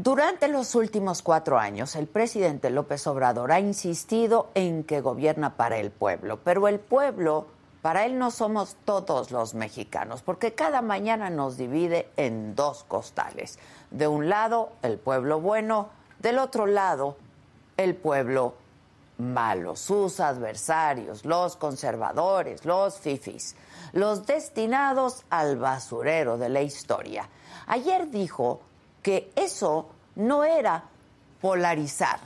Durante los últimos cuatro años, el presidente López Obrador ha insistido en que gobierna para el pueblo, pero el pueblo, para él no somos todos los mexicanos, porque cada mañana nos divide en dos costales. De un lado, el pueblo bueno, del otro lado, el pueblo malo, sus adversarios, los conservadores, los fifis, los destinados al basurero de la historia. Ayer dijo que eso no era polarizar,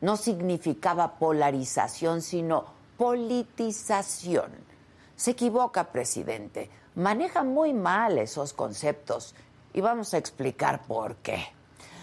no significaba polarización, sino politización. Se equivoca, presidente. Maneja muy mal esos conceptos y vamos a explicar por qué.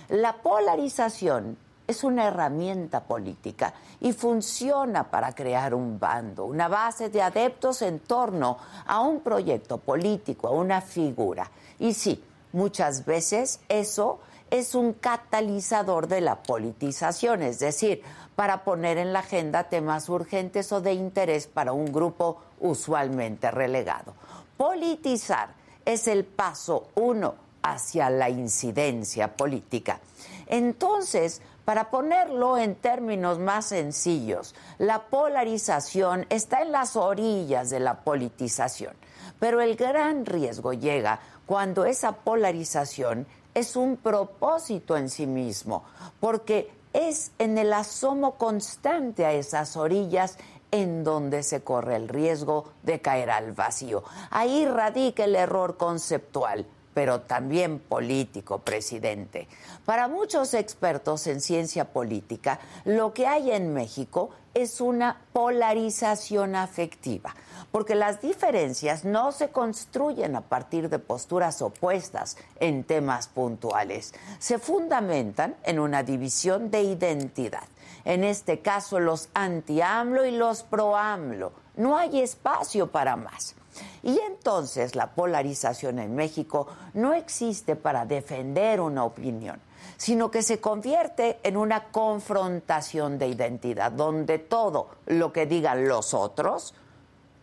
La polarización es una herramienta política y funciona para crear un bando, una base de adeptos en torno a un proyecto político, a una figura. Y sí, Muchas veces eso es un catalizador de la politización, es decir, para poner en la agenda temas urgentes o de interés para un grupo usualmente relegado. Politizar es el paso uno hacia la incidencia política. Entonces, para ponerlo en términos más sencillos, la polarización está en las orillas de la politización, pero el gran riesgo llega cuando esa polarización es un propósito en sí mismo, porque es en el asomo constante a esas orillas en donde se corre el riesgo de caer al vacío. Ahí radica el error conceptual pero también político, presidente. Para muchos expertos en ciencia política, lo que hay en México es una polarización afectiva, porque las diferencias no se construyen a partir de posturas opuestas en temas puntuales, se fundamentan en una división de identidad. En este caso, los anti-AMLO y los pro-AMLO. No hay espacio para más. Y entonces la polarización en México no existe para defender una opinión, sino que se convierte en una confrontación de identidad, donde todo lo que digan los otros,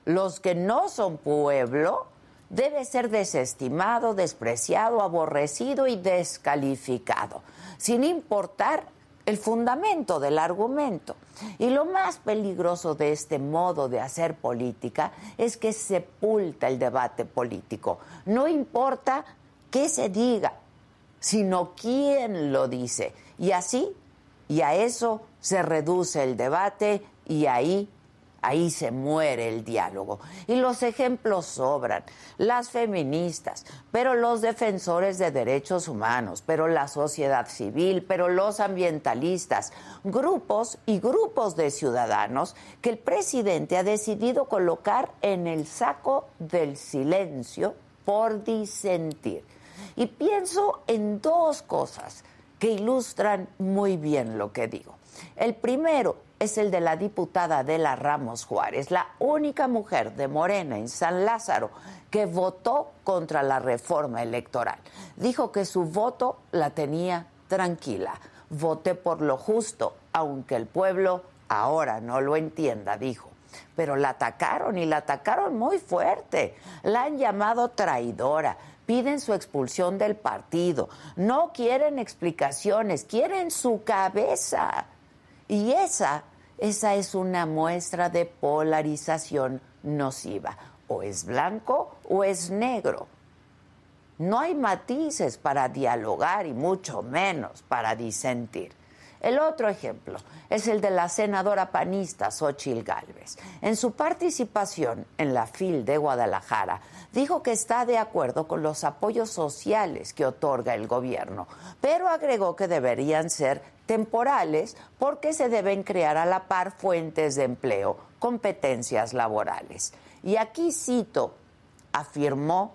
los que no son pueblo, debe ser desestimado, despreciado, aborrecido y descalificado, sin importar el fundamento del argumento. Y lo más peligroso de este modo de hacer política es que sepulta el debate político. No importa qué se diga, sino quién lo dice. Y así, y a eso se reduce el debate y ahí Ahí se muere el diálogo. Y los ejemplos sobran. Las feministas, pero los defensores de derechos humanos, pero la sociedad civil, pero los ambientalistas, grupos y grupos de ciudadanos que el presidente ha decidido colocar en el saco del silencio por disentir. Y pienso en dos cosas que ilustran muy bien lo que digo. El primero es el de la diputada Adela Ramos Juárez, la única mujer de Morena en San Lázaro que votó contra la reforma electoral. Dijo que su voto la tenía tranquila. Voté por lo justo, aunque el pueblo ahora no lo entienda, dijo. pero la atacaron y la atacaron muy fuerte. La han llamado traidora, piden su expulsión del partido, no quieren explicaciones, quieren su cabeza. Y esa, esa es una muestra de polarización nociva. O es blanco o es negro. No hay matices para dialogar y mucho menos para disentir. El otro ejemplo es el de la senadora panista Xochil Gálvez. En su participación en la FIL de Guadalajara, dijo que está de acuerdo con los apoyos sociales que otorga el gobierno, pero agregó que deberían ser temporales porque se deben crear a la par fuentes de empleo, competencias laborales. Y aquí cito, afirmó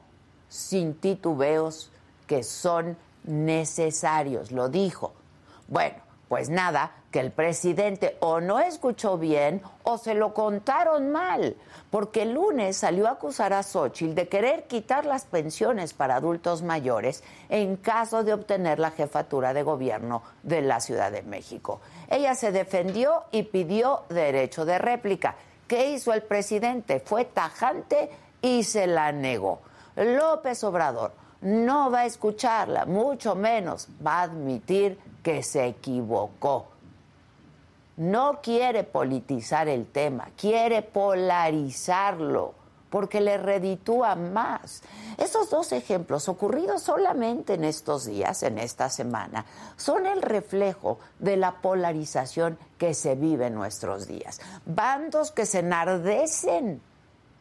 sin titubeos que son necesarios, lo dijo. Bueno, pues nada, que el presidente o no escuchó bien o se lo contaron mal, porque el lunes salió a acusar a Xochitl de querer quitar las pensiones para adultos mayores en caso de obtener la jefatura de gobierno de la Ciudad de México. Ella se defendió y pidió derecho de réplica. ¿Qué hizo el presidente? Fue tajante y se la negó. López Obrador no va a escucharla, mucho menos va a admitir que se equivocó. No quiere politizar el tema, quiere polarizarlo porque le reditúa más. Esos dos ejemplos ocurridos solamente en estos días, en esta semana, son el reflejo de la polarización que se vive en nuestros días. Bandos que se enardecen,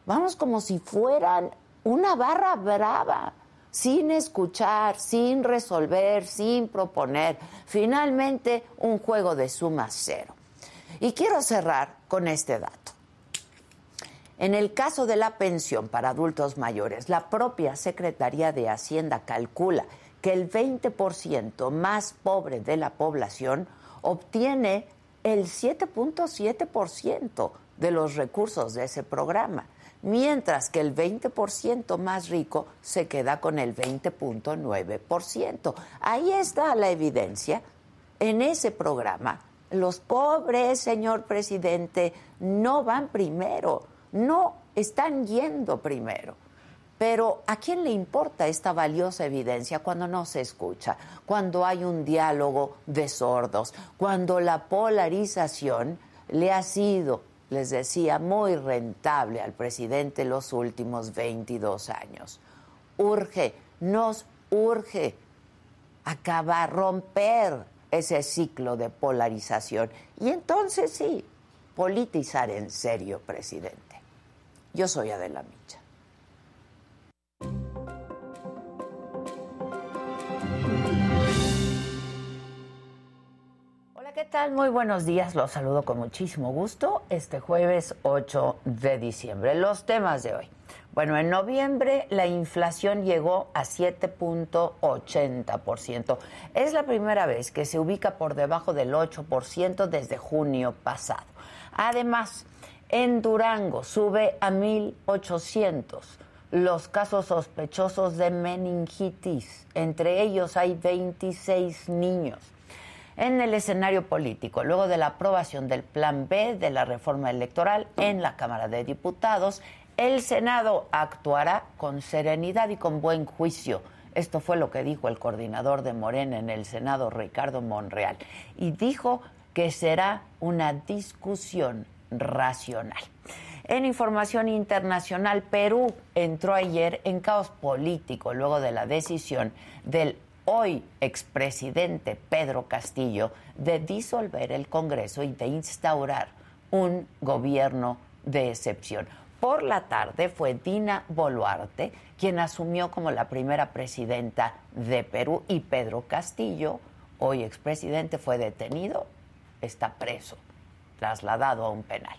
vamos como si fueran una barra brava sin escuchar, sin resolver, sin proponer. Finalmente, un juego de suma cero. Y quiero cerrar con este dato. En el caso de la pensión para adultos mayores, la propia Secretaría de Hacienda calcula que el 20% más pobre de la población obtiene el 7.7% de los recursos de ese programa mientras que el 20% más rico se queda con el 20.9%. Ahí está la evidencia. En ese programa, los pobres, señor presidente, no van primero, no están yendo primero. Pero ¿a quién le importa esta valiosa evidencia cuando no se escucha, cuando hay un diálogo de sordos, cuando la polarización le ha sido les decía, muy rentable al presidente los últimos 22 años. Urge, nos urge acabar, romper ese ciclo de polarización. Y entonces sí, politizar en serio, presidente. Yo soy Adela Micha. ¿Qué tal? Muy buenos días. Los saludo con muchísimo gusto este jueves 8 de diciembre. Los temas de hoy. Bueno, en noviembre la inflación llegó a 7.80%. Es la primera vez que se ubica por debajo del 8% desde junio pasado. Además, en Durango sube a 1.800 los casos sospechosos de meningitis. Entre ellos hay 26 niños en el escenario político, luego de la aprobación del Plan B de la reforma electoral en la Cámara de Diputados, el Senado actuará con serenidad y con buen juicio. Esto fue lo que dijo el coordinador de Morena en el Senado, Ricardo Monreal, y dijo que será una discusión racional. En información internacional, Perú entró ayer en caos político luego de la decisión del hoy expresidente Pedro Castillo de disolver el Congreso y de instaurar un gobierno de excepción. Por la tarde fue Dina Boluarte quien asumió como la primera presidenta de Perú y Pedro Castillo, hoy expresidente, fue detenido, está preso trasladado a un penal.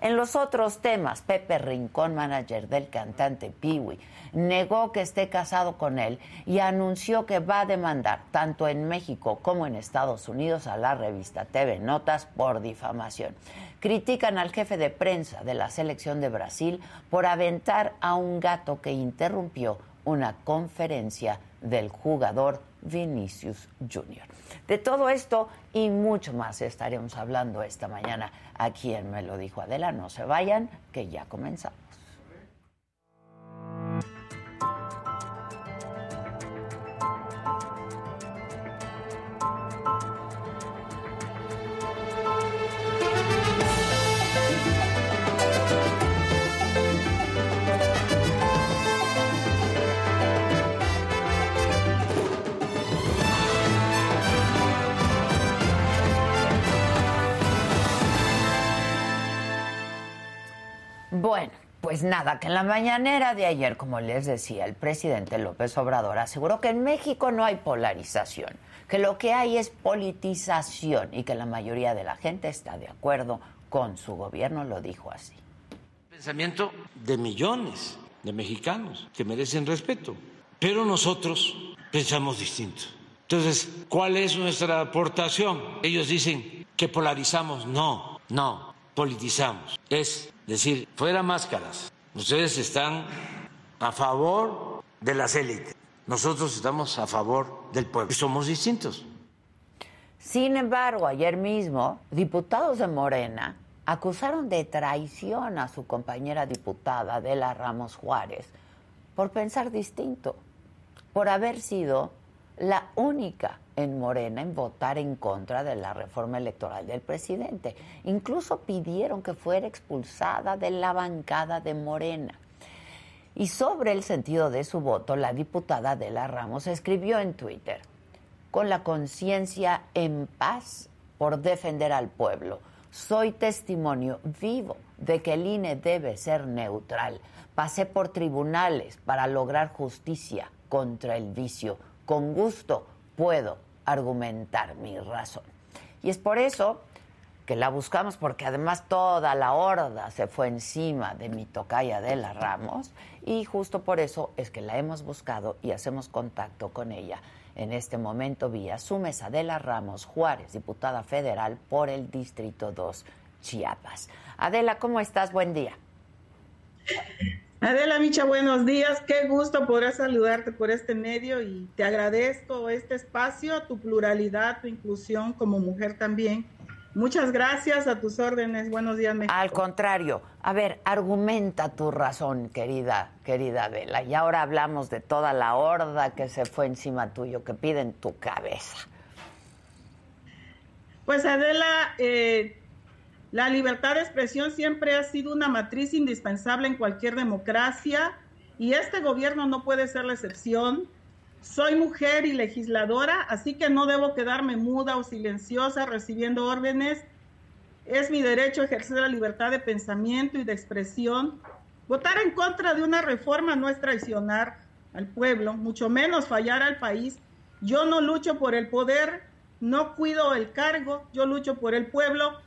En los otros temas, Pepe Rincón, manager del cantante Piwi, negó que esté casado con él y anunció que va a demandar tanto en México como en Estados Unidos a la revista TV Notas por difamación. Critican al jefe de prensa de la selección de Brasil por aventar a un gato que interrumpió una conferencia del jugador Vinicius Jr. De todo esto y mucho más estaremos hablando esta mañana aquí en Me lo dijo Adela. No se vayan, que ya comenzamos. Bueno, pues nada, que en la mañanera de ayer, como les decía, el presidente López Obrador aseguró que en México no hay polarización, que lo que hay es politización y que la mayoría de la gente está de acuerdo con su gobierno, lo dijo así. Pensamiento de millones de mexicanos que merecen respeto, pero nosotros pensamos distinto. Entonces, ¿cuál es nuestra aportación? Ellos dicen que polarizamos. No, no, politizamos. Es decir, fuera máscaras. Ustedes están a favor de las élites. Nosotros estamos a favor del pueblo. Y somos distintos. Sin embargo, ayer mismo, diputados de Morena acusaron de traición a su compañera diputada Adela Ramos Juárez por pensar distinto, por haber sido la única en Morena en votar en contra de la reforma electoral del presidente. Incluso pidieron que fuera expulsada de la bancada de Morena. Y sobre el sentido de su voto, la diputada Adela Ramos escribió en Twitter, con la conciencia en paz por defender al pueblo, soy testimonio vivo de que el INE debe ser neutral. Pasé por tribunales para lograr justicia contra el vicio. Con gusto puedo argumentar mi razón. Y es por eso que la buscamos, porque además toda la horda se fue encima de mi tocaya de la Ramos, y justo por eso es que la hemos buscado y hacemos contacto con ella en este momento vía su mesa de la Ramos Juárez, diputada federal por el Distrito 2, Chiapas. Adela, ¿cómo estás? Buen día. Adela Micha, buenos días. Qué gusto poder saludarte por este medio y te agradezco este espacio, tu pluralidad, tu inclusión como mujer también. Muchas gracias a tus órdenes. Buenos días, México. Al contrario, a ver, argumenta tu razón, querida, querida Adela. Y ahora hablamos de toda la horda que se fue encima tuyo, que piden tu cabeza. Pues Adela, eh, la libertad de expresión siempre ha sido una matriz indispensable en cualquier democracia y este gobierno no puede ser la excepción. Soy mujer y legisladora, así que no debo quedarme muda o silenciosa recibiendo órdenes. Es mi derecho ejercer la libertad de pensamiento y de expresión. Votar en contra de una reforma no es traicionar al pueblo, mucho menos fallar al país. Yo no lucho por el poder, no cuido el cargo, yo lucho por el pueblo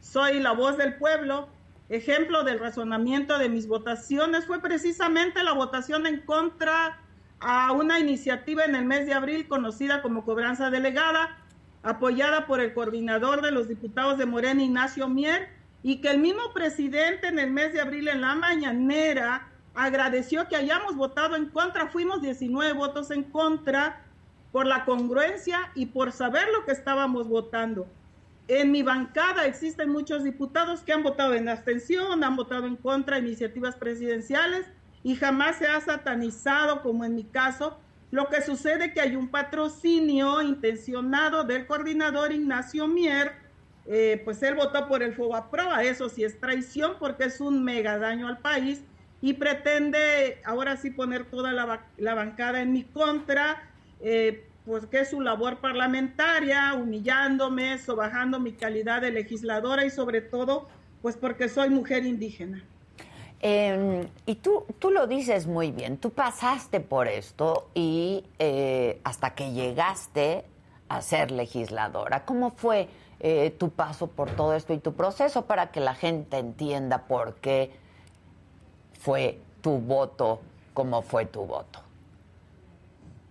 soy la voz del pueblo. Ejemplo del razonamiento de mis votaciones fue precisamente la votación en contra a una iniciativa en el mes de abril conocida como cobranza delegada, apoyada por el coordinador de los diputados de Morena, Ignacio Mier, y que el mismo presidente en el mes de abril en la mañanera agradeció que hayamos votado en contra. Fuimos 19 votos en contra por la congruencia y por saber lo que estábamos votando. En mi bancada existen muchos diputados que han votado en abstención, han votado en contra de iniciativas presidenciales y jamás se ha satanizado, como en mi caso, lo que sucede que hay un patrocinio intencionado del coordinador Ignacio Mier, eh, pues él votó por el prueba, eso sí es traición porque es un mega daño al país y pretende ahora sí poner toda la, la bancada en mi contra, eh, pues que es su labor parlamentaria, humillándome, sobajando mi calidad de legisladora y sobre todo, pues porque soy mujer indígena. Em, y tú, tú lo dices muy bien, tú pasaste por esto y eh, hasta que llegaste a ser legisladora, ¿cómo fue eh, tu paso por todo esto y tu proceso para que la gente entienda por qué fue tu voto como fue tu voto?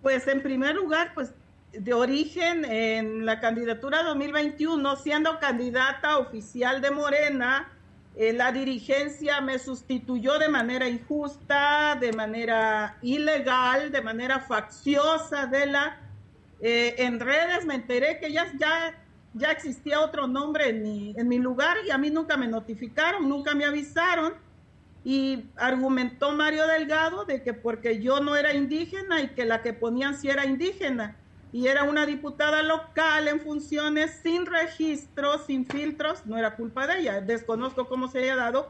Pues en primer lugar, pues de origen en la candidatura 2021, siendo candidata oficial de Morena, eh, la dirigencia me sustituyó de manera injusta, de manera ilegal, de manera facciosa de la Eh, en redes me enteré que ya, ya, ya existía otro nombre en mi, en mi lugar y a mí nunca me notificaron, nunca me avisaron. Y argumentó Mario Delgado de que porque yo no era indígena y que la que ponían sí era indígena y era una diputada local en funciones sin registros, sin filtros, no era culpa de ella, desconozco cómo se haya dado,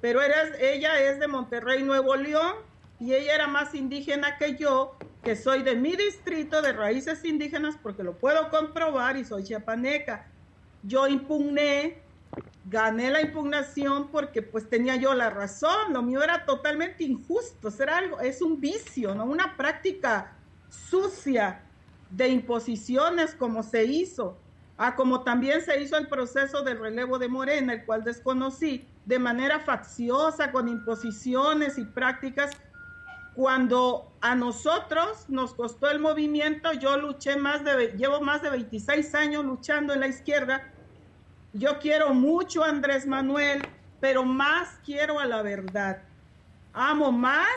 pero era, ella es de Monterrey, Nuevo León, y ella era más indígena que yo, que soy de mi distrito de raíces indígenas, porque lo puedo comprobar y soy chiapaneca. Yo impugné, gané la impugnación porque pues tenía yo la razón, lo mío era totalmente injusto, era algo, es un vicio, ¿no? Una práctica sucia de imposiciones como se hizo, a como también se hizo el proceso del relevo de Morena, el cual desconocí, de manera facciosa, con imposiciones y prácticas, cuando a nosotros nos costó el movimiento, yo luché más de, llevo más de 26 años luchando en la izquierda, yo quiero mucho a Andrés Manuel, pero más quiero a la verdad. Amo más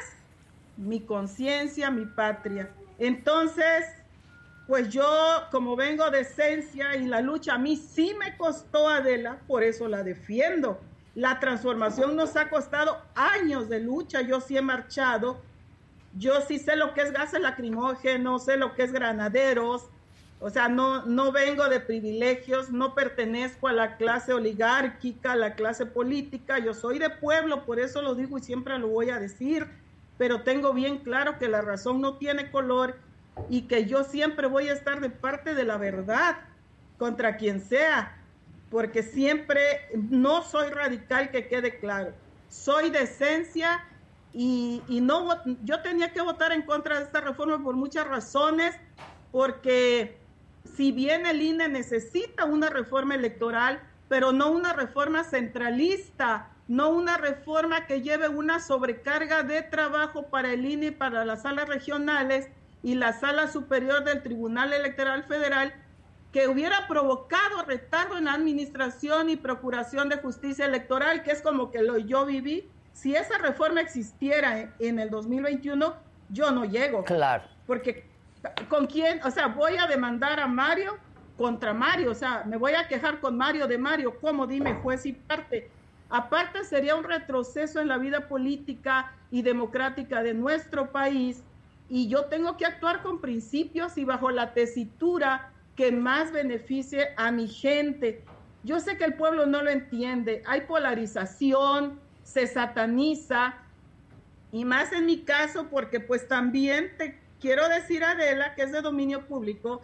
mi conciencia, mi patria. Entonces, pues yo, como vengo de esencia y la lucha a mí sí me costó Adela, por eso la defiendo. La transformación nos ha costado años de lucha, yo sí he marchado, yo sí sé lo que es gases lacrimógenos, sé lo que es granaderos, o sea, no, no vengo de privilegios, no pertenezco a la clase oligárquica, a la clase política, yo soy de pueblo, por eso lo digo y siempre lo voy a decir, pero tengo bien claro que la razón no tiene color y que yo siempre voy a estar de parte de la verdad contra quien sea, porque siempre no soy radical, que quede claro. Soy de esencia y, y no, yo tenía que votar en contra de esta reforma por muchas razones, porque si bien el INE necesita una reforma electoral, pero no una reforma centralista, no una reforma que lleve una sobrecarga de trabajo para el INE y para las salas regionales, y la Sala Superior del Tribunal Electoral Federal que hubiera provocado retardo en la administración y procuración de justicia electoral, que es como que lo yo viví. Si esa reforma existiera en el 2021, yo no llego. Claro. Porque con quién, o sea, voy a demandar a Mario contra Mario, o sea, me voy a quejar con Mario de Mario, ¿cómo? Dime, juez y parte. Aparte sería un retroceso en la vida política y democrática de nuestro país y yo tengo que actuar con principios y bajo la tesitura que más beneficie a mi gente. Yo sé que el pueblo no lo entiende, hay polarización, se sataniza, y más en mi caso, porque pues también te quiero decir, Adela, que es de dominio público,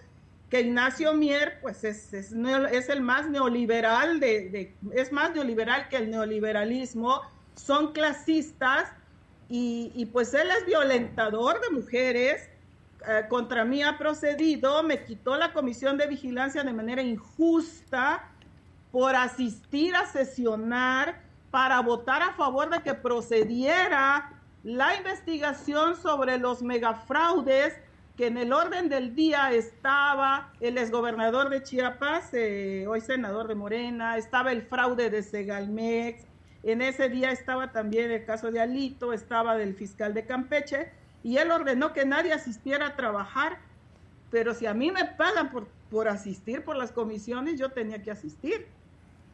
que Ignacio Mier, pues es, es, el más neoliberal, de, es más neoliberal que el neoliberalismo, son clasistas y, pues él es violentador de mujeres, eh, contra mí ha procedido, me quitó la comisión de vigilancia de manera injusta por asistir a sesionar para votar a favor de que procediera la investigación sobre los megafraudes que en el orden del día estaba el exgobernador de Chiapas, eh, hoy senador de Morena, estaba el fraude de Segalmex, en ese día estaba también el caso de Alito, estaba del fiscal de Campeche, y él ordenó que nadie asistiera a trabajar, pero si a mí me pagan por, por asistir por las comisiones, yo tenía que asistir.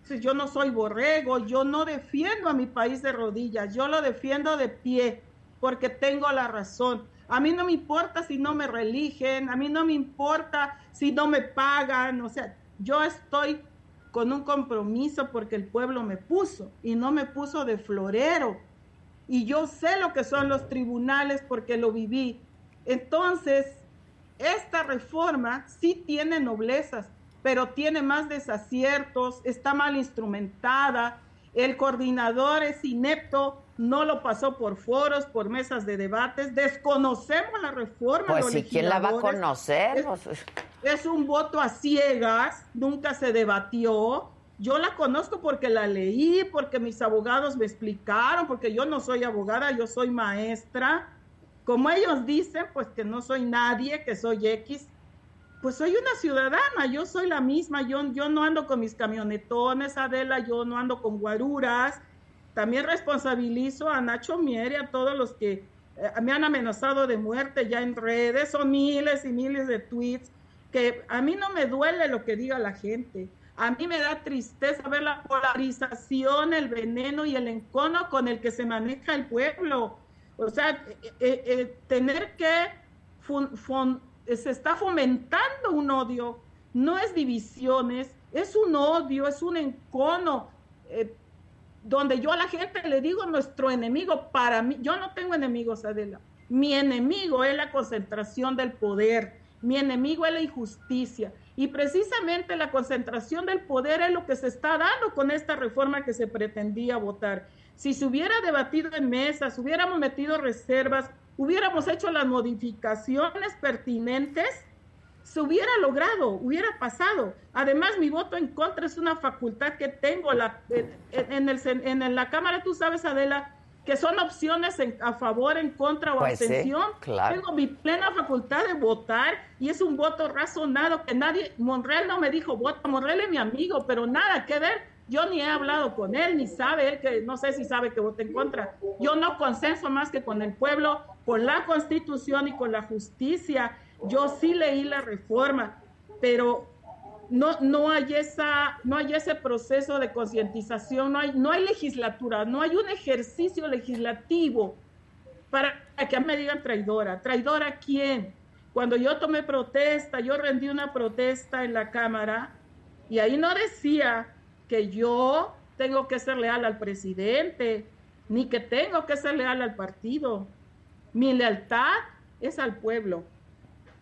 Yo no soy borrego, yo no defiendo a mi país de rodillas, yo lo defiendo de pie, porque tengo la razón. A mí no me importa si no me religen, a mí no me importa si no me pagan, o sea, yo estoy con un compromiso porque el pueblo me puso y no me puso de florero. Y yo sé lo que son los tribunales porque lo viví. Entonces, esta reforma sí tiene noblezas, pero tiene más desaciertos, está mal instrumentada, el coordinador es inepto, no lo pasó por foros, por mesas de debates, desconocemos la reforma. Pues si quién la va a conocer. Es, un voto a ciegas, nunca se debatió. Yo la conozco porque la leí, porque mis abogados me explicaron, porque yo no soy abogada, yo soy maestra. Como ellos dicen, pues que no soy nadie, que soy X, pues soy una ciudadana, yo soy la misma, yo, yo no ando con mis camionetones, Adela, yo no ando con guaruras, también responsabilizo a Nacho Mier y a todos los que eh, me han amenazado de muerte ya en redes, son miles y miles de tweets. que a mí no me duele lo que diga la gente. A mí me da tristeza ver la polarización, el veneno y el encono con el que se maneja el pueblo. O sea, eh, eh, tener que se está fomentando un odio, no es divisiones, es un odio, es un encono, donde yo a la gente le digo nuestro enemigo, para mí, yo no tengo enemigos, Adela, mi enemigo es la concentración del poder, mi enemigo es la injusticia. Y precisamente la concentración del poder es lo que se está dando con esta reforma que se pretendía votar. Si se hubiera debatido en mesas, hubiéramos metido reservas, hubiéramos hecho las modificaciones pertinentes, se hubiera logrado, hubiera pasado. Además, mi voto en contra es una facultad que tengo. La, en, el, en la Cámara, tú sabes, Adela, que son opciones a favor, en contra o pues abstención. claro. Tengo mi plena facultad de votar y es un voto razonado que nadie, Monreal no me dijo vota, Monreal es mi amigo, pero nada que ver yo ni he hablado con él, ni sabe él que, no sé si sabe que vote en contra. Yo no consenso más que con el pueblo, con la constitución y con la justicia. Yo sí leí la reforma, pero no, no, hay, esa, no hay ese proceso de concientización, no hay, no hay legislatura, no hay un ejercicio legislativo para que me digan traidora. ¿Traidora quién? Cuando yo tomé protesta, yo rendí una protesta en la Cámara y ahí no decía que yo tengo que ser leal al presidente, ni que tengo que ser leal al partido. Mi lealtad es al pueblo,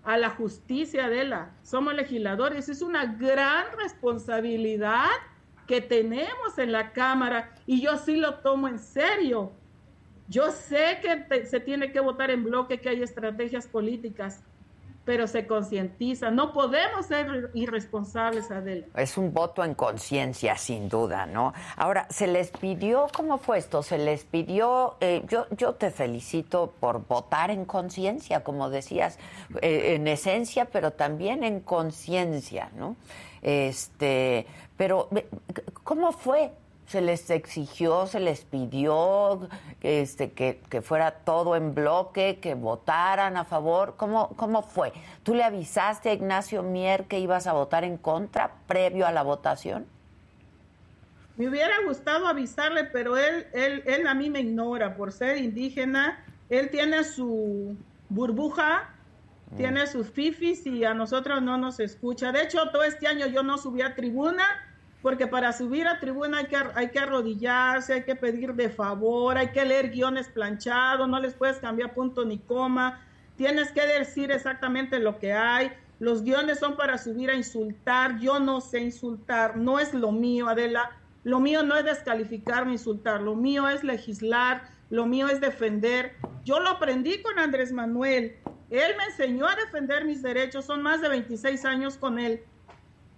a la justicia de la. Somos legisladores, es una gran responsabilidad que tenemos en la Cámara y yo sí lo tomo en serio. Yo sé que se tiene que votar en bloque, que hay estrategias políticas, pero se concientiza. No podemos ser irresponsables, Adela. Es un voto en conciencia, sin duda, ¿no? Ahora, se les pidió, ¿cómo fue esto? Se les pidió, eh, yo, yo te felicito por votar en conciencia, como decías, eh, en esencia, pero también en conciencia, ¿no? Este, pero, ¿cómo fue? Se les exigió, se les pidió este, que, fuera todo en bloque, que votaran a favor. ¿Cómo, ¿Cómo fue? ¿Tú le avisaste a Ignacio Mier que ibas a votar en contra previo a la votación? Me hubiera gustado avisarle, pero él, él, él a mí me ignora por ser indígena. Él tiene su burbuja, mm. tiene sus fifis y a nosotros no nos escucha. De hecho, todo este año yo no subí a tribuna porque para subir a tribuna hay que, hay que arrodillarse, hay que pedir de favor, hay que leer guiones planchados, no les puedes cambiar punto ni coma, tienes que decir exactamente lo que hay. Los guiones son para subir a insultar, yo no sé insultar, no es lo mío, Adela. Lo mío no es descalificar ni insultar, lo mío es legislar, lo mío es defender. Yo lo aprendí con Andrés Manuel. Él me enseñó a defender mis derechos, son más de 26 años con él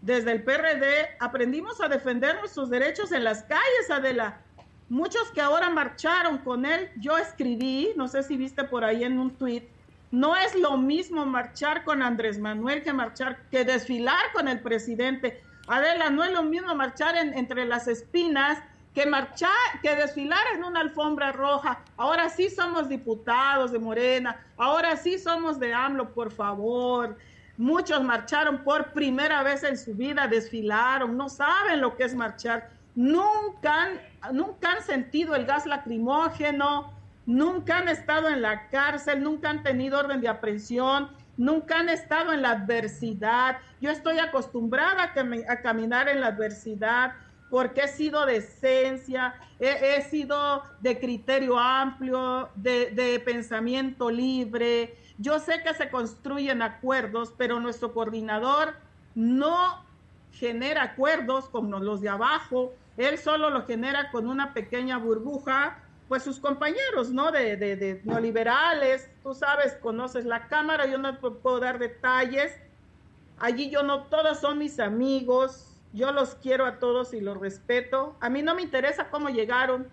desde el PRD aprendimos a defender nuestros derechos en las calles, Adela. Muchos que ahora marcharon con él, yo escribí, no sé si viste por ahí en un tuit, no es lo mismo marchar con Andrés Manuel que marchar, que desfilar con el presidente. Adela, no es lo mismo marchar entre las espinas que marchar, que desfilar en una alfombra roja. Ahora sí somos diputados de Morena, ahora sí somos de AMLO, por favor. Muchos marcharon por primera vez en su vida, desfilaron, no saben lo que es marchar. Nunca han, nunca han sentido el gas lacrimógeno, nunca han estado en la cárcel, nunca han tenido orden de aprehensión, nunca han estado en la adversidad. Yo estoy acostumbrada a, caminar en la adversidad porque he sido de esencia, he, sido de criterio amplio, de, de pensamiento libre, yo sé que se construyen acuerdos, pero nuestro coordinador no genera acuerdos como los de abajo, él solo lo genera con una pequeña burbuja, pues sus compañeros, ¿no? De, de, neoliberales, tú sabes, conoces la Cámara, yo no puedo dar detalles, allí yo no, todos son mis amigos, yo los quiero a todos y los respeto, a mí no me interesa cómo llegaron,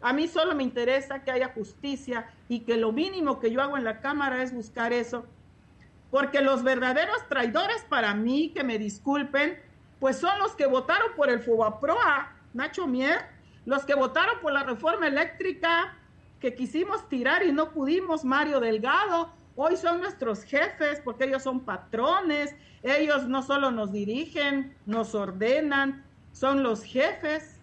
a mí solo me interesa que haya justicia y que lo mínimo que yo hago en la Cámara es buscar eso. Porque los verdaderos traidores para mí, que me disculpen, pues son los que votaron por el Fobaproa, Nacho Mier, los que votaron por la reforma eléctrica que quisimos tirar y no pudimos, Mario Delgado, Hoy son nuestros jefes porque ellos son patrones, ellos no solo nos dirigen, nos ordenan, son los jefes,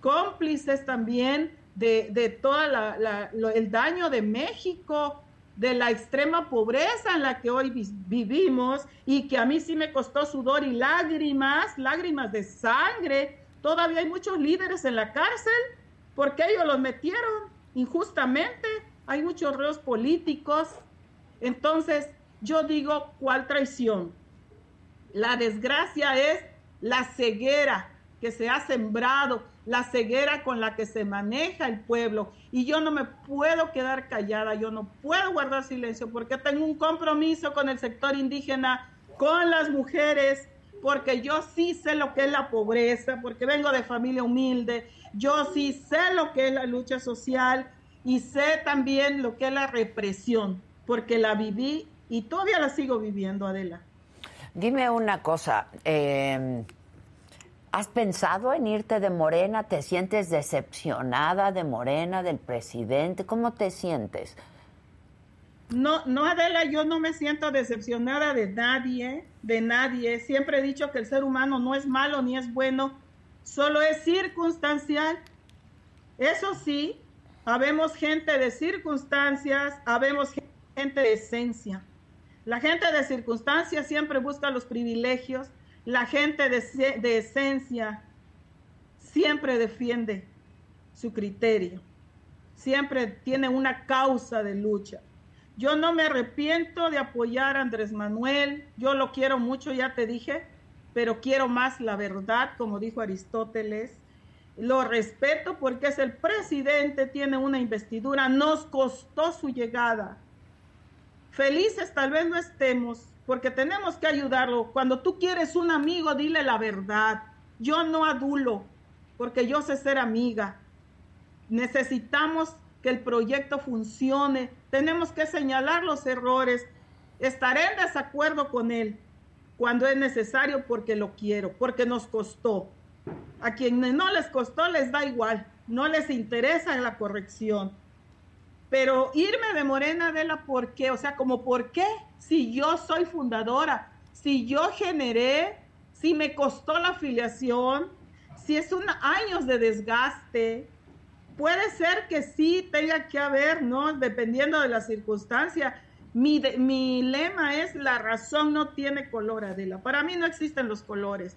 cómplices también de, de todo el daño de México, de la extrema pobreza en la que hoy vivimos y que a mí sí me costó sudor y lágrimas, lágrimas de sangre. Todavía hay muchos líderes en la cárcel porque ellos los metieron injustamente. Hay muchos reos políticos entonces, yo digo, ¿cuál traición? La desgracia es la ceguera que se ha sembrado, la ceguera con la que se maneja el pueblo. Y yo no me puedo quedar callada, yo no puedo guardar silencio porque tengo un compromiso con el sector indígena, con las mujeres, porque yo sí sé lo que es la pobreza, porque vengo de familia humilde, yo sí sé lo que es la lucha social y sé también lo que es la represión porque la viví y todavía la sigo viviendo, Adela. Dime una cosa, em, ¿has pensado en irte de Morena? ¿Te sientes decepcionada de Morena, del presidente? ¿Cómo te sientes? No, no, Adela, yo no me siento decepcionada de nadie, de nadie. Siempre he dicho que el ser humano no es malo ni es bueno, solo es circunstancial. Eso sí, habemos gente de circunstancias, habemos gente de esencia. La gente de circunstancias siempre busca los privilegios. La gente de, de esencia siempre defiende su criterio. Siempre tiene una causa de lucha. Yo no me arrepiento de apoyar a Andrés Manuel. Yo lo quiero mucho, ya te dije, pero quiero más la verdad, como dijo Aristóteles. Lo respeto porque es el presidente, tiene una investidura, nos costó su llegada Felices tal vez no estemos porque tenemos que ayudarlo. Cuando tú quieres un amigo, dile la verdad. Yo no adulo porque yo sé ser amiga. Necesitamos que el proyecto funcione. Tenemos que señalar los errores. Estaré en desacuerdo con él cuando es necesario porque lo quiero, porque nos costó. A quienes no les costó les da igual, no les interesa la corrección. Pero irme de Morena, de la ¿por qué? O sea, como ¿por qué? Si yo soy fundadora, si yo generé, si me costó la afiliación, si es un años de desgaste, puede ser que sí tenga que haber, ¿no? Dependiendo de la circunstancia. Mi lema es la razón no tiene color, Adela. Para mí no existen los colores.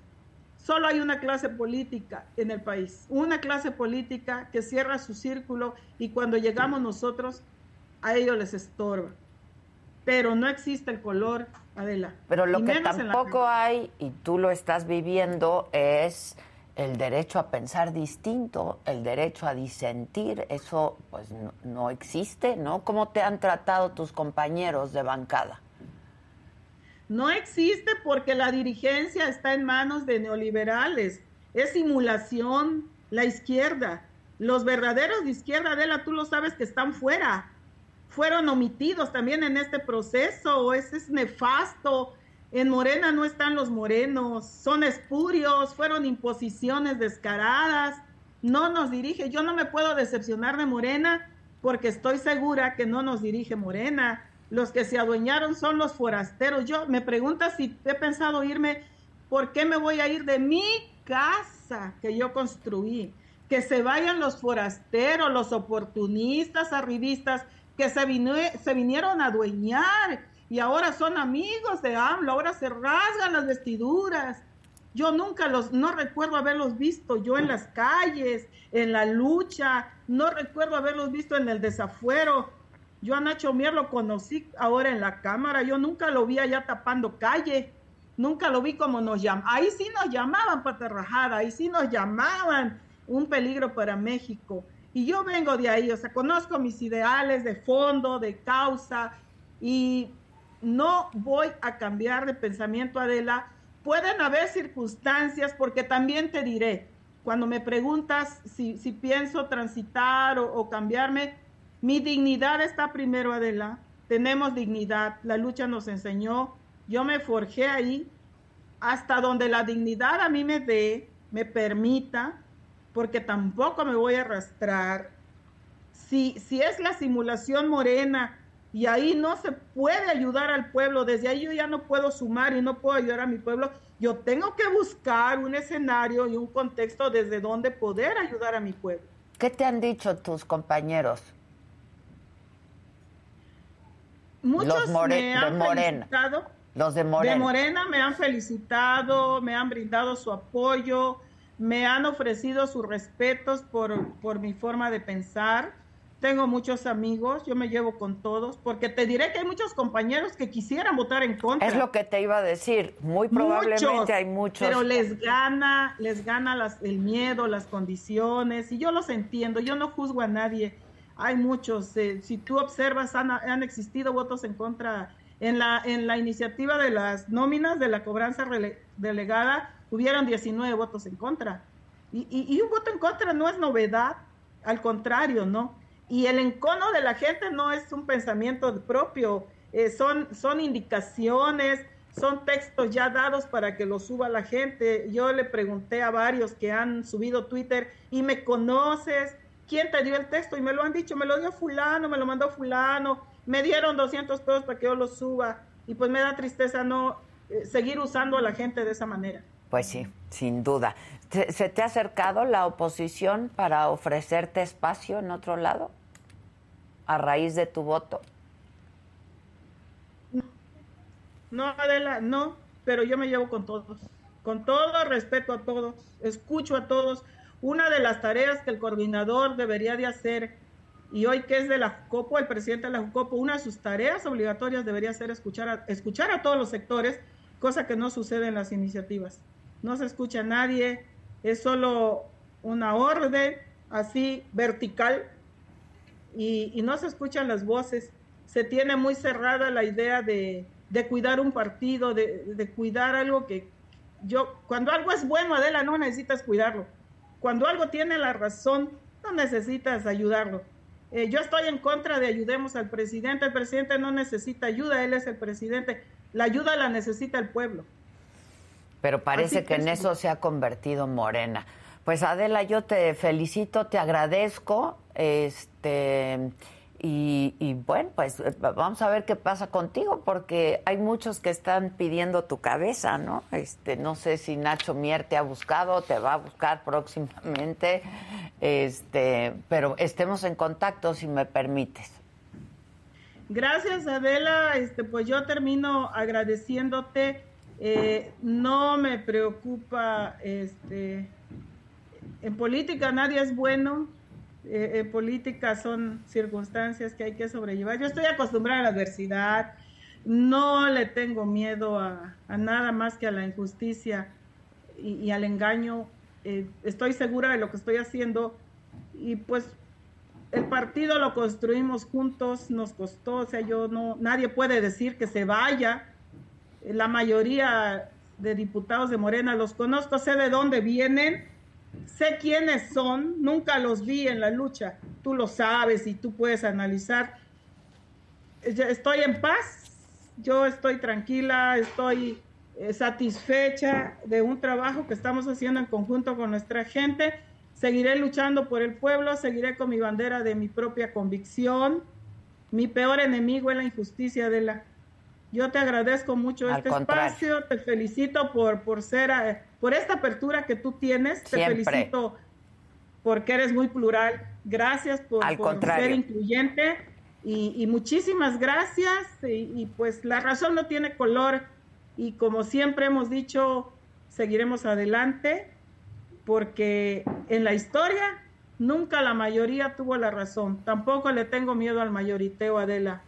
Solo hay una clase política en el país, una clase política que cierra su círculo y cuando llegamos nosotros, a ellos les estorba. Pero no existe el color, Adela. Pero lo que tampoco hay, y tú lo estás viviendo, es el derecho a pensar distinto, el derecho a disentir, eso pues no, no existe, ¿no? ¿Cómo te han tratado tus compañeros de bancada? No existe porque la dirigencia está en manos de neoliberales. Es simulación la izquierda. Los verdaderos de izquierda, Adela, tú lo sabes que están fuera. Fueron omitidos también en este proceso. Es nefasto. En Morena no están los morenos. Son espurios. Fueron imposiciones descaradas. No nos dirige. Yo no me puedo decepcionar de Morena porque estoy segura que no nos dirige Morena los que se adueñaron son los forasteros. Yo me pregunta si he pensado irme, ¿por qué me voy a ir de mi casa que yo construí? Que se vayan los forasteros, los oportunistas, arribistas, que se, se vinieron a adueñar y ahora son amigos de AMLO, ahora se rasgan las vestiduras. Yo nunca los, no recuerdo haberlos visto yo en las calles, en la lucha, no recuerdo haberlos visto en el desafuero yo a Nacho Mier lo conocí ahora en la cámara, yo nunca lo vi allá tapando calle, nunca lo vi como nos llamaban. Ahí sí nos llamaban paterrajada, ahí sí nos llamaban un peligro para México. Y yo vengo de ahí, o sea, conozco mis ideales de fondo, de causa, y no voy a cambiar de pensamiento, Adela. Pueden haber circunstancias, porque también te diré, cuando me preguntas si, si pienso transitar o cambiarme, mi dignidad está primero, Adela. Tenemos dignidad. La lucha nos enseñó. Yo me forjé ahí hasta donde la dignidad a mí me dé, me permita, porque tampoco me voy a arrastrar. Si, si es la simulación morena y ahí no se puede ayudar al pueblo, desde ahí yo ya no puedo sumar y no puedo ayudar a mi pueblo, yo tengo que buscar un escenario y un contexto desde donde poder ayudar a mi pueblo. ¿Qué te han dicho tus compañeros? Muchos me han felicitado. Los de Morena. De Morena me han felicitado, me han brindado su apoyo, me han ofrecido sus respetos por, por mi forma de pensar tengo muchos amigos, yo me llevo con todos, porque te diré que hay muchos compañeros que quisieran votar en contra. Es lo que te iba a decir, muy probablemente hay muchos. Pero les gana, les gana las, el miedo, las condiciones, y yo los entiendo, yo no juzgo a nadie. Hay muchos, eh, si tú observas, han, existido votos en contra. En la, en la iniciativa de las nóminas de la cobranza delegada, hubieron 19 votos en contra. Y, un voto en contra no es novedad, al contrario, ¿no? Y el encono de la gente no es un pensamiento propio, eh, son, son indicaciones, son textos ya dados para que lo suba la gente. Yo le pregunté a varios que han subido Twitter y me conoces, ¿quién te dio el texto? Y me lo han dicho, me lo dio fulano, me lo mandó fulano, me dieron 200 pesos para que yo lo suba. Y pues me da tristeza no eh, seguir usando a la gente de esa manera. Pues sí, sin duda. ¿Se te ha acercado la oposición para ofrecerte espacio en otro lado a raíz de tu voto? No, Adela, no, pero yo me llevo con todos, con todo respeto a todos, escucho a todos. Una de las tareas que el coordinador debería de hacer, y hoy que es de la JUCOPO, el presidente de la JUCOPO, una de sus tareas obligatorias debería ser escuchar a, escuchar a todos los sectores, cosa que no sucede en las iniciativas. No se escucha a nadie, es solo una orden así vertical y, no se escuchan las voces. Se tiene muy cerrada la idea de, cuidar un partido, de, cuidar algo que yo, cuando algo es bueno, Adela, no necesitas cuidarlo. Cuando algo tiene la razón, no necesitas ayudarlo. Eh, yo estoy en contra de ayudemos al presidente. El presidente no necesita ayuda, él es el presidente. La ayuda la necesita el pueblo. Pero parece que, en eso se ha convertido Morena. Pues Adela, yo te felicito, te agradezco, este y, bueno, pues vamos a ver qué pasa contigo, porque hay muchos que están pidiendo tu cabeza, ¿no? Este, no sé si Nacho Mier te ha buscado, te va a buscar próximamente, este, pero estemos en contacto si me permites. Gracias, Adela. Este, pues yo termino agradeciéndote eh, no me preocupa, este, en política nadie es bueno, eh, en política son circunstancias que hay que sobrellevar. Yo estoy acostumbrada a la adversidad, no le tengo miedo a, nada más que a la injusticia y, al engaño. Eh, estoy segura de lo que estoy haciendo y pues el partido lo construimos juntos, nos costó, o sea, yo no, nadie puede decir que se vaya la mayoría de diputados de Morena los conozco, sé de dónde vienen, sé quiénes son, nunca los vi en la lucha, tú lo sabes y tú puedes analizar. Estoy en paz, yo estoy tranquila, estoy eh, satisfecha de un trabajo que estamos haciendo en conjunto con nuestra gente. Seguiré luchando por el pueblo, seguiré con mi bandera de mi propia convicción. Mi peor enemigo es la injusticia de la yo te agradezco mucho este espacio, te felicito por, por ser, eh, por esta apertura que tú tienes, te felicito porque eres muy plural, gracias por, ser incluyente y, muchísimas gracias. Y, y pues la razón no tiene color y como siempre hemos dicho, seguiremos adelante porque en la historia nunca la mayoría tuvo la razón, tampoco le tengo miedo al mayoriteo, Adela.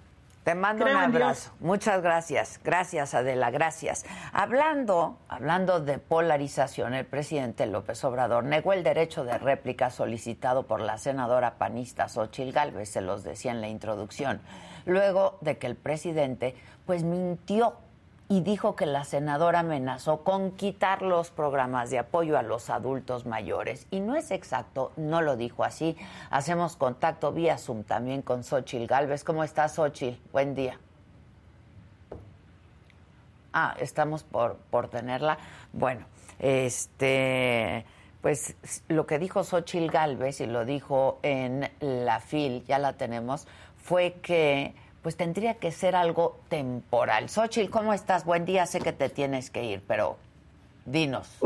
Te mando un abrazo. Muchas gracias. Gracias, Adela. Gracias. Hablando, hablando de polarización, el presidente López Obrador negó el derecho de réplica solicitado por la senadora panista Xochil Gálvez, se los decía en la introducción, luego de que el presidente pues mintió y dijo que la senadora amenazó con quitar los programas de apoyo a los adultos mayores. Y no es exacto, no lo dijo así. Hacemos contacto vía Zoom también con Xochil Galvez. ¿Cómo estás, Xochil? Buen día. Ah, estamos por, por tenerla. Bueno, este, pues lo que dijo Xochil Galvez y lo dijo en la FIL, ya la tenemos, fue que pues tendría que ser algo temporal. Xochitl, ¿cómo estás? Buen día, sé que te tienes que ir, pero dinos.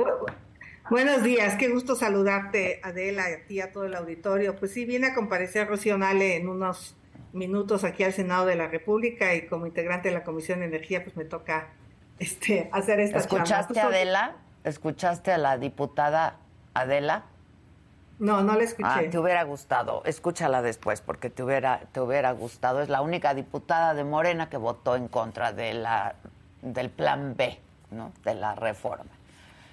Buenos días, qué gusto saludarte, Adela, a ti, a todo el auditorio. Pues sí, viene a comparecer Rocío Nale en unos minutos aquí al Senado de la República y como integrante de la Comisión de Energía, pues me toca este, hacer esta ¿Escuchaste a Adela? ¿Escuchaste a la diputada Adela? No, no la escuché. Ah, te hubiera gustado. Escúchala después porque te hubiera, te hubiera gustado. Es la única diputada de Morena que votó en contra de la, del plan B, ¿no? De la reforma.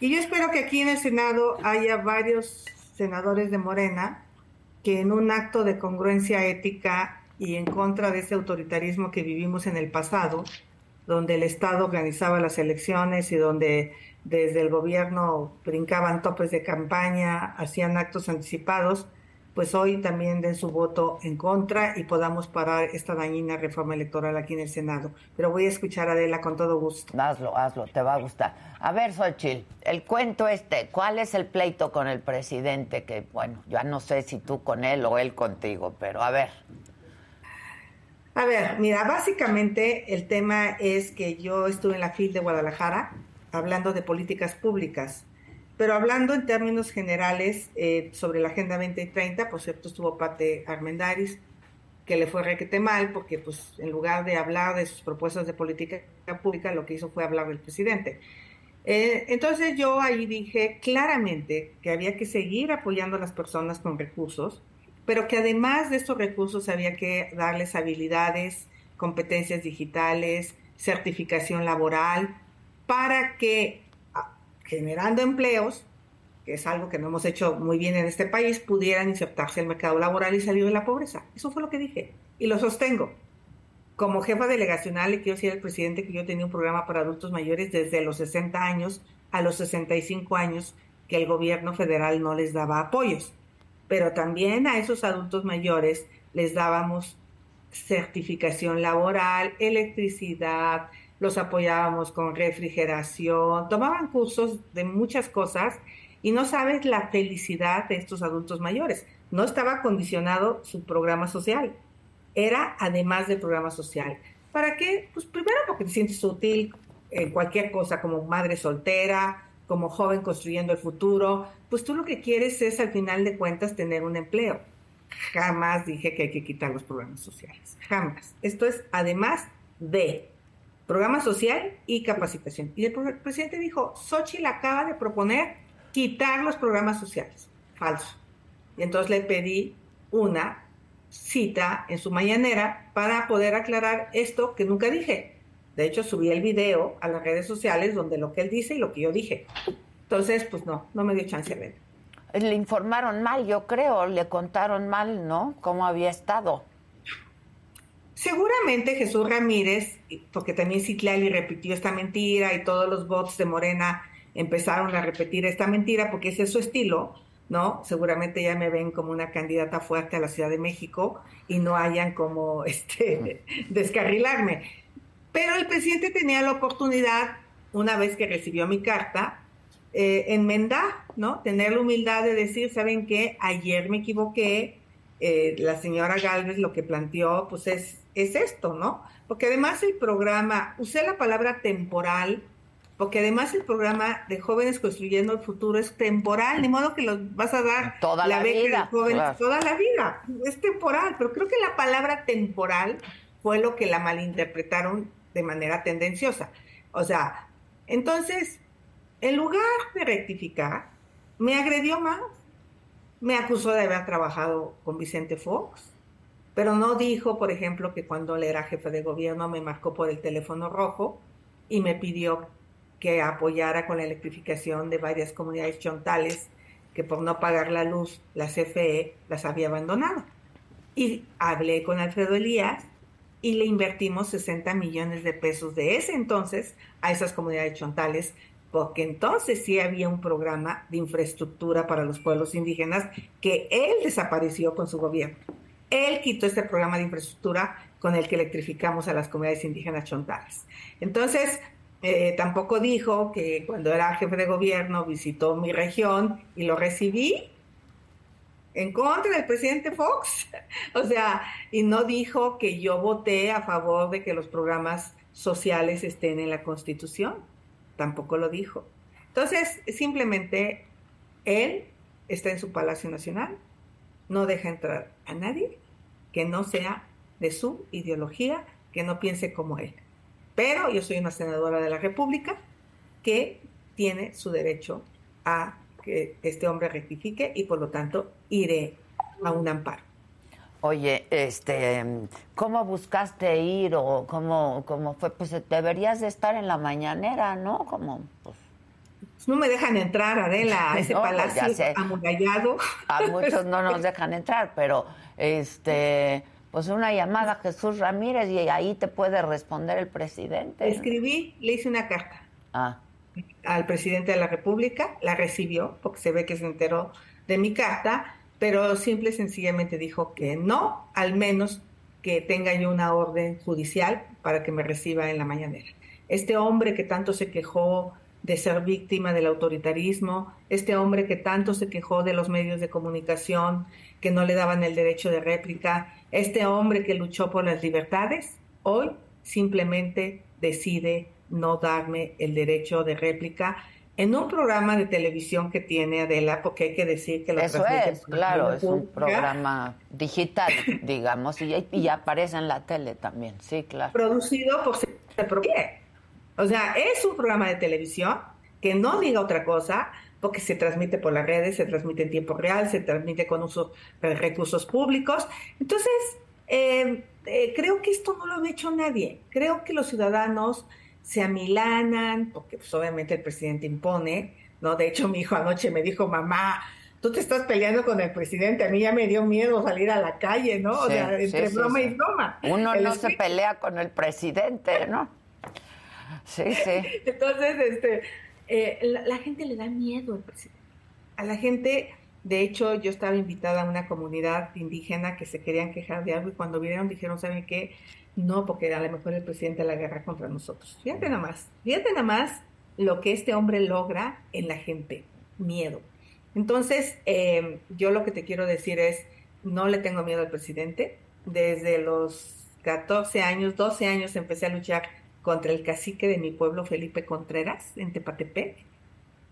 Y yo espero que aquí en el Senado haya varios senadores de Morena que en un acto de congruencia ética y en contra de ese autoritarismo que vivimos en el pasado, donde el Estado organizaba las elecciones y donde desde el gobierno brincaban topes de campaña, hacían actos anticipados, pues hoy también den su voto en contra y podamos parar esta dañina reforma electoral aquí en el Senado. Pero voy a escuchar a Adela con todo gusto. Hazlo, hazlo, te va a gustar. A ver, Xochitl, el cuento este, ¿cuál es el pleito con el presidente? Que, bueno, ya no sé si tú con él o él contigo, pero a ver. A ver, mira, básicamente el tema es que yo estuve en la FIL de Guadalajara, hablando de políticas públicas. Pero hablando en términos generales eh, sobre la Agenda 2030, por cierto, estuvo Pate Armendaris, que le fue requete mal, porque pues en lugar de hablar de sus propuestas de política pública, lo que hizo fue hablar del presidente. Eh, entonces yo ahí dije claramente que había que seguir apoyando a las personas con recursos, pero que además de estos recursos había que darles habilidades, competencias digitales, certificación laboral, para que ah, generando empleos, que es algo que no hemos hecho muy bien en este país, pudieran insertarse al mercado laboral y salir de la pobreza. Eso fue lo que dije y lo sostengo. Como jefa delegacional le quiero decir al presidente que yo tenía un programa para adultos mayores desde los 60 años a los 65 años que el gobierno federal no les daba apoyos. Pero también a esos adultos mayores les dábamos certificación laboral, electricidad, los apoyábamos con refrigeración, tomaban cursos de muchas cosas y no sabes la felicidad de estos adultos mayores. No estaba condicionado su programa social, era además del programa social. ¿Para qué? Pues primero porque te sientes útil en cualquier cosa, como madre soltera, como joven construyendo el futuro, pues tú lo que quieres es al final de cuentas tener un empleo. Jamás dije que hay que quitar los programas sociales, jamás. Esto es además de programa social y capacitación. Y el presidente dijo, Xochitl acaba de proponer quitar los programas sociales. Falso. Y entonces le pedí una cita en su mañanera para poder aclarar esto que nunca dije. De hecho, subí el video a las redes sociales donde lo que él dice y lo que yo dije. Entonces, pues no, no me dio chance de ver. Le informaron mal, yo creo, le contaron mal, ¿no? Cómo había estado. Seguramente Jesús Ramírez, porque también Citlali repitió esta mentira y todos los bots de Morena empezaron a repetir esta mentira porque ese es su estilo, ¿no? Seguramente ya me ven como una candidata fuerte a la Ciudad de México y no hayan como este descarrilarme. Pero el presidente tenía la oportunidad, una vez que recibió mi carta, eh, enmendar, ¿no? Tener la humildad de decir, ¿saben qué? Ayer me equivoqué, eh, la señora Galvez lo que planteó, pues es es esto, ¿no? Porque además el programa, usé la palabra temporal, porque además el programa de jóvenes construyendo el futuro es temporal, ni modo que los vas a dar toda la, vida, toda la vida, es temporal, pero creo que la palabra temporal fue lo que la malinterpretaron de manera tendenciosa. O sea, entonces, en lugar de rectificar, me agredió más, me acusó de haber trabajado con Vicente Fox, pero no dijo, por ejemplo, que cuando él era jefe de gobierno me marcó por el teléfono rojo y me pidió que apoyara con la electrificación de varias comunidades chontales que por no pagar la luz la CFE las había abandonado. Y hablé con Alfredo Elías y le invertimos 60 millones de pesos de ese entonces a esas comunidades chontales, porque entonces sí había un programa de infraestructura para los pueblos indígenas que él desapareció con su gobierno. Él quitó este programa de infraestructura con el que electrificamos a las comunidades indígenas chontales. Entonces, eh, tampoco dijo que cuando era jefe de gobierno visitó mi región y lo recibí. en contra del presidente Fox. o sea, y no dijo que yo voté a favor de que los programas sociales estén en la Constitución. Tampoco lo dijo. Entonces, simplemente él está en su Palacio Nacional, no deja entrar a nadie que no sea de su ideología, que no piense como él. Pero yo soy una senadora de la República que tiene su derecho a que este hombre rectifique y por lo tanto iré a un amparo. Oye, este, ¿cómo buscaste ir o cómo, cómo fue? Pues deberías de estar en la mañanera, ¿no? Como. No me dejan entrar, Adela, a ese pues palacio amurallado. A muchos no nos dejan entrar, pero este, pues una llamada a Jesús Ramírez y ahí te puede responder el presidente. Escribí, le hice una carta. Ah. Al presidente de la República, la recibió, porque se ve que se enteró de mi carta, pero simple y sencillamente dijo que no, al menos que tenga yo una orden judicial para que me reciba en la mañanera. Este hombre que tanto se quejó de ser víctima del autoritarismo, este hombre que tanto se quejó de los medios de comunicación que no le daban el derecho de réplica, este hombre que luchó por las libertades, hoy simplemente decide no darme el derecho de réplica en un programa de televisión que tiene Adela, porque hay que decir que lo Eso es, claro, es un programa digital, digamos, y, y, aparece en la tele también, sí, claro. Producido por qué? O sea, es un programa de televisión que no diga otra cosa, porque se transmite por las redes, se transmite en tiempo real, se transmite con uso de recursos públicos. Entonces, eh, eh, creo que esto no lo ha hecho nadie. Creo que los ciudadanos se amilanan, porque pues, obviamente el presidente impone, ¿no? De hecho, mi hijo anoche me dijo, mamá, tú te estás peleando con el presidente, a mí ya me dio miedo salir a la calle, ¿no? o sea, entre broma y broma. Uno no se pelea con el presidente, ¿no? Sí, sí. Entonces, este, eh, la, gente le da miedo al presidente. A la gente, de hecho, yo estaba invitada a una comunidad indígena que se querían quejar de algo y cuando vieron dijeron, ¿saben qué? No, porque a lo mejor el presidente la guerra contra nosotros. Fíjate nada más, fíjate nada más lo que este hombre logra en la gente, miedo. Entonces, em, yo lo que te quiero decir es, no le tengo miedo al presidente. Desde los 14 años, 12 años empecé a luchar contra el cacique de mi pueblo, Felipe Contreras, en Tepatepec,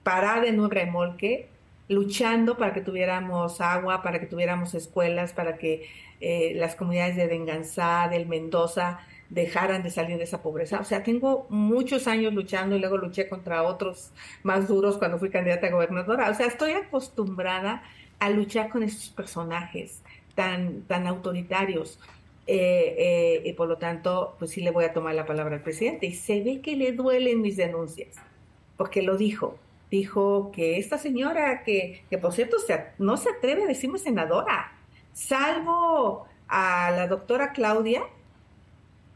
parada en un remolque, luchando para que tuviéramos agua, para que tuviéramos escuelas, para que eh, las comunidades de Venganzá, del Mendoza, dejaran de salir de esa pobreza. O sea, tengo muchos años luchando y luego luché contra otros más duros cuando fui candidata a gobernadora. O sea, estoy acostumbrada a luchar con estos personajes tan, tan autoritarios. Eh, eh, y por lo tanto, pues sí le voy a tomar la palabra al presidente. Y se ve que le duelen mis denuncias, porque lo dijo. Dijo que esta señora, que, que por cierto no se atreve a decirme senadora, salvo a la doctora Claudia,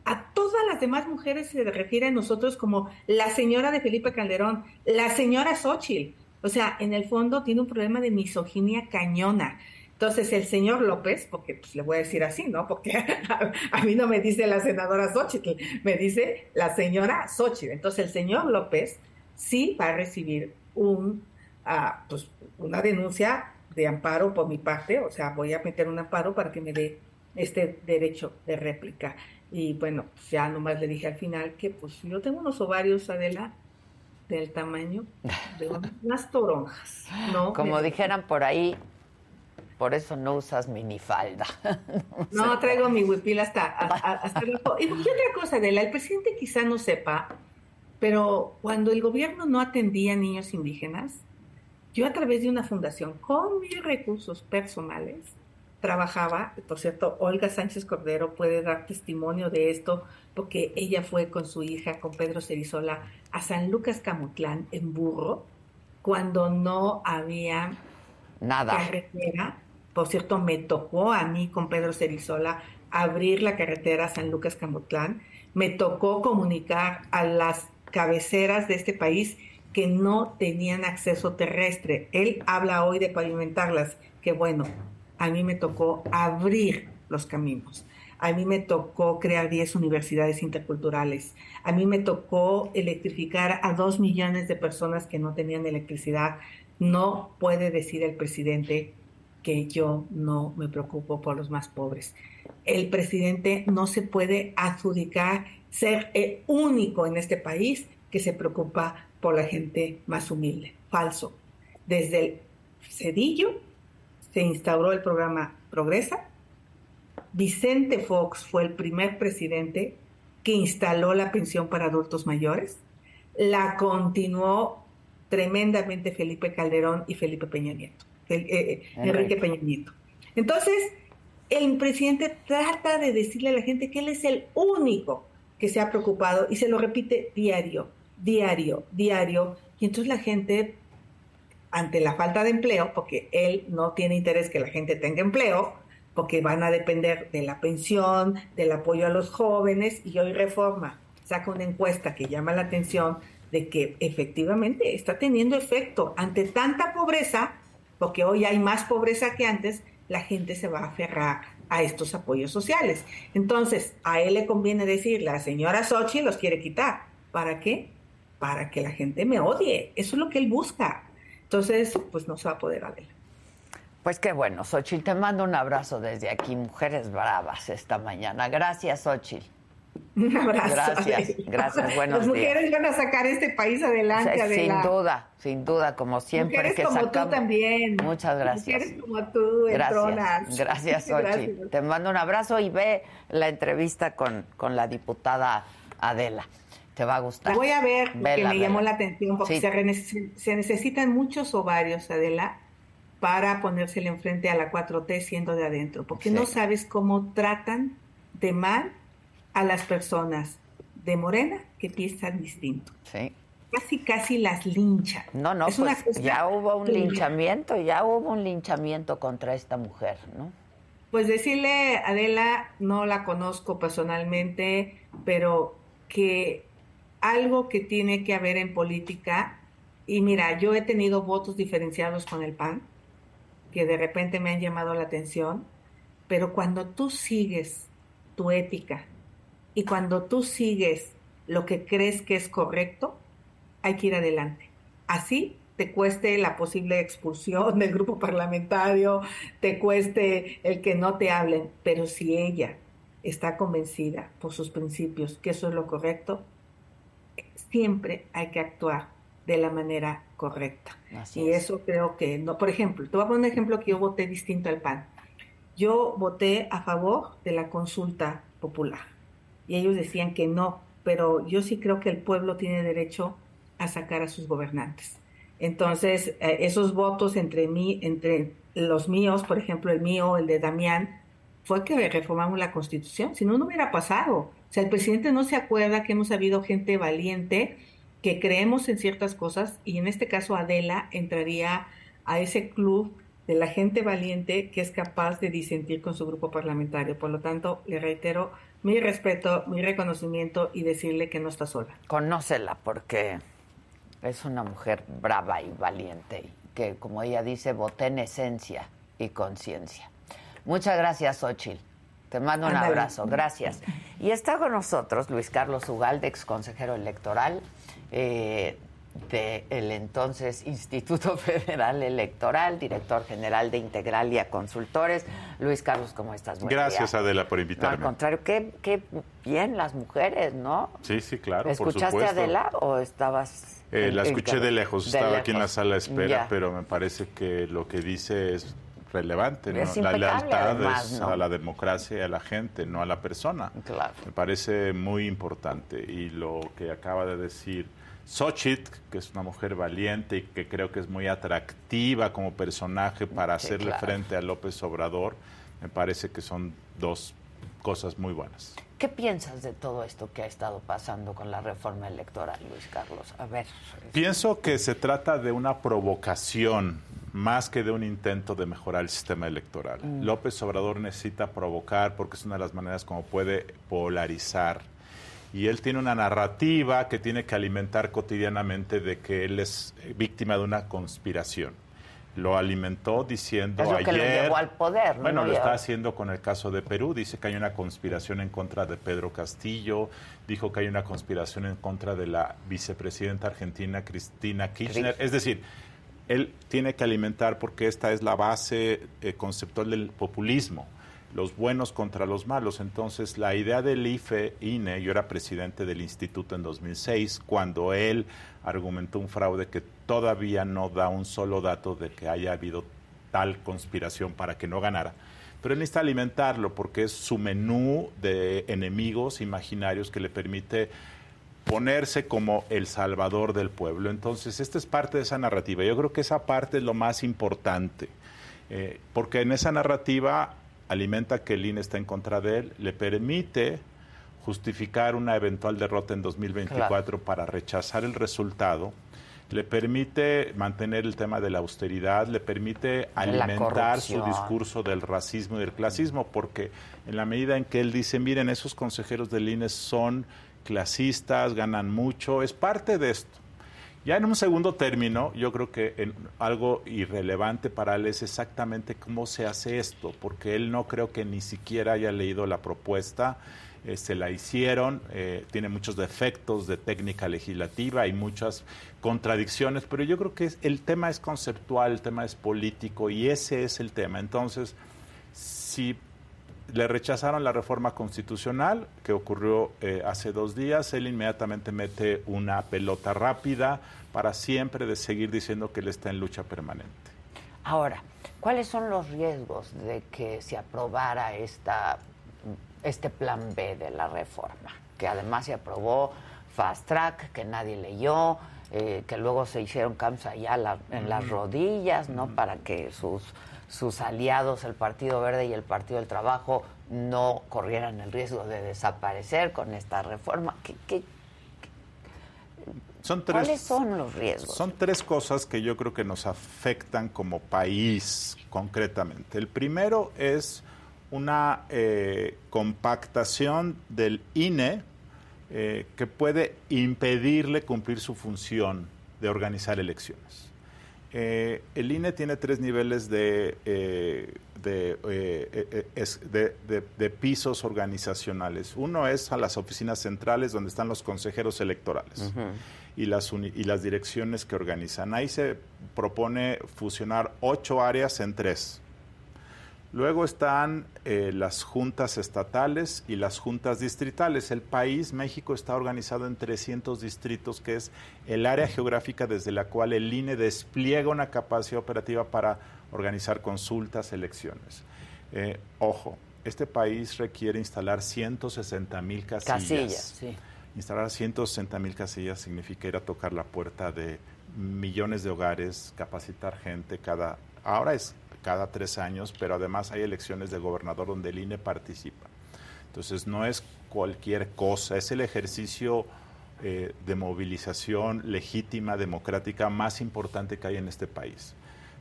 a todas las demás mujeres se refiere a nosotros como la señora de Felipe Calderón, la señora Xochitl. O sea, en el fondo tiene un problema de misoginia cañona. Entonces el señor López, porque pues, le voy a decir así, ¿no? Porque a, mí no me dice la senadora Xochitl, me dice la señora Xochitl. Entonces el señor López sí va a recibir un, pues, una denuncia de amparo por mi parte, o sea, voy a meter un amparo para que me dé este derecho de réplica. Y bueno, pues ya nomás le dije al final que pues yo tengo unos ovarios, Adela, del tamaño de unas toronjas, ¿no? Como dijeran por ahí, por eso no usas minifalda. no, no traigo mi huipil hasta, hasta, Y otra cosa, Adela, el presidente quizá no sepa, pero cuando el gobierno no atendía a niños indígenas, yo a través de una fundación con mis recursos personales trabajaba, por cierto, Olga Sánchez Cordero puede dar testimonio de esto porque ella fue con su hija, con Pedro Cerizola, a San Lucas Camutlán en burro, cuando no había nada carretera. Por cierto, me tocó a mí con Pedro Cerizola abrir la carretera San Lucas Camutlán, me tocó comunicar a las cabeceras de este país que no tenían acceso terrestre. Él habla hoy de pavimentarlas, que bueno, a mí me tocó abrir los caminos. A mí me tocó crear 10 universidades interculturales. A mí me tocó electrificar a dos millones de personas que no tenían electricidad. No puede decir el presidente que yo no me preocupo por los más pobres. El presidente no se puede adjudicar ser el único en este país que se preocupa por la gente más humilde. Falso. Desde el Cedillo se instauró el programa Progresa. Vicente Fox fue el primer presidente que instaló la pensión para adultos mayores. La continuó tremendamente Felipe Calderón y Felipe Peña Nieto. Eh, eh, Enrique Peña Nieto. Entonces, el presidente trata de decirle a la gente que él es el único que se ha preocupado y se lo repite diario, diario, diario. Y entonces la gente, ante la falta de empleo, porque él no tiene interés que la gente tenga empleo, porque van a depender de la pensión, del apoyo a los jóvenes, y hoy Reforma saca una encuesta que llama la atención de que efectivamente está teniendo efecto ante tanta pobreza porque hoy hay más pobreza que antes, la gente se va a aferrar a estos apoyos sociales. Entonces, a él le conviene decir, la señora Sochi los quiere quitar. ¿Para qué? Para que la gente me odie. Eso es lo que él busca. Entonces, pues no se va a poder a Pues qué bueno, Xochitl, te mando un abrazo desde aquí, Mujeres Bravas, esta mañana. Gracias, Xochitl. Un abrazo. Gracias, gracias, buenos Las mujeres van a sacar este país adelante, Sin duda, sin duda, como siempre. Mujeres que como tú también. Muchas gracias. Mujeres como tú, Gracias, gracias, Sochi. Te mando un abrazo y ve la entrevista con, con la diputada Adela. Te va a gustar. voy a ver, que me llamó la atención, porque se, se necesitan muchos ovarios, Adela, para ponérsele enfrente a la 4T siendo de adentro, porque no sabes cómo tratan de mal a las personas de Morena que piensan distinto. Sí. Casi, casi las linchan. No, no, pues ya hubo un linchamiento, ya hubo un linchamiento contra esta mujer, ¿no? Pues decirle, Adela, no la conozco personalmente, pero que algo que tiene que haber en política, y mira, yo he tenido votos diferenciados con el PAN, que de repente me han llamado la atención, pero cuando tú sigues tu ética, y cuando tú sigues lo que crees que es correcto, hay que ir adelante. Así te cueste la posible expulsión del grupo parlamentario, te cueste el que no te hablen, pero si ella está convencida por sus principios que eso es lo correcto, siempre hay que actuar de la manera correcta. y eso creo que no. Por ejemplo, te voy a poner un ejemplo que yo voté distinto al PAN. Yo voté a favor de la consulta popular y ellos decían que no, pero yo sí creo que el pueblo tiene derecho a sacar a sus gobernantes. Entonces, eh, esos votos entre mí, entre los míos, por ejemplo, el mío, el de Damián, fue que reformamos la Constitución, si no, no hubiera pasado. O sea, el presidente no se acuerda que hemos habido gente valiente, que creemos en ciertas cosas, y en este caso Adela entraría a ese club de la gente valiente que es capaz de disentir con su grupo parlamentario. Por lo tanto, le reitero, mi respeto, mi reconocimiento y decirle que no está sola. Conócela porque es una mujer brava y valiente y que, como ella dice, voté en esencia y conciencia. Muchas gracias, Xochil. Te mando un abrazo. Gracias. Y está con nosotros Luis Carlos Ugalde, ex consejero electoral. Eh, del entonces Instituto Federal Electoral, director general de Integralia Consultores. Luis Carlos, ¿cómo estás? Gracias, Adela, por invitarme. al contrario, qué, qué, bien las mujeres, ¿no? Sí, sí, claro. ¿Escuchaste a Adela o estabas.? Eh, la escuché de lejos, estaba aquí en la sala de espera, pero me parece que lo que dice es relevante, ¿no? la lealtad es a la democracia y a la gente, no a la persona. Claro. Me parece muy importante y lo que acaba de decir Xochitl, que es una mujer valiente y que creo que es muy atractiva como personaje para hacerle frente a López Obrador, me parece que son dos cosas muy buenas. ¿Qué piensas de todo esto que ha estado pasando con la reforma electoral, Luis Carlos? A ver. Pienso que se trata de una provocación más que de un intento de mejorar el sistema electoral. Mm. López Obrador necesita provocar porque es una de las maneras como puede polarizar y él tiene una narrativa que tiene que alimentar cotidianamente de que él es víctima de una conspiración. Lo alimentó diciendo es lo ayer. Que lo llevó al poder. ¿no? Bueno, lo está haciendo con el caso de Perú. Dice que hay una conspiración en contra de Pedro Castillo. Dijo que hay una conspiración en contra de la vicepresidenta argentina Cristina Kirchner. Es decir, él tiene que alimentar porque esta es la base eh, conceptual del populismo los buenos contra los malos. Entonces, la idea del IFE, INE, yo era presidente del instituto en 2006, cuando él argumentó un fraude que todavía no da un solo dato de que haya habido tal conspiración para que no ganara. Pero él necesita alimentarlo porque es su menú de enemigos imaginarios que le permite ponerse como el salvador del pueblo. Entonces, esta es parte de esa narrativa. Yo creo que esa parte es lo más importante, eh, porque en esa narrativa alimenta que el INE está en contra de él, le permite justificar una eventual derrota en 2024 para rechazar el resultado, le permite mantener el tema de la austeridad, le permite alimentar su discurso del racismo y del clasismo, porque en la medida en que él dice, miren, esos consejeros del INE son clasistas, ganan mucho, es parte de esto. Ya en un segundo término, yo creo que algo irrelevante para él es exactamente cómo se hace esto, porque él no creo que ni siquiera haya leído la propuesta, se la hicieron, eh, tiene muchos defectos de técnica legislativa y muchas contradicciones, pero yo creo que el tema es conceptual, el tema es político y ese es el tema. Entonces, si le rechazaron la reforma constitucional que ocurrió eh, hace dos días. Él inmediatamente mete una pelota rápida para siempre de seguir diciendo que él está en lucha permanente. Ahora, ¿cuáles son los riesgos de que se aprobara esta, este plan B de la reforma? Que además se aprobó fast track, que nadie leyó, eh, que luego se hicieron cambios allá en las rodillas, ¿no? Para que sus sus aliados, el Partido Verde y el Partido del Trabajo, no corrieran el riesgo de desaparecer con esta reforma. ¿Qué, son tres, ¿Cuáles son los riesgos? Son tres cosas que yo creo que nos afectan como país concretamente. El primero es una eh, compactación del INE eh, que puede impedirle cumplir su función de organizar elecciones. Eh, el INE tiene tres niveles de, eh, eh, de, pisos organizacionales. Uno es a las oficinas centrales donde están los consejeros electorales y, las y las direcciones que organizan. Ahí se propone fusionar ocho áreas en tres. Luego están eh, las juntas estatales y las juntas distritales. El país, México, está organizado en 300 distritos, que es el área geográfica desde la cual el INE despliega una capacidad operativa para organizar consultas, elecciones. Eh, ojo, este país requiere instalar 160 mil casillas. Casillas, sí. Instalar 160 mil casillas significa ir a tocar la puerta de millones de hogares, capacitar gente cada... Ahora es cada tres años, pero además hay elecciones de gobernador donde el INE participa. Entonces no es cualquier cosa, es el ejercicio eh, de movilización legítima, democrática más importante que hay en este país.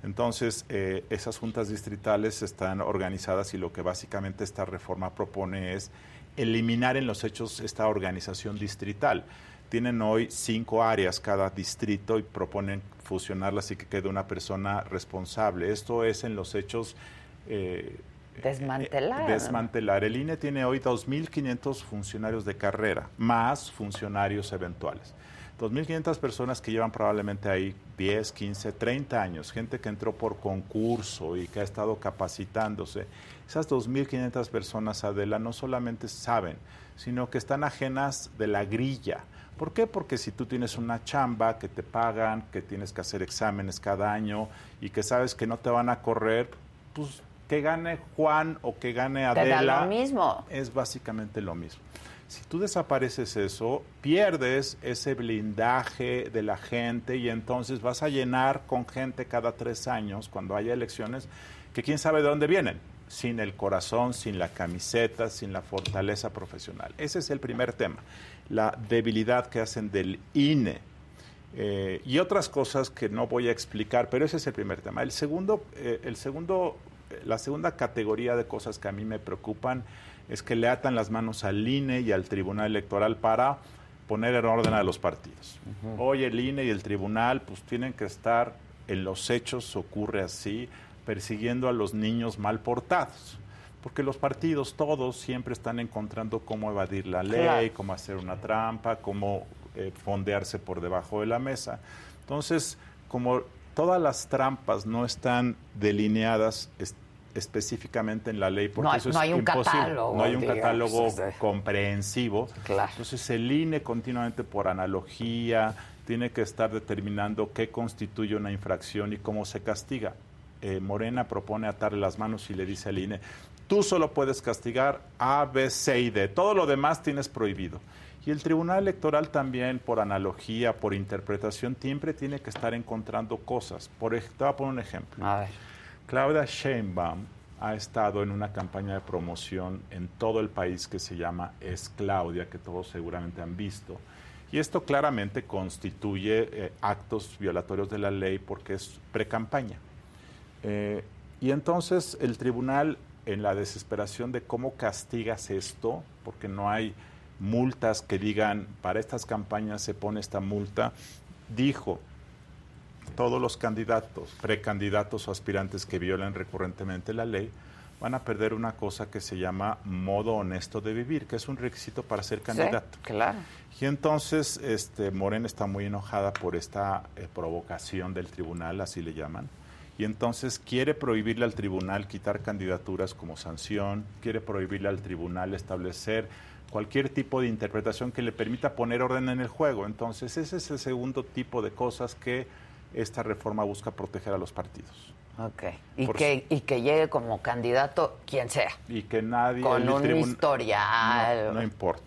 Entonces, eh, esas juntas distritales están organizadas y lo que básicamente esta reforma propone es eliminar en los hechos esta organización distrital. Tienen hoy cinco áreas cada distrito y proponen fusionarlas y que quede una persona responsable. Esto es en los hechos... Eh, desmantelar. Eh, desmantelar. El INE tiene hoy 2.500 funcionarios de carrera, más funcionarios eventuales. 2.500 personas que llevan probablemente ahí 10, 15, 30 años, gente que entró por concurso y que ha estado capacitándose. Esas 2.500 personas, Adela, no solamente saben, sino que están ajenas de la grilla ¿Por qué? Porque si tú tienes una chamba que te pagan, que tienes que hacer exámenes cada año y que sabes que no te van a correr, pues que gane Juan o que gane Adela. lo mismo. Es básicamente lo mismo. Si tú desapareces eso, pierdes ese blindaje de la gente y entonces vas a llenar con gente cada tres años cuando haya elecciones que quién sabe de dónde vienen sin el corazón, sin la camiseta, sin la fortaleza profesional. Ese es el primer tema, la debilidad que hacen del INE. Eh, y otras cosas que no voy a explicar, pero ese es el primer tema. El segundo, eh, el segundo, la segunda categoría de cosas que a mí me preocupan es que le atan las manos al INE y al Tribunal Electoral para poner en orden a los partidos. Hoy el INE y el Tribunal pues tienen que estar en los hechos, ocurre así, persiguiendo a los niños mal portados. Porque los partidos todos siempre están encontrando cómo evadir la ley, cómo hacer una trampa, cómo eh, fondearse por debajo de la mesa. Entonces, como todas las trampas no están delineadas específicamente en la ley, porque no, eso no es hay un imposible. Catálogo, no hay un digamos, catálogo este. comprensivo. Claro. Entonces se line continuamente por analogía, tiene que estar determinando qué constituye una infracción y cómo se castiga. Eh, Morena propone atarle las manos y le dice al INE, tú solo puedes castigar A, B, C y D, todo lo demás tienes prohibido. Y el Tribunal Electoral también, por analogía, por interpretación, siempre tiene que estar encontrando cosas. Por, te voy a poner un ejemplo. A ver. Claudia Sheinbaum ha estado en una campaña de promoción en todo el país que se llama Es Claudia, que todos seguramente han visto. Y esto claramente constituye eh, actos violatorios de la ley porque es pre-campaña. Eh, y entonces el tribunal, en la desesperación de cómo castigas esto, porque no hay multas que digan para estas campañas se pone esta multa, dijo todos los candidatos, precandidatos o aspirantes que violen recurrentemente la ley van a perder una cosa que se llama modo honesto de vivir, que es un requisito para ser candidato. Sí, claro. Y entonces este, Morena está muy enojada por esta eh, provocación del tribunal, así le llaman. Y entonces quiere prohibirle al tribunal quitar candidaturas como sanción, quiere prohibirle al tribunal establecer cualquier tipo de interpretación que le permita poner orden en el juego. Entonces ese es el segundo tipo de cosas que esta reforma busca proteger a los partidos. Ok. Y Por que, y que llegue como candidato quien sea. Y que nadie... Con un tribun- historial. No, no importa.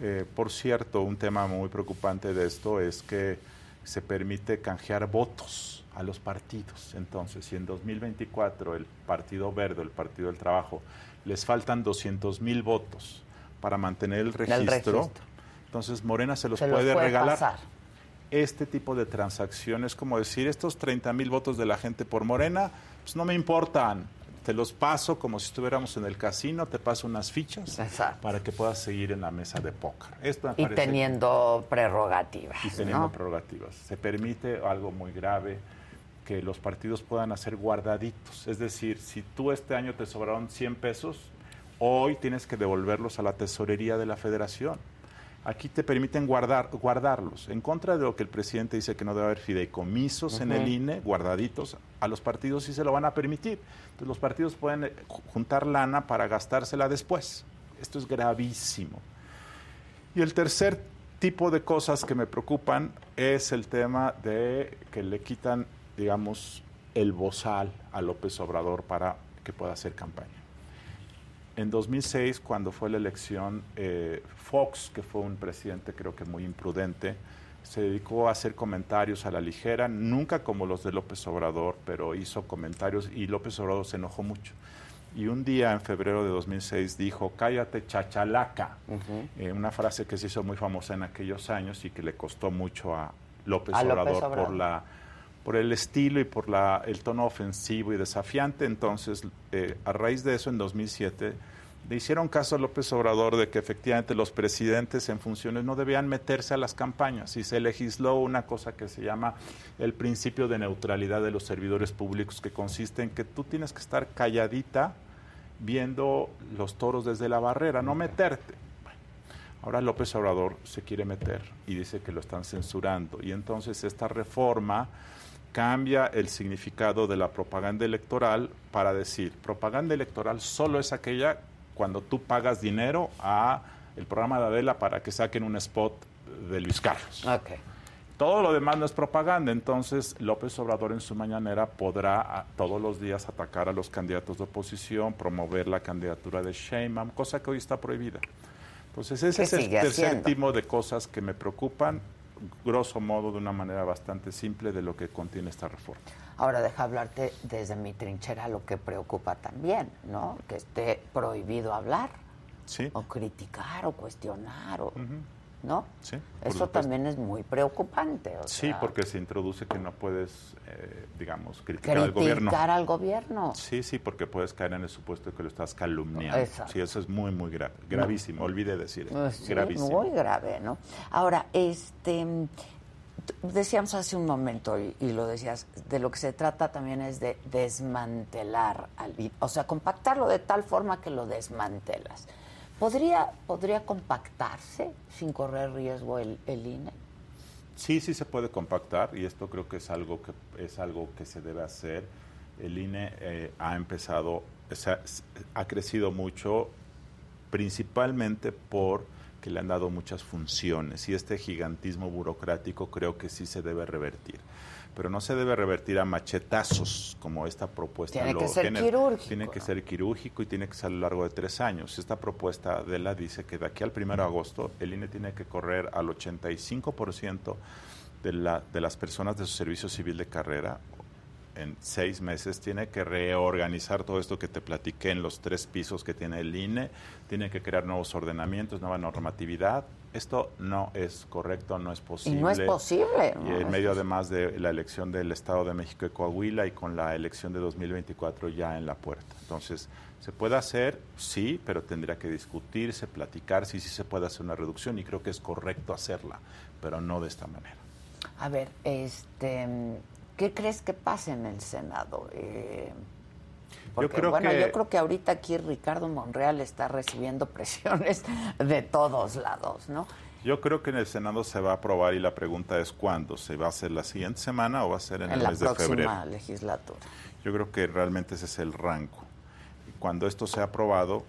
Eh, por cierto, un tema muy preocupante de esto es que se permite canjear votos a los partidos. Entonces, si en 2024 el Partido Verde, el Partido del Trabajo, les faltan 200 mil votos para mantener el registro, registro. entonces Morena se los Se los puede, regalar. pasar. Este tipo de transacciones, como decir, estos 30 mil votos de la gente por Morena, pues no me importan. Te los paso como si estuviéramos en el casino, te paso unas fichas Exacto. para que puedas seguir en la mesa de póker. Esto Y teniendo prerrogativas. y teniendo ¿no? prerrogativas. Se permite algo muy grave, que los partidos puedan hacer guardaditos. Es decir, si tú este año te sobraron 100 pesos, hoy tienes que devolverlos a la tesorería de la federación. Aquí te permiten guardar, guardarlos. En contra de lo que el presidente dice que no debe haber fideicomisos en el INE, guardaditos, a los partidos sí se lo van a permitir. Entonces los partidos pueden eh, ju- juntar lana para gastársela después. Esto es gravísimo. Y el tercer tipo de cosas que me preocupan es el tema de que le quitan, digamos, el bozal a López Obrador para que pueda hacer campaña. En 2006, cuando fue la elección, eh, Fox, que fue un presidente creo que muy imprudente, se dedicó a hacer comentarios a la ligera, nunca como los de López Obrador, pero hizo comentarios y López Obrador se enojó mucho. Y un día, en febrero de 2006, dijo, cállate chachalaca, Eh, una frase que se hizo muy famosa en aquellos años y que le costó mucho a López, A López Obrador, Obrador. por la por el estilo y por la, el tono ofensivo y desafiante. Entonces, eh, a raíz de eso, en 2007, le hicieron caso a López Obrador de que efectivamente los presidentes en funciones no debían meterse a las campañas y se legisló una cosa que se llama el principio de neutralidad de los servidores públicos, que consiste en que tú tienes que estar calladita viendo los toros desde la barrera, no meterte. Ahora López Obrador se quiere meter y dice que lo están censurando. Y entonces esta reforma cambia el significado de la propaganda electoral para decir, propaganda electoral solo es aquella cuando tú pagas dinero a el programa de Adela para que saquen un spot de Luis Carlos. Ok. Todo lo demás no es propaganda, entonces López Obrador en su mañanera podrá a- todos los días atacar a los candidatos de oposición, promover la candidatura de Sheinbaum, cosa que hoy está prohibida. Entonces ese ¿Qué es el tercer haciendo? tipo de cosas que me preocupan, grosso modo de una manera bastante simple de lo que contiene esta reforma. Ahora deja hablarte desde mi trinchera lo que preocupa también, ¿no? Que esté prohibido hablar Sí, o criticar o cuestionar, o. ¿no? sí. Eso supuesto. también es muy preocupante. o Sí, sea, porque se introduce que no puedes, eh, digamos, criticar al gobierno. criticar al gobierno. Sí, sí, porque puedes caer en el supuesto de que lo estás calumniando. Exacto. Sí, eso es muy, muy grave, gravísimo. Olvide decir eso. Sí, gravísimo. muy grave, ¿no? Ahora, este, decíamos hace un momento, y, y lo decías, de lo que se trata también es de desmantelar, al, o sea, compactarlo de tal forma que lo desmantelas. ¿Podría, podría compactarse sin correr riesgo el, el INE? Sí, sí se puede compactar y esto creo que es algo que es algo que se debe hacer. El INE eh, ha empezado, ha crecido mucho, principalmente por que le han dado muchas funciones y este gigantismo burocrático creo que sí se debe revertir. Pero no se debe revertir a machetazos como esta propuesta. Tiene que ser quirúrgico. Tiene que ser quirúrgico y tiene que ser a lo largo de tres años. Esta propuesta de la dice que de aquí al 1 de agosto el INE tiene que correr al 85% de, la, de las personas de su servicio civil de carrera en seis meses, tiene que reorganizar todo esto que te platiqué en los tres pisos que tiene el INE, tiene que crear nuevos ordenamientos, nueva normatividad. Esto no es correcto, no es posible. Y no es posible. Y en medio además de la elección del Estado de México y Coahuila y con la elección de 2024 ya en la puerta. Entonces, ¿se puede hacer? Sí, pero tendría que discutirse, platicar si sí se puede hacer una reducción y creo que es correcto hacerla, pero no de esta manera. A ver, este ¿Qué crees que pase en el Senado? Eh, yo creo bueno, yo creo que ahorita aquí Ricardo Monreal está recibiendo presiones de todos lados, ¿no? Yo creo que en el Senado se va a aprobar y la pregunta es cuándo. ¿Se va a hacer la siguiente semana o va a ser en, el mes de febrero? En la próxima legislatura. Yo creo que realmente ese es el rango. Cuando esto sea aprobado,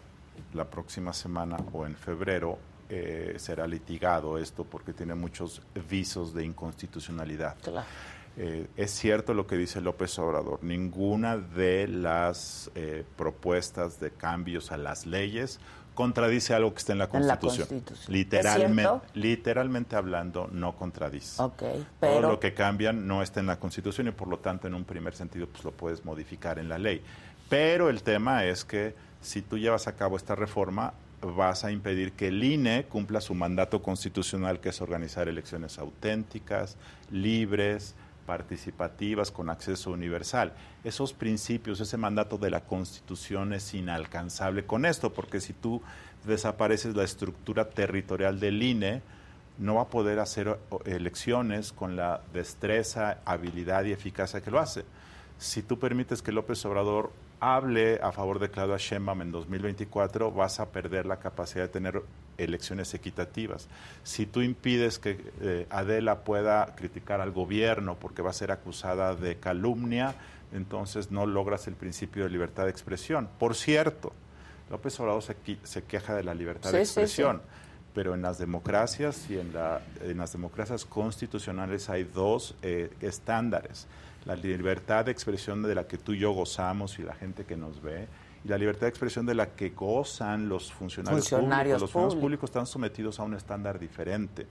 la próxima semana o en febrero, eh, será litigado esto porque tiene muchos visos de inconstitucionalidad. Claro. Eh, es cierto lo que dice López Obrador, ninguna de las eh, propuestas de cambios a las leyes contradice algo que está en la Constitución. Literalmente, literalmente hablando, no contradice. Todo lo que cambian no está en la Constitución y por lo tanto en un primer sentido pues lo puedes modificar en la ley. Pero el tema es que si tú llevas a cabo esta reforma, vas a impedir que el INE cumpla su mandato constitucional, que es organizar elecciones auténticas, libres, participativas con acceso universal. Esos principios, ese mandato de la Constitución es inalcanzable con esto, porque si tú desapareces la estructura territorial del INE, no va a poder hacer elecciones con la destreza, habilidad y eficacia que lo hace. Si tú permites que López Obrador hable a favor de Claudia Sheinbaum en 2024, vas a perder la capacidad de tener elecciones equitativas. Si tú impides que eh, Adela pueda criticar al gobierno porque va a ser acusada de calumnia, entonces no logras el principio de libertad de expresión. Por cierto, López Obrador se, queja de la libertad de expresión. Pero en las democracias y en, la, en las democracias constitucionales hay dos eh, estándares la libertad de expresión de la que tú y yo gozamos y la gente que nos ve, y la libertad de expresión de la que gozan los funcionarios, públicos. Los funcionarios públicos están sometidos a un estándar diferente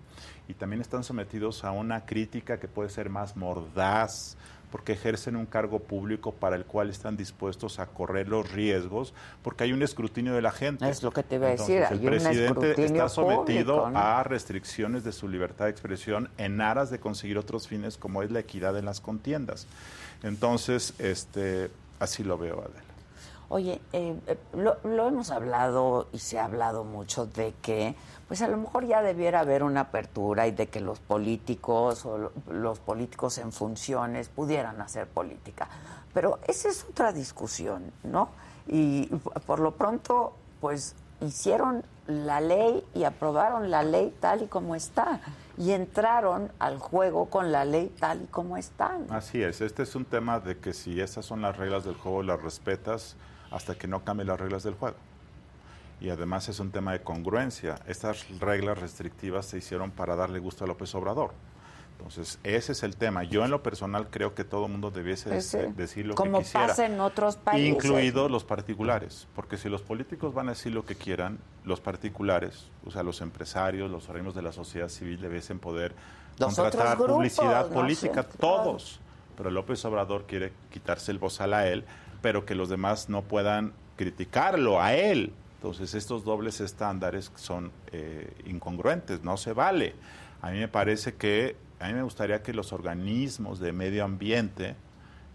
y también están sometidos a una crítica que puede ser más mordaz, porque ejercen un cargo público para el cual están dispuestos a correr los riesgos, porque hay un escrutinio de la gente. Es lo que te iba a decir. el presidente está sometido a restricciones de su libertad de expresión en aras de conseguir otros fines como es la equidad en las contiendas. Entonces, este, así lo veo, Adela. Oye, eh, eh, lo, lo, hemos hablado y se ha hablado mucho de que pues a lo mejor ya debiera haber una apertura y de que los políticos o los políticos en funciones pudieran hacer política. Pero esa es otra discusión, ¿no? Y por lo pronto, pues hicieron la ley y aprobaron la ley tal y como está y entraron al juego con la ley tal y como está. Así es, este es un tema de que si esas son las reglas del juego, las respetas hasta que no cambien las reglas del juego y además es un tema de congruencia. Estas reglas restrictivas se hicieron para darle gusto a López Obrador. Entonces, ese es el tema. Yo en lo personal creo que todo el mundo debiese decir lo que quisiera. Como pasa en otros países. Incluidos los particulares. Porque si los políticos van a decir lo que quieran, los particulares, o sea, los empresarios, los organismos de la sociedad civil debiesen poder contratar publicidad política, todos. Pero López Obrador quiere quitarse el bozal a él, pero que los demás no puedan criticarlo a él entonces, estos dobles estándares son eh, incongruentes, no se vale. A mí me parece que, a mí me gustaría que los organismos de medio ambiente,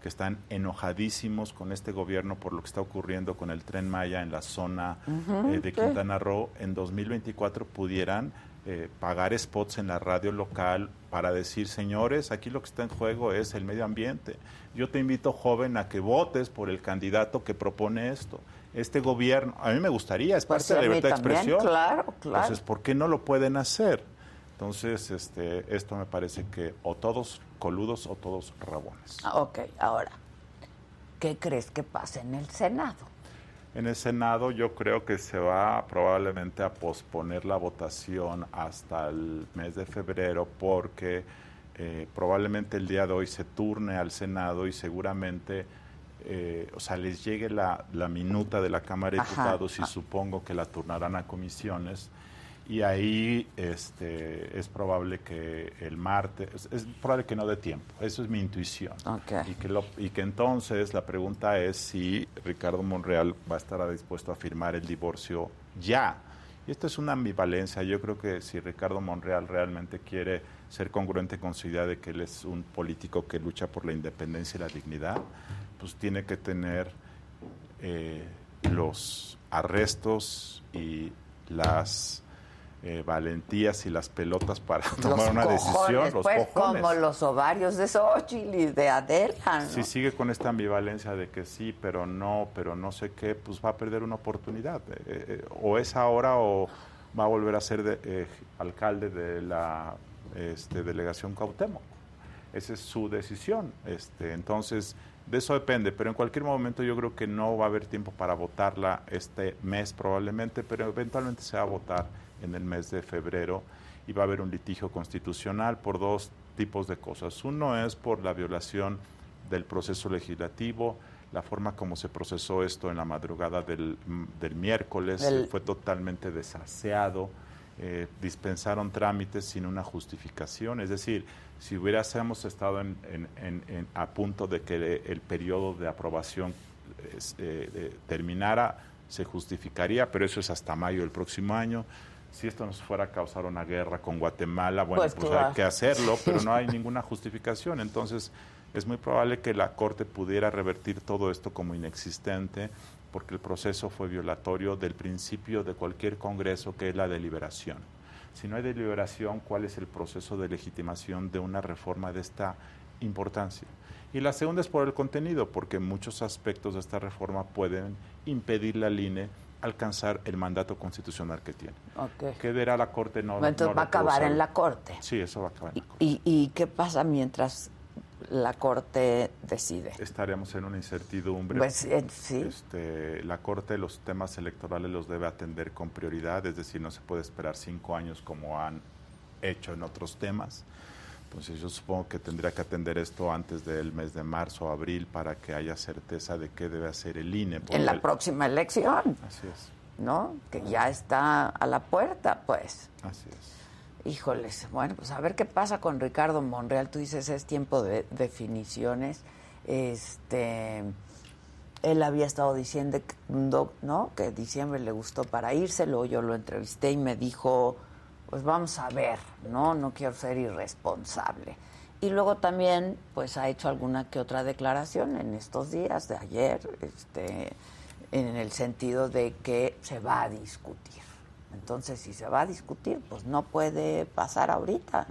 que están enojadísimos con este gobierno por lo que está ocurriendo con el tren Maya en la zona eh, de Quintana Roo, en 2024 pudieran eh, pagar spots en la radio local para decir, señores, aquí lo que está en juego es el medio ambiente. Yo te invito, joven, a que votes por el candidato que propone esto este gobierno, a mí me gustaría, es pues parte de la libertad de expresión. Claro, claro. Entonces, ¿por qué no lo pueden hacer? Entonces, este, esto me parece que o todos coludos o todos rabones. Ah, ok, ahora, ¿qué crees que pase en el Senado? En el Senado yo creo que se va probablemente a posponer la votación hasta el mes de febrero porque eh, probablemente el día de hoy se turne al Senado y seguramente, eh, o sea, les llegue la, minuta de la Cámara de Diputados y supongo que la turnarán a comisiones y ahí este, es probable que el martes, es, probable que no dé tiempo, eso es mi intuición. Y, que y que entonces la pregunta es si Ricardo Monreal va a estar dispuesto a firmar el divorcio ya. Y esto es una ambivalencia, yo creo que si Ricardo Monreal realmente quiere ser congruente con su idea de que él es un político que lucha por la independencia y la dignidad, pues tiene que tener eh, los arrestos y las eh, valentías y las pelotas para tomar una decisión, los pues, Como los ovarios de Xochitl y de Adela. Si sigue con esta ambivalencia de que sí, pero no, pero no sé qué, pues va a perder una oportunidad. Eh, eh, o es ahora o va a volver a ser de, alcalde de la este, delegación Cautemo. Esa es su decisión. Este, entonces, de eso depende, pero en cualquier momento yo creo que no va a haber tiempo para votarla este mes probablemente, pero eventualmente se va a votar en el mes de febrero y va a haber un litigio constitucional por dos tipos de cosas. Uno es por la violación del proceso legislativo, la forma como se procesó esto en la madrugada del, del miércoles fue totalmente desaseado, eh, dispensaron trámites sin una justificación, es decir, si hubiéramos estado en, en, a punto de que el periodo de aprobación eh, eh, terminara, se justificaría, pero eso es hasta mayo del próximo año si esto nos fuera a causar una guerra con Guatemala, bueno, pues, pues hay que hacerlo, pero no hay ninguna justificación. Entonces, es muy probable que la Corte pudiera revertir todo esto como inexistente, porque el proceso fue violatorio del principio de cualquier Congreso, que es la deliberación. Si no hay deliberación, ¿cuál es el proceso de legitimación de una reforma de esta importancia? Y la segunda es por el contenido, porque muchos aspectos de esta reforma pueden impedir la INE alcanzar el mandato constitucional que tiene. Okay. ¿Qué verá la Corte? No, Entonces va a acabar en la Corte. Sí, eso va a acabar en la Corte. ¿Y, y qué pasa mientras la Corte decide? Estaremos en una incertidumbre. Pues, eh, sí. Este, la Corte los temas electorales los debe atender con prioridad, es decir, no se puede esperar cinco años como han hecho en otros temas. Entonces yo supongo que tendría que atender esto antes del mes de marzo o abril para que haya certeza de qué debe hacer el INE. En la próxima elección. Así es. ¿No? Que ya está a la puerta, pues. Así es. Híjoles, bueno, pues a ver qué pasa con Ricardo Monreal. Tú dices es tiempo de definiciones. Este, él había estado diciendo, ¿no? Que diciembre le gustó para irse. Luego yo lo entrevisté y me dijo pues vamos a ver, ¿no? No quiero ser irresponsable. Y luego también, pues ha hecho alguna que otra declaración en estos días de ayer, este, en el sentido de que se va a discutir. Entonces, si se va a discutir, pues no puede pasar ahorita.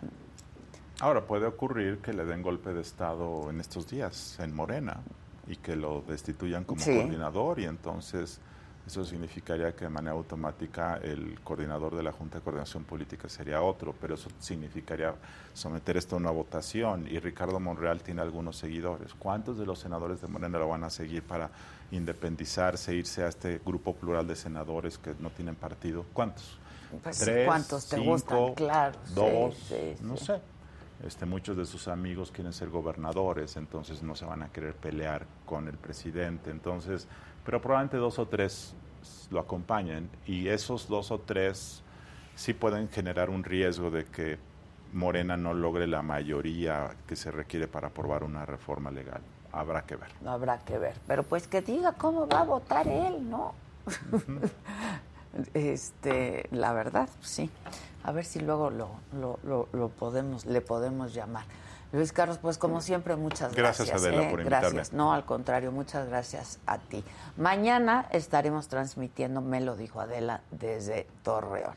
Ahora puede ocurrir que le den golpe de Estado en estos días en Morena y que lo destituyan como coordinador y entonces eso significaría que de manera automática el coordinador de la Junta de Coordinación Política sería otro, pero eso significaría someter esto a una votación y Ricardo Monreal tiene algunos seguidores. ¿Cuántos de los senadores de Morena lo van a seguir para independizarse, irse a este grupo plural de senadores que no tienen partido? ¿Cuántos? Pues, ¿Tres, ¿Cuántos te gustan? Claro. ¿Dos? no sé. Este, muchos de sus amigos quieren ser gobernadores, entonces no se van a querer pelear con el presidente. Entonces, pero probablemente dos o tres lo acompañen y esos dos o tres sí pueden generar un riesgo de que Morena no logre la mayoría que se requiere para aprobar una reforma legal. Habrá que ver. Habrá que ver. Pero pues que diga cómo va a votar él, ¿no? este, la verdad, sí. A ver si luego lo, lo, lo podemos, le podemos llamar. Luis Carlos, pues como siempre, muchas gracias. Gracias, Adela, ¿eh? por invitarme. Gracias. No, al contrario, muchas gracias a ti. Mañana estaremos transmitiendo, me lo dijo Adela, desde Torreón.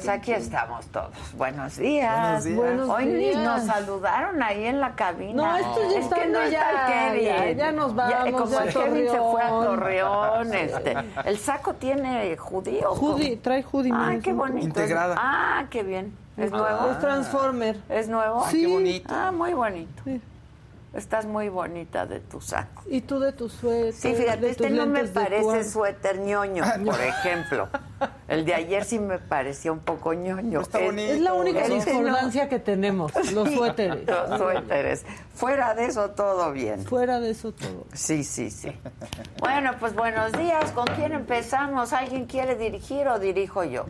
Pues aquí estamos todos. Buenos días. Buenos días. Buenos Hoy ni días. nos saludaron ahí en la cabina. No, estos ya es que no ya, el Kevin. ya, ya nos vamos, como ya el Kevin se fue a Torreón. Este, el saco tiene judío. ¿cómo? trae. Ay, mira, qué bonito. Integrada. Ah, qué bien. ¿Es nuevo? Es Transformer. ¿Es nuevo? Sí. Qué bonito. Ah, muy bonito. Sí. Estás muy bonita de tu saco. Y tú de tu suéter. Sí, fíjate, de este no me parece suéter ñoño, por ejemplo. El de ayer sí me parecía un poco ñoño. Está Es- bonito. Es la única no. discordancia que tenemos, los Sí, suéteres. Los suéteres. Fuera de eso, todo bien. Fuera de eso todo. Sí, sí, sí. Bueno, pues buenos días. ¿Con quién empezamos? ¿Alguien quiere dirigir o dirijo yo?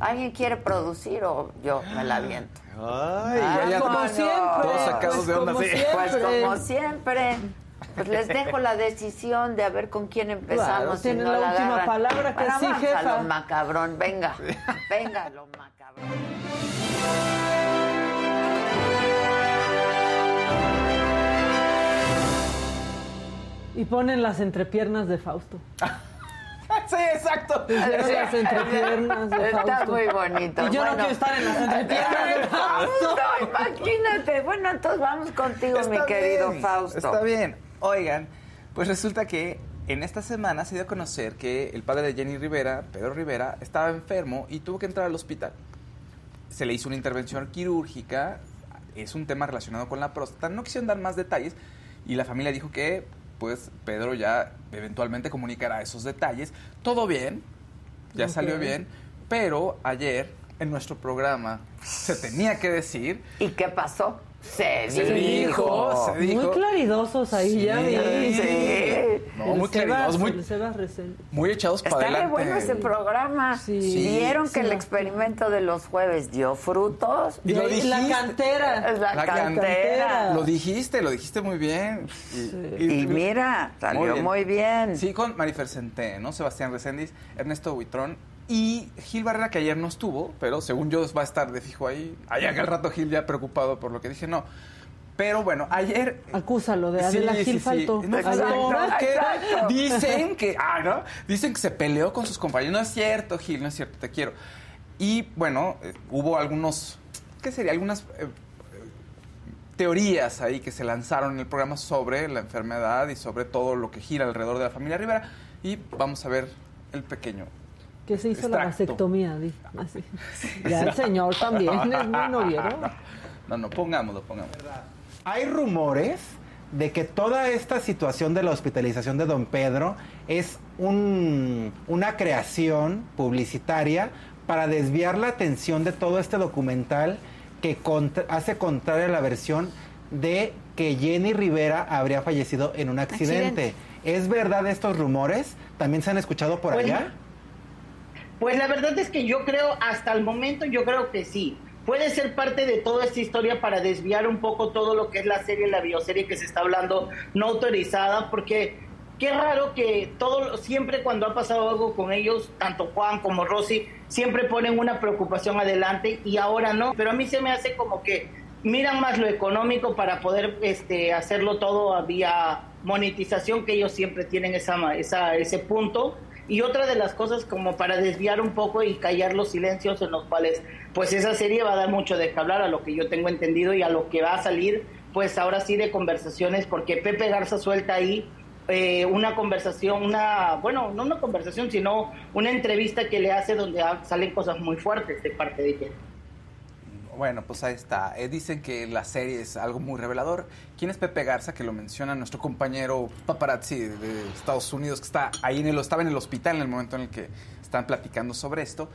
¿Alguien quiere producir o yo me la aviento? Ay, Ah, ya, como siempre. Todos sacados Pues de onda, como sí. siempre. Pues como siempre. Pues les dejo la decisión de a ver con quién empezamos. Claro, si tienen no la última agarran. palabra, que Bueno, sí, jefa. a lo macabrón, venga. Venga, lo macabrón. Y ponen las entrepiernas de Fausto. Sí, exacto. Pusieron las entrepiernas de Está Fausto. muy bonito. Y yo no Bueno. quiero estar en las entrepiernas de Fausto. No, imagínate. Bueno, entonces vamos contigo, mi Está querido bien, Fausto. Está bien. Oigan, pues resulta que en esta semana se dio a conocer que el padre de Jenny Rivera, Pedro Rivera, estaba enfermo y tuvo que entrar al hospital. Se le hizo una intervención quirúrgica, es un tema relacionado con la próstata. No quisieron dar más detalles y la familia dijo que pues Pedro ya eventualmente comunicará esos detalles. Todo bien, ya salió bien, pero ayer en nuestro programa se tenía que decir ¿Y qué pasó? Se, Se dijo. dijo, se dijo. Muy claridosos ahí, ya vi. Sí. No, muy claridosos, muy, echados para Está adelante. bueno ese programa. Sí. ¿Vieron que el la- experimento de los jueves dio frutos? Y lo La dijiste. cantera. Es la, La cantera. Lo dijiste, lo dijiste muy bien. Y, Y mira, salió muy bien. Sí, con Marifer Centeno, ¿no? Sebastián Reséndiz, Ernesto Buitrón y Gil Barrera, que ayer no estuvo, pero según yo va a estar de fijo ahí. Allá que al rato Gil ya preocupado por lo que dije, no. Pero bueno, ayer... Acúsalo de Adela Sí, Gil sí, sí. faltó. No, porque exacto. dicen que, ah, ¿no? Dicen que se peleó con sus compañeros. No es cierto, Gil, no es cierto, te quiero. Y bueno, eh, hubo algunos, ¿qué sería? Algunas eh, teorías ahí que se lanzaron en el programa sobre la enfermedad y sobre todo lo que gira alrededor de la familia Rivera. Y vamos a ver el pequeño. Que se hizo la vasectomía, di, así. Ya el señor también es muy noviero. No, no, pongámoslo, pongámoslo. Hay rumores de que toda esta situación de la hospitalización de don Pedro es un- una creación publicitaria para desviar la atención de todo este documental que contra- hace contraria a la versión de que Jenny Rivera habría fallecido en un accidente. ¿Es verdad estos rumores? ¿También se han escuchado por allá? Pues la verdad es que yo creo, hasta el momento yo creo que sí. Puede ser parte de toda esta historia para desviar un poco todo lo que es la serie, la bioserie que se está hablando, no autorizada, porque qué raro que todo, siempre cuando ha pasado algo con ellos, tanto Juan como Rosy, siempre ponen una preocupación adelante y ahora no. Pero a mí se me hace como que miran más lo económico para poder este, hacerlo todo vía monetización, que ellos siempre tienen esa, esa, ese punto. Y otra de las cosas como para desviar un poco y callar los silencios en los cuales pues esa serie va a dar mucho de qué hablar a lo que yo tengo entendido y a lo que va a salir pues ahora sí de conversaciones porque Pepe Garza suelta ahí eh, una conversación, una, bueno, no una conversación, sino una entrevista que le hace donde salen cosas muy fuertes de parte de ella. Bueno, pues ahí está. Eh, dicen que la serie es algo muy revelador. ¿Quién es Pepe Garza? Que lo menciona nuestro compañero paparazzi de, Estados Unidos, que está ahí en el, estaba en el hospital en el momento en el que están platicando sobre esto.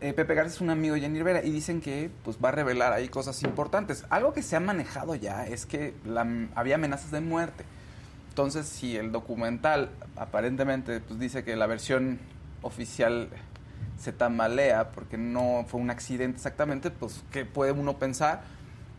Eh, Pepe Garza es un amigo de Jenny Rivera y dicen que pues, va a revelar ahí cosas importantes. Algo que se ha manejado ya es que había amenazas de muerte. Entonces, si el documental aparentemente pues, dice que la versión oficial se tambalea porque no fue un accidente exactamente, pues, ¿qué puede uno pensar?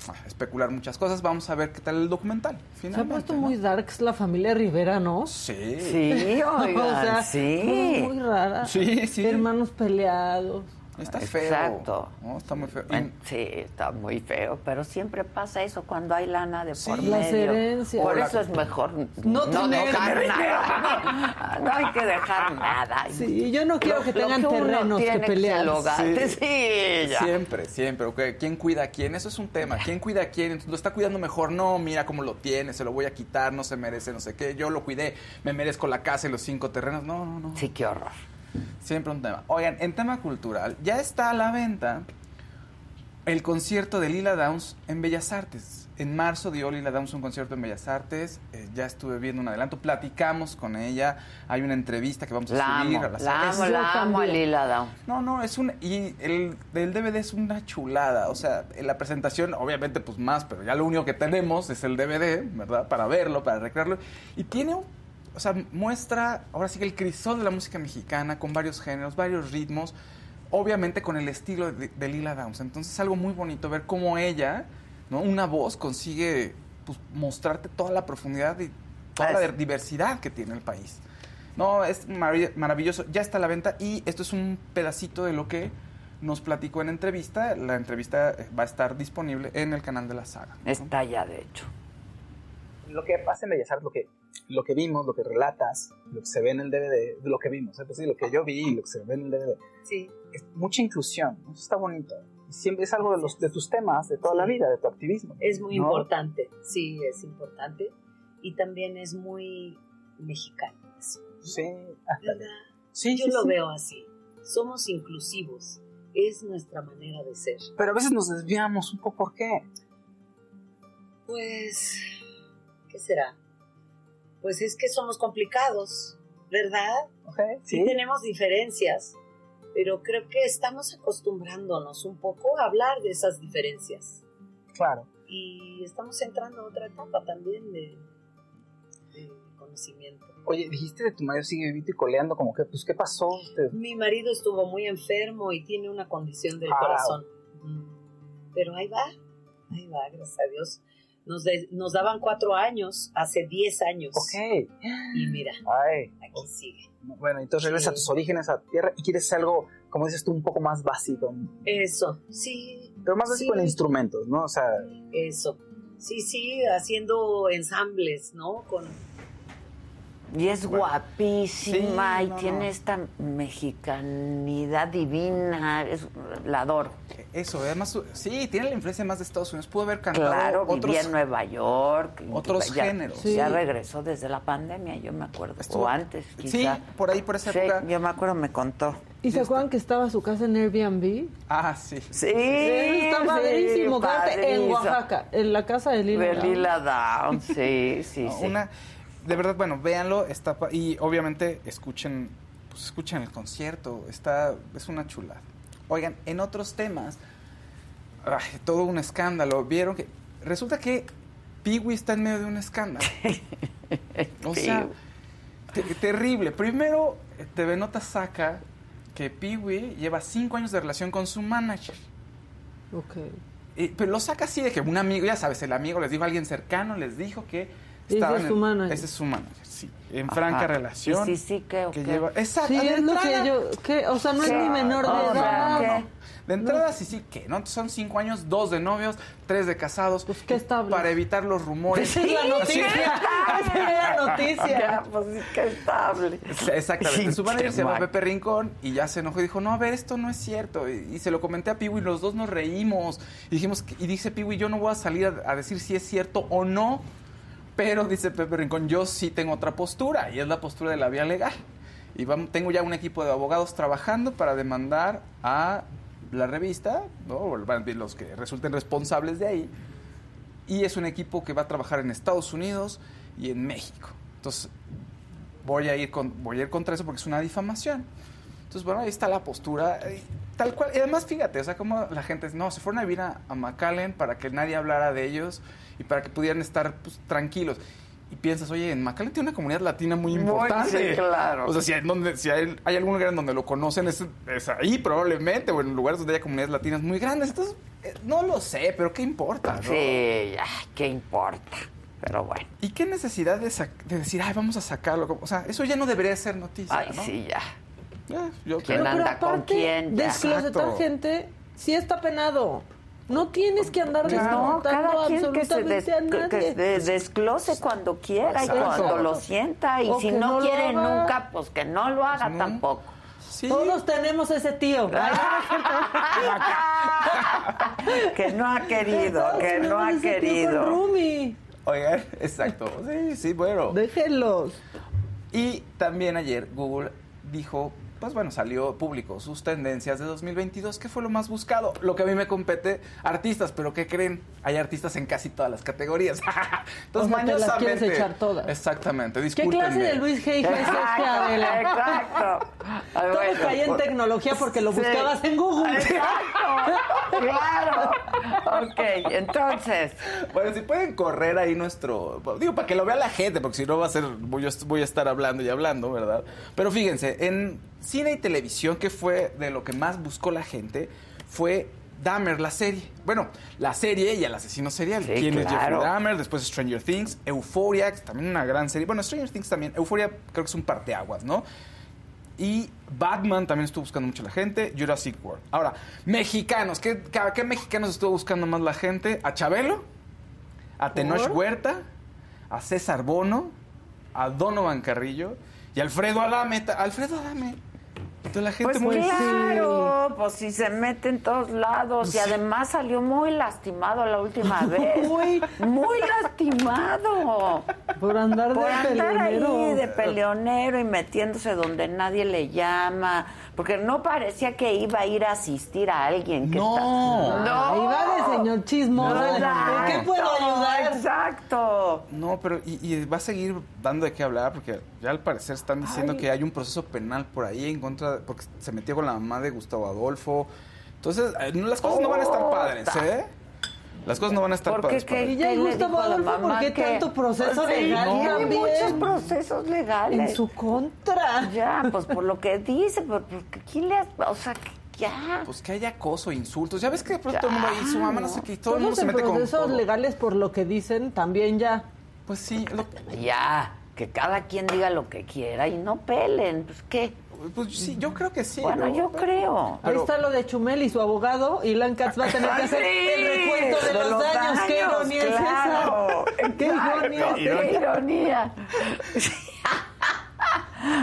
Ah, Especular muchas cosas. Vamos a ver qué tal el documental. Se ha puesto ¿no? muy darks la familia Rivera, ¿no? Sí. Sí, oigan, o sea, sí. muy, muy rara. Sí, sí. Hermanos peleados. Está feo. Exacto. ¿no? Está muy feo. Y- Sí, está muy feo, pero siempre pasa eso cuando hay lana de por Las medio. herencias. Por la- eso es mejor No tener. dejar nada. No hay que dejar nada. Sí, yo no quiero que tengan terrenos que pelear. Sí. Sí, ya. Siempre, siempre. ok. ¿Quién cuida a quién? Eso es un tema. ¿Quién cuida a quién? Lo está cuidando mejor. No, mira cómo lo tiene, se lo voy a quitar, no se merece, no sé qué. Yo lo cuidé, me merezco la casa y los cinco terrenos. No, no, no. Sí, qué horror. Siempre un tema. Oigan, en tema cultural, ya está a la venta el concierto de Lila Downs en Bellas Artes. En marzo dio Lila Downs un concierto en Bellas Artes. eh, ya estuve viendo un adelanto. Platicamos con ella. Hay una entrevista que vamos a La subir amo, a las la amo, Es- la amo a Lila Downs. no, no, es un... Y el del DVD es una chulada. O sea, en la presentación, obviamente, pues más, pero ya lo único que tenemos es el DVD, ¿verdad? Para verlo, para recrearlo. Y tiene un... O sea, muestra, ahora sí que el crisol de la música mexicana, con varios géneros, varios ritmos, obviamente con el estilo de, de Lila Downs. Entonces es algo muy bonito ver cómo ella, ¿no? Una voz consigue pues, mostrarte toda la profundidad y toda la diversidad que tiene el país. No, es marav- maravilloso. Ya está a la venta y esto es un pedacito de lo que nos platicó en entrevista. La entrevista eh, va a estar disponible en el canal de la saga. Está ya, de hecho. lo que pasa en Bellas Artes, lo que, lo que vimos, lo que relatas, lo que se ve en el DVD, lo que vimos, decir, lo que yo vi y lo que se ve en el DVD, Sí. es mucha inclusión, ¿no? Eso está bonito. Siempre es algo de, los, de tus temas, de toda la vida, de tu activismo. Es muy ¿no? importante, sí, es importante. Y también es muy mexicano. eso, Sí, ¿verdad? Sí, Yo sí, lo sí. veo así. Somos inclusivos. Es nuestra manera de ser. Pero a veces nos desviamos un poco, ¿por qué? Pues, ¿qué será? Pues es que somos complicados, ¿verdad? Sí, sí. tenemos diferencias, pero creo que estamos acostumbrándonos un poco a hablar de esas diferencias. Claro. Y estamos entrando a otra etapa también de, de conocimiento. Oye, dijiste de tu marido sigue vivito y coleando, como que, pues, ¿qué pasó? Este, Mi marido estuvo muy enfermo y tiene una condición del Ah. corazón. Pero ahí va, ahí va, gracias a Dios. Nos, de- nos daban cuatro años, hace diez años. Ok. Y mira, Ay. aquí sigue. Bueno, entonces regresas a tus orígenes, a tierra, y quieres algo, como dices tú, un poco más básico. Eso, sí. Pero más básico Sí. en instrumentos, ¿no? O sea, Eso. Sí, sí, haciendo ensambles, ¿no? Con Y es guapísima Sí, y no, tiene no. esta mexicanidad divina. Es, la adoro. Eso, además, sí, tiene la influencia más de Estados Unidos. Pudo haber cantado Claro, otros... vivía en Nueva York. otros ya, géneros. Ya Sí. regresó desde la pandemia, yo me acuerdo. Estuvo- o antes, Sí, por ahí, por esa Sí, época. yo me acuerdo, me contó. ¿Y se acuerdan que estaba su casa en Airbnb? Ah, sí. Sí, está sí, padrísimo. en. Oaxaca, en la casa de Lila. De. Lila Down, sí, sí, No, sí. Una, de verdad, bueno, véanlo, está pa- y obviamente escuchen, pues escuchen el concierto, está, es una chulada. Oigan, en otros temas, ay, todo un escándalo, vieron que resulta que Peewee está en medio de un escándalo. O sea, te- terrible. Primero, eh, TV Nota saca que Peewee lleva cinco años de relación con su manager. Ok. Y- pero lo saca así de que un amigo, ya sabes, el amigo les dijo, alguien cercano les dijo que Ese es su manager. Ese es su manager, sí. En franca relación. Sí, sí, ¿qué o que qué? lleva. Exacto. Sí, de es lo que entrada- yo... ¿qué? O sea, no es ni menor de O sea, edad. ¿qué? De entrada, sí, sí, que no son cinco años, dos de novios, tres de casados. Pues qué estable. Para evitar los rumores. Esa es la noticia. Esa es la noticia. Ya, pues sí, qué estable. Exactamente. Su manager se llama Pepe Rincón y ya se enojó y dijo, no, a ver, esto no es cierto. Y, y se lo comenté a Piwi y los dos nos reímos. Y dijimos, que- y dice Piwi, yo no voy a salir a, a decir si es cierto o no. Pero dice Pepe Rincón, yo sí tengo otra postura y es la postura de la vía legal. Y vamos, tengo ya un equipo de abogados trabajando para demandar a la revista, ¿no? Los que resulten responsables de ahí. Y es un equipo que va a trabajar en Estados Unidos y en México. Entonces, voy a ir con, voy a ir contra eso porque es una difamación. Entonces, bueno, ahí está la postura. Tal cual. Y además, fíjate, o sea, como la gente, no, se fueron a vivir a, a McAllen para que nadie hablara de ellos y para que pudieran estar pues, tranquilos. Y piensas, oye, en McAllen tiene una comunidad latina muy importante. sí, claro. O sea, si hay, donde, si hay, hay algún lugar en donde lo conocen, es, es ahí probablemente, o en lugares donde haya comunidades latinas muy grandes. Entonces, eh, no lo sé, pero ¿qué importa? no? Sí, ya, ¿qué importa? Pero bueno. ¿Y qué necesidad de, de decir, ay, vamos a sacarlo? O sea, eso ya no debería ser noticia, Ay, ¿no? sí, ya. Yo ¿Quién Pero anda con quién? Desclosetar gente sí está penado. No tienes que andar No, desclosetando cada quien que se, absolutamente des- a nadie. que se desglose cuando quiera Exacto. y cuando lo sienta. Y O si que no, quiere nunca, pues que no lo haga tampoco. Todos tenemos ese tío. que no ha querido, que no ha querido. Oigan, exacto. Sí, sí, bueno. Déjenlos. Y también ayer Google dijo, pues bueno, salió público sus tendencias de 2022. ¿Qué fue lo más buscado? Lo que a mí me compete, artistas, pero ¿qué creen? Hay artistas en casi todas las categorías. Entonces, O sea, te las quieres echar todas. Exactamente, ¿Qué discúlpenme. clase de Luis G. es este, Exacto, Adela? exacto. Ay, Todo bueno, caía en por- tecnología porque lo Sí. buscabas en Google. Exacto, claro. Ok, entonces. Bueno, si pueden correr ahí nuestro... Digo, para que lo vea la gente, porque si no va a ser... Voy a estar hablando y hablando, ¿verdad? Pero fíjense, en cine y televisión, que fue de lo que más buscó la gente? Fue Dahmer, la serie. Bueno, la serie y el asesino serial. Sí, ¿Quién es claro. Jeffrey Dahmer? Después Stranger Things, Euphoria, que es también una gran serie. Bueno, Stranger Things también. Euphoria creo que es un parteaguas, ¿no? Y Batman también estuvo buscando mucho la gente. Jurassic World. Ahora, mexicanos. ¿Qué, qué, qué mexicanos estuvo buscando más la gente? ¿A Chabelo? ¿A Tenoch. Huerta? ¿A César Bono? ¿A Donovan Carrillo? ¿Y Alfredo Adame? Alfredo Adame. Entonces la gente Pues muy... claro, pues si se mete en todos lados y además salió muy lastimado la última vez. Muy. muy lastimado. Por andar de Por andar ahí de peleonero y metiéndose donde nadie le llama. Porque no parecía que iba a ir a asistir a alguien que No. está... No. Ahí va de señor chismoso. ¿En qué puedo ayudar? Exacto. No, pero y, y va a seguir dando de qué hablar porque ya al parecer están diciendo Ay. que hay un proceso penal por ahí en contra, de- porque se metió con la mamá de Gustavo Adolfo. Entonces, eh, las cosas no van a estar padres, ¿eh? Las cosas no van a estar ¿Por qué? padres. ¿Qué, padres. Y Gustavo Adolfo, ¿por qué que- tanto proceso legal también? muchos procesos legales. En su contra. Ya, pues por lo que dice, pues, porque ¿quién le ha... O sea, que ya... Pues que haya acoso, insultos. Ya ves que de pronto todo el mundo ahí, su mamá no sé qué, y todo el mundo se mete con procesos legales por lo que dicen también ya. Pues sí, lo- Ya, que cada quien diga lo que quiera y no pelen. Pues, ¿qué? Pues sí, yo creo que sí. Bueno, ¿no? yo creo. Ahí está lo de Chumel y su abogado. Y Katz va a tener que hacer el recuento de, de los, los daños. ¡Qué ironía claro. es esa! ¡Qué ironía es Qué ironía.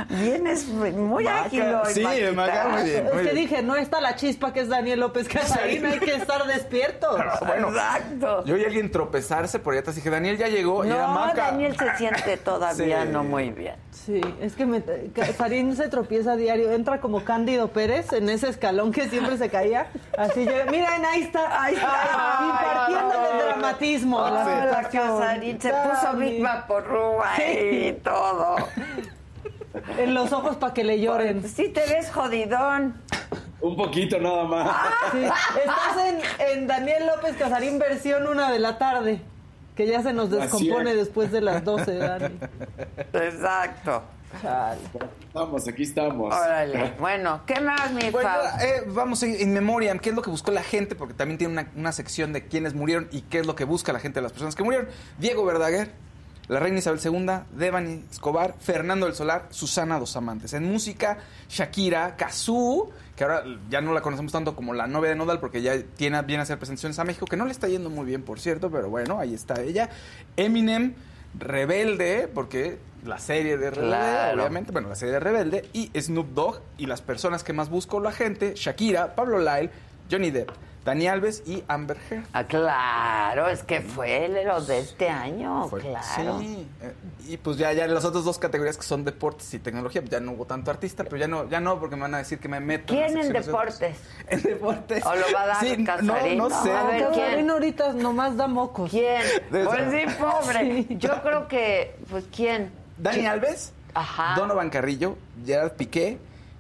Vienes muy Maca, ágil hoy, sí, Maquita. Maca, muy bien. Es que bien. dije, no está la chispa que es Daniel López Casarín, hay que estar despiertos. Bueno, Exacto. yo oí a alguien tropezarse por allá atrás y dije, Daniel ya llegó. y era No, Maca. Daniel se siente todavía Sí. no muy bien. Sí, es que me, Casarín se tropieza a diario, entra como Cándido Pérez en ese escalón que siempre se caía. Así llega, miren, ahí está, ahí está, impartiendo el dramatismo. La situación. Casarín, se puso. Big Vaporruba y todo. En los ojos para que le lloren. Sí te ves jodidón. Un poquito nada más. Sí, Estás en, en Daniel López Casarín versión una de la tarde, que ya se nos descompone es. después de las 12, Dani. Exacto. Chale. Vamos, aquí estamos. Órale. Bueno, ¿qué más, mi Bueno, eh, vamos a ir in memoriam, qué es lo que buscó la gente, porque también tiene una, una sección de quiénes murieron y qué es lo que busca la gente de las personas que murieron. Diego Verdaguer, la reina Isabel II, Devani Escobar, Fernando del Solar, Susana Dos Amantes. En música, Shakira, Kazú, que ahora ya no la conocemos tanto como la novia de Nodal, porque ya tiene, viene a hacer presentaciones a México, que no le está yendo muy bien, por cierto, pero bueno, ahí está ella. Eminem, Rebelde, porque la serie de Rebelde, Claro. obviamente, bueno, la serie de Rebelde, y Snoop Dogg, y las personas que más buscó la gente, Shakira, Pablo Lyle, Johnny Depp, Dani Alves y Amber Heard. Ah, claro, es que fue lo de este año, Fue- claro. Sí, eh, y pues ya, ya en las otras dos categorías que son deportes y tecnología, pues ya no hubo tanto artista, pero ya no, ya no, porque me van a decir que me meto. ¿Quién en deportes? En deportes. ¿O lo va a dar Sí, no, Casarín? no sé. A ver, ¿quién? Casarín ahorita nomás da mocos. ¿Quién? De- Pues sí, pobre. Sí. Yo creo que, pues, ¿quién? Dani Alves, Ajá. Donovan Carrillo, Gerard Piqué,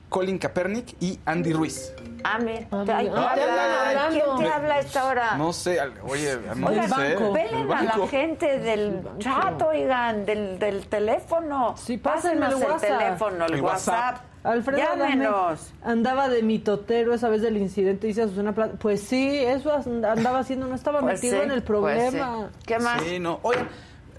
Colin Kaepernick y Andy Ruiz. Ah, mira. Ah, Ay, mira. ¿quién Ah, habla? ¿Quién te habla a esta hora? No sé, oye, no Oigan, sé. el pelen a la gente del chat, oigan, del, del teléfono. Sí, el Pásenos el, WhatsApp. teléfono, el, El WhatsApp. WhatsApp. Alfredo Adame Llámenos. andaba de mitotero esa vez del incidente, dice a Susana Plata. Pues sí, eso andaba haciendo, no estaba Pues metido sí, en el pues problema. sí. ¿Qué más? Sí, no. Oye,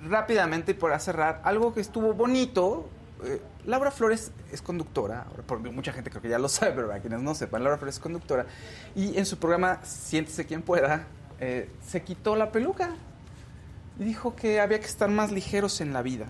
rápidamente y para cerrar, algo que estuvo bonito eh, Laura Flores es conductora, porque mucha gente creo que ya lo sabe, pero para quienes no sepan, Laura Flores es conductora, y en su programa Siéntese quien pueda, eh, se quitó la peluca y dijo que había que estar más ligeros en la vida.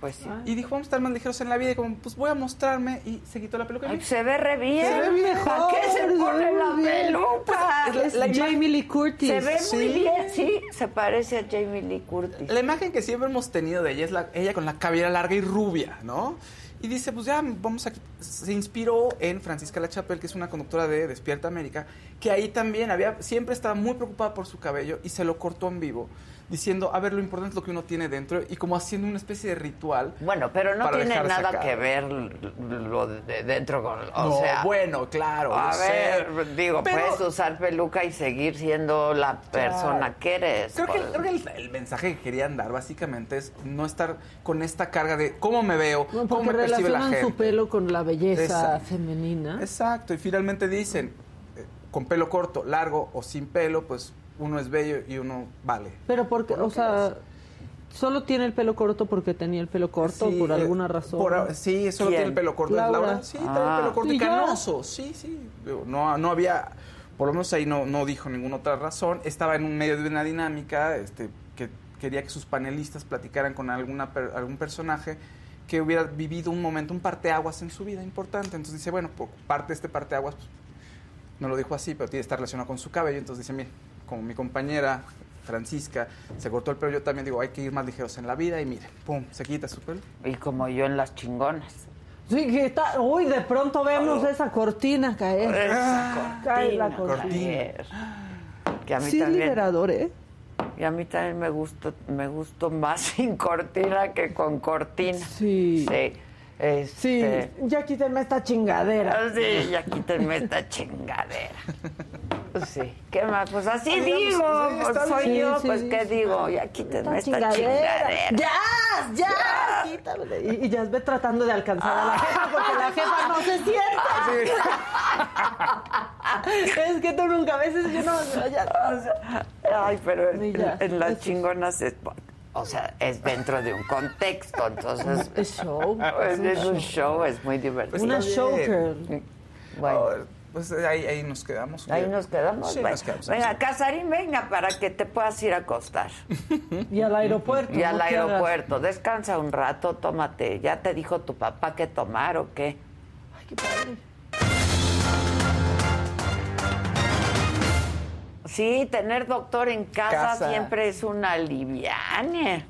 Pues sí. Y dijo, vamos a estar más ligeros en la vida. Y como, pues voy a mostrarme. Y se quitó la peluca. Ay, se ve re bien. Se ve bien. ¿Para qué se pone la peluca? Pues, la- la Jamie Lee Curtis. Se ve muy Sí. bien, sí. Se parece a Jamie Lee Curtis. La imagen que siempre hemos tenido de ella es la, ella con la cabellera larga y rubia, ¿no? Y dice, pues ya vamos a... Se inspiró en Francisca La Chapelle, que es una conductora de Despierta América, que ahí también había, siempre estaba muy preocupada por su cabello y se lo cortó en vivo, diciendo, a ver, lo importante es lo que uno tiene dentro y como haciendo una especie de ritual. Bueno, pero no tiene nada que ver lo de dentro con... O No, sea, bueno, claro. A sé. ver, digo, Pero- puedes usar peluca y seguir siendo la persona que eres. Creo que, pues. creo que el, el mensaje que querían dar básicamente es no estar con esta carga de cómo me veo, No, cómo me percibe la gente. su pelo con la belleza Exacto. femenina. Exacto, y finalmente dicen, eh, con pelo corto, largo o sin pelo, pues uno es bello y uno vale. Pero porque, Por o sea, solo tiene el pelo corto porque tenía el pelo corto Sí, por eh, alguna razón. por- sí, solo ¿Quién? tiene el pelo corto. Laura. Laura. Sí, tiene el Ah. pelo corto y, ya. canoso. Sí, sí. No, no había, por lo menos ahí no, no dijo ninguna otra razón. Estaba en un medio de una dinámica este, que quería que sus panelistas platicaran con alguna per- algún personaje que hubiera vivido un momento, un parteaguas en su vida importante. Entonces dice, bueno, por parte de este parteaguas, pues, no lo dijo así, pero tiene que estar relacionado con su cabello. Entonces dice, mire, como mi compañera Francisca se cortó el pelo, yo también digo, hay que ir más ligeros en la vida y mire, pum, se quita su pelo. Y como yo en las chingonas. Sí, que está, uy, de pronto vemos esa cortina caer. Esa Cae la cortina, cortina. Que a mí Sí, también. liberador, ¿eh? Y a mí también me gustó, me gustó más sin cortina que con cortina. Sí. Sí. Sí, Este, ya quítenme esta chingadera. Sí, ya quítenme esta chingadera. Sí. ¿Qué más? Pues así Ay, digamos, digo. Pues está soy bien. yo, Sí, pues sí, ¿qué sí. digo? Ya quítenme esta chingadera. ¡Ya! ¡Ya! Quítamele. Y, y ya ve tratando de alcanzar a la jefa porque la jefa no se sienta. es que tú nunca, a veces yo no. ya- Ay, pero en, Y ya. en las chingonas es, o sea, es dentro de un contexto, entonces Es show. pues, es un show, es muy divertido. Una está show bien. Pues ahí, ahí nos quedamos. ahí nos quedamos. Sí, Bueno, nos quedamos. venga, Casarín, venga para que te puedas ir a acostar. Y al aeropuerto. Y al aeropuerto, descansa un rato, tómate. ¿Ya te dijo tu papá qué tomar o qué? Ay, qué padre. Sí, tener doctor en casa, Casa. siempre es una aliviane.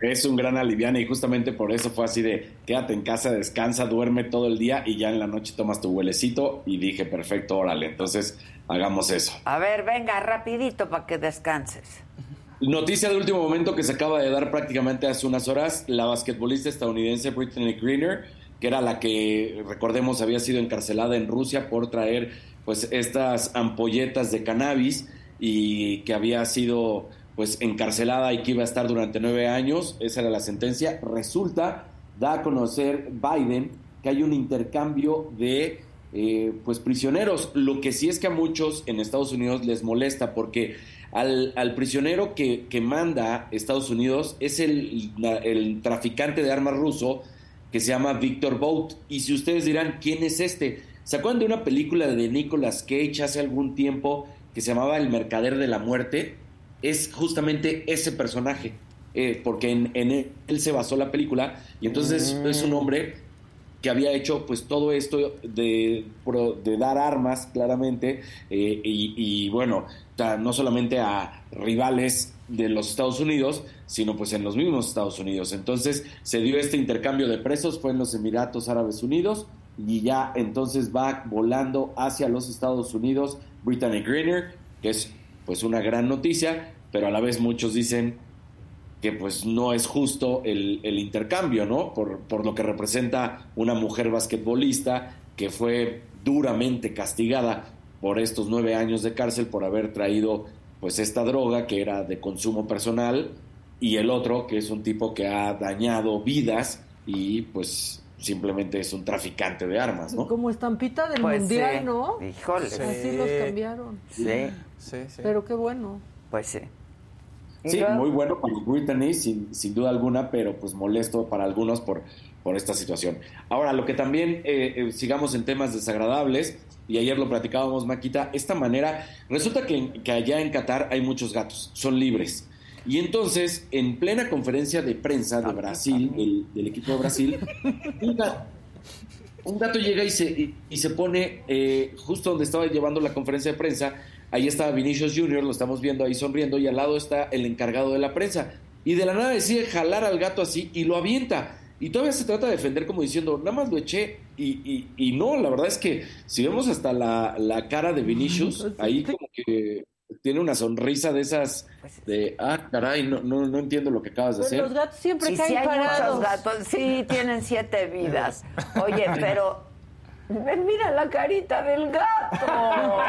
Es un gran aliviane y justamente por eso fue así de quédate en casa, descansa, duerme todo el día y ya en la noche tomas tu huelecito y dije, perfecto, órale, entonces hagamos eso. A ver, venga, rapidito para que descanses. Noticia de último momento que se acaba de dar prácticamente hace unas horas, la basquetbolista estadounidense Brittany Greener, que era la que, recordemos, había sido encarcelada en Rusia por traer pues estas ampolletas de cannabis y que había sido pues encarcelada y que iba a estar durante nueve años, esa era la sentencia, resulta, da a conocer Biden que hay un intercambio de eh, pues prisioneros, lo que sí es que a muchos en Estados Unidos les molesta porque al, al prisionero que, que manda Estados Unidos es el, el traficante de armas ruso que se llama Victor Bout. Y si ustedes dirán, ¿quién es este? ¿Se acuerdan de una película de Nicolas Cage hace algún tiempo que se llamaba El Mercader de la Muerte? Es justamente ese personaje, eh, porque en, en él, se basó la película y entonces Mm. es un hombre que había hecho pues todo esto de, de dar armas claramente eh, y, y, bueno, no solamente a rivales de los Estados Unidos, sino pues en los mismos Estados Unidos. Entonces se dio este intercambio de presos, fue en los Emiratos Árabes Unidos y ya entonces va volando hacia los Estados Unidos Brittany Greener, que es pues una gran noticia, pero a la vez muchos dicen que pues no es justo el, el intercambio, ¿no? Por, por lo que representa una mujer basquetbolista que fue duramente castigada por estos nueve años de cárcel por haber traído pues esta droga que era de consumo personal y el otro que es un tipo que ha dañado vidas y pues simplemente es un traficante de armas, ¿no? Como estampita del Pues mundial, sí. ¿no? Híjole. Así los cambiaron. Sí. Sí, sí. Pero qué bueno. Pues sí. Sí, muy bueno para Brittany, sin, sin duda alguna, pero pues molesto para algunos por, por esta situación. Ahora, lo que también eh, eh, sigamos en temas desagradables, y ayer lo platicábamos, Maquita, esta manera, resulta que, que allá en Qatar hay muchos gatos, son libres. Y entonces, en plena conferencia de prensa de Brasil, del, del equipo de Brasil, un gato, un gato llega y se, y, y se pone eh, justo donde estaba llevando la conferencia de prensa, ahí estaba Vinicius Junior, lo estamos viendo ahí sonriendo, y al lado está el encargado de la prensa. Y de la nada decide jalar al gato así y lo avienta. Y todavía se trata de defender como diciendo, nada más lo eché. Y, y, y no, la verdad es que si vemos hasta la, la cara de Vinicius, ahí como que tiene una sonrisa de esas de, ah, caray, no, no, no entiendo lo que acabas de Pero hacer. los gatos siempre Sí, caen sí hay parados. muchos gatos, sí, tienen siete vidas. Oye, pero mira la carita del gato.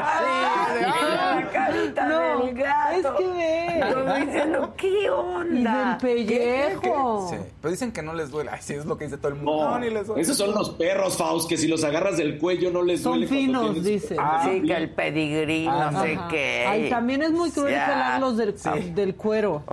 Sí, mira la carita No, del gato. es que ve. Como diciendo, ¿qué onda? Y del pellejo. Sí, pero dicen que no les duele. Ay, sí, es lo que dice todo el mundo. No, No, ni les duele. esos son los perros, Faust, que si los agarras del cuello no les Son duele. cuando finos, tienes- dicen. Ah, Sí, que el pedigrí, no Ajá. sé qué. Ay, también es muy cruel jalarlos del, del cuero.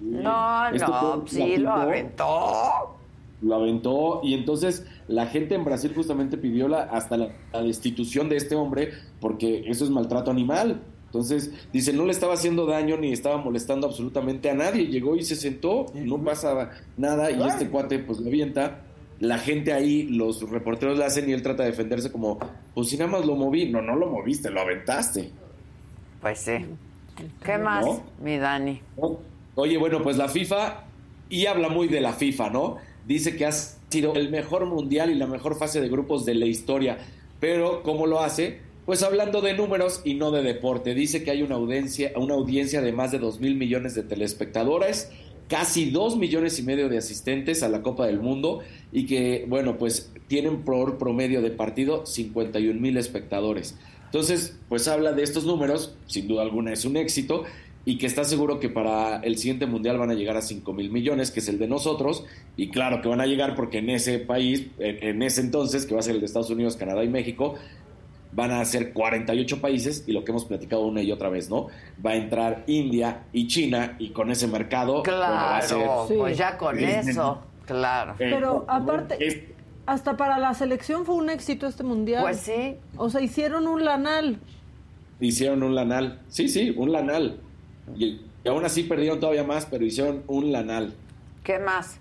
No, no, sí, lo aventó. Lo aventó y entonces la gente en Brasil justamente pidió la, hasta la, la destitución de este hombre porque eso es maltrato animal. Entonces, dice, no le estaba haciendo daño ni estaba molestando absolutamente a nadie. Llegó y se sentó, no pasaba nada y este cuate pues lo avienta. La gente ahí, los reporteros le hacen y él trata de defenderse como, pues si nada más lo moví. No, no lo moviste, lo aventaste. Pues sí. ¿Qué más, ¿No? mi Dani? Oye, bueno, pues la FIFA, y habla muy de la FIFA, ¿no? Dice que ha sido el mejor mundial y la mejor fase de grupos de la historia. Pero, ¿cómo lo hace? Pues hablando de números y no de deporte. Dice que hay una audiencia, una audiencia de más de 2 mil millones de telespectadores, casi 2 millones y medio de asistentes a la Copa del Mundo y que, bueno, pues tienen por promedio de partido 51 mil espectadores. Entonces, pues habla de estos números, sin duda alguna es un éxito, y que está seguro que para el siguiente mundial van a llegar a 5 mil millones, que es el de nosotros, y claro que van a llegar porque en ese país, en, en ese entonces, que va a ser el de Estados Unidos, Canadá y México, van a ser 48 países, y lo que hemos platicado una y otra vez, ¿no? Va a entrar India y China, y con ese mercado, bueno, va a ser... Claro, Sí. pues ya con eso, claro. Eh, Pero aparte, es- hasta para la selección fue un éxito este mundial. Pues sí. O sea, hicieron un lanal. hicieron un lanal. Sí, sí, un lanal. Y, y aún así perdieron todavía más, pero hicieron un lanal. ¿Qué más?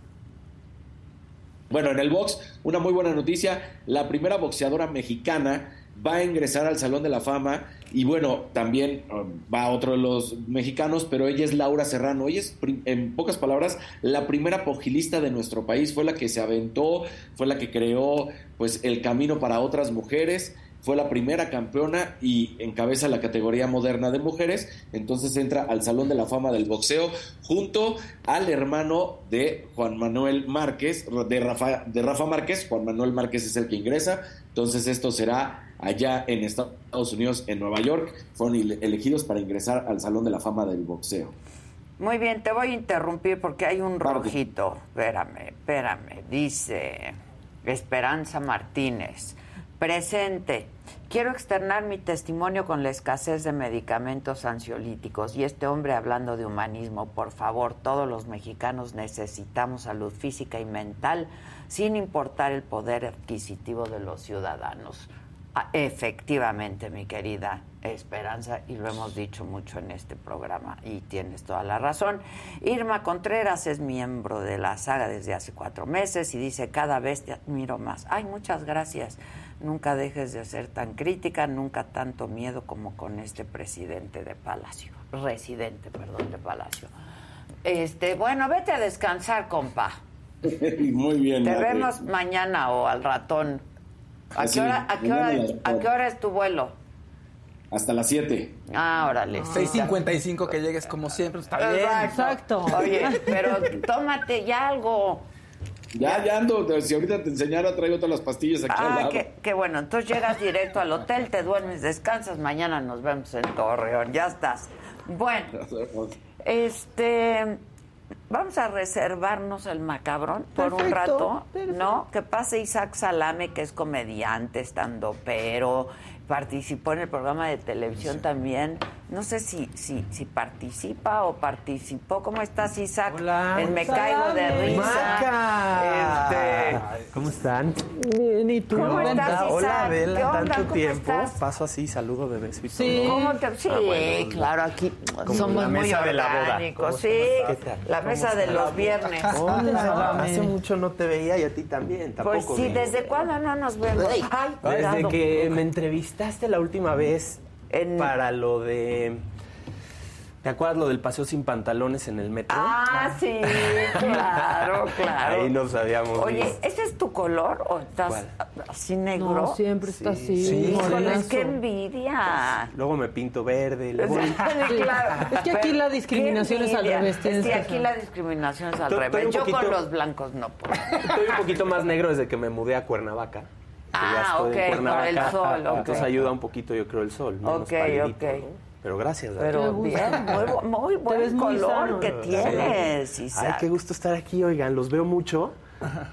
Bueno, en el box, una muy buena noticia. La primera boxeadora mexicana va a ingresar al Salón de la Fama. Y bueno, también um, va otro de los mexicanos, pero ella es Laura Serrano. Ella es, en pocas palabras, la primera pugilista de nuestro país. Fue la que se aventó, fue la que creó pues el camino para otras mujeres. Fue la primera campeona y encabeza la categoría moderna de mujeres. Entonces entra al Salón de la Fama del Boxeo junto al hermano de Juan Manuel Márquez, de Rafa, de Rafa Márquez. Juan Manuel Márquez es el que ingresa. Entonces esto será allá en Estados Unidos, en Nueva York. Fueron ele- elegidos para ingresar al Salón de la Fama del Boxeo. Muy bien, te voy a interrumpir porque hay un rojito. Espérame, espérame. Dice Esperanza Martínez. Presente. Quiero externar mi testimonio con la escasez de medicamentos ansiolíticos. Y este hombre hablando de humanismo, por favor, todos los mexicanos necesitamos salud física y mental, sin importar el poder adquisitivo de los ciudadanos. Ah, Efectivamente, mi querida Esperanza, y lo hemos dicho mucho en este programa, y tienes toda la razón. Irma Contreras es miembro de la saga desde hace cuatro meses y dice, cada vez te admiro más. Ay, muchas gracias. Nunca dejes de ser tan crítica, nunca tanto miedo como con este presidente de Palacio, residente, perdón, de Palacio. Este, bueno, vete a descansar, compa. muy bien. Te vemos mañana o al ratón. ¿A Así, qué hora, a qué hora, a qué hora es tu vuelo? Hasta las 7. Ah, órale. sí, 6.55 que llegues como siempre, está bien. Exacto. Oye, pero tómate ya algo. Ya, ya ando. Si ahorita te enseñara, traigo todas las pastillas aquí al Ah, lado. qué, qué bueno. Entonces llegas directo al hotel, te duermes, descansas. Mañana nos vemos en Torreón. Ya estás. Bueno, este. Vamos a reservarnos el macabrón por un rato, perfecto. ¿no? Que pase Isaac Salame, que es comediante, estando pero participó en el programa de televisión también no sé si, si, si participa o participó. ¿Cómo estás, Isaac? Hola. En Me Caigo de Risa. Maca. Este, ¿Cómo están? Bien, ¿y tú? ¿Cómo estás, Isaac? Hola, ¿Qué Adela, onda? tanto ¿Cómo tiempo. estás? Paso así, saludo de beso y Sí. ¿Cómo te- Sí, Ah, bueno, claro, aquí como somos la muy mesa de la boda. orgánicos. ¿Cómo Sí? ¿Qué tal? la ¿Cómo mesa de los viernes. Hola, hace mucho no te veía y a ti también, tampoco. Pues sí, vi. ¿desde cuándo no nos vemos? Ay, Desde que me entrevistaste la última vez para lo de... ¿Te acuerdas lo del paseo sin pantalones en el metro? Ah, sí, claro, claro. Ahí nos habíamos Oye, visto. ¿ese es tu color o estás ¿Cuál? así negro? No, siempre está así. Sí. Híjoles, morenazo. qué envidia. Luego me pinto verde. Luego... Sí, claro. Es que aquí Pero, la discriminación es al revés, Sí, que aquí la discriminación es al Estoy- revés. Yo con los blancos no puedo. Estoy un poquito más negro desde que me mudé a Cuernavaca. Ah, ok, por el sol, ok. Entonces ayuda un poquito, yo creo, el sol. menos Ok, palidito, ok. ¿no? Pero gracias. Pero bien, muy, muy buen muy color sano. que tienes, Sí. Ay, Isaac. qué gusto estar aquí, oigan, los veo mucho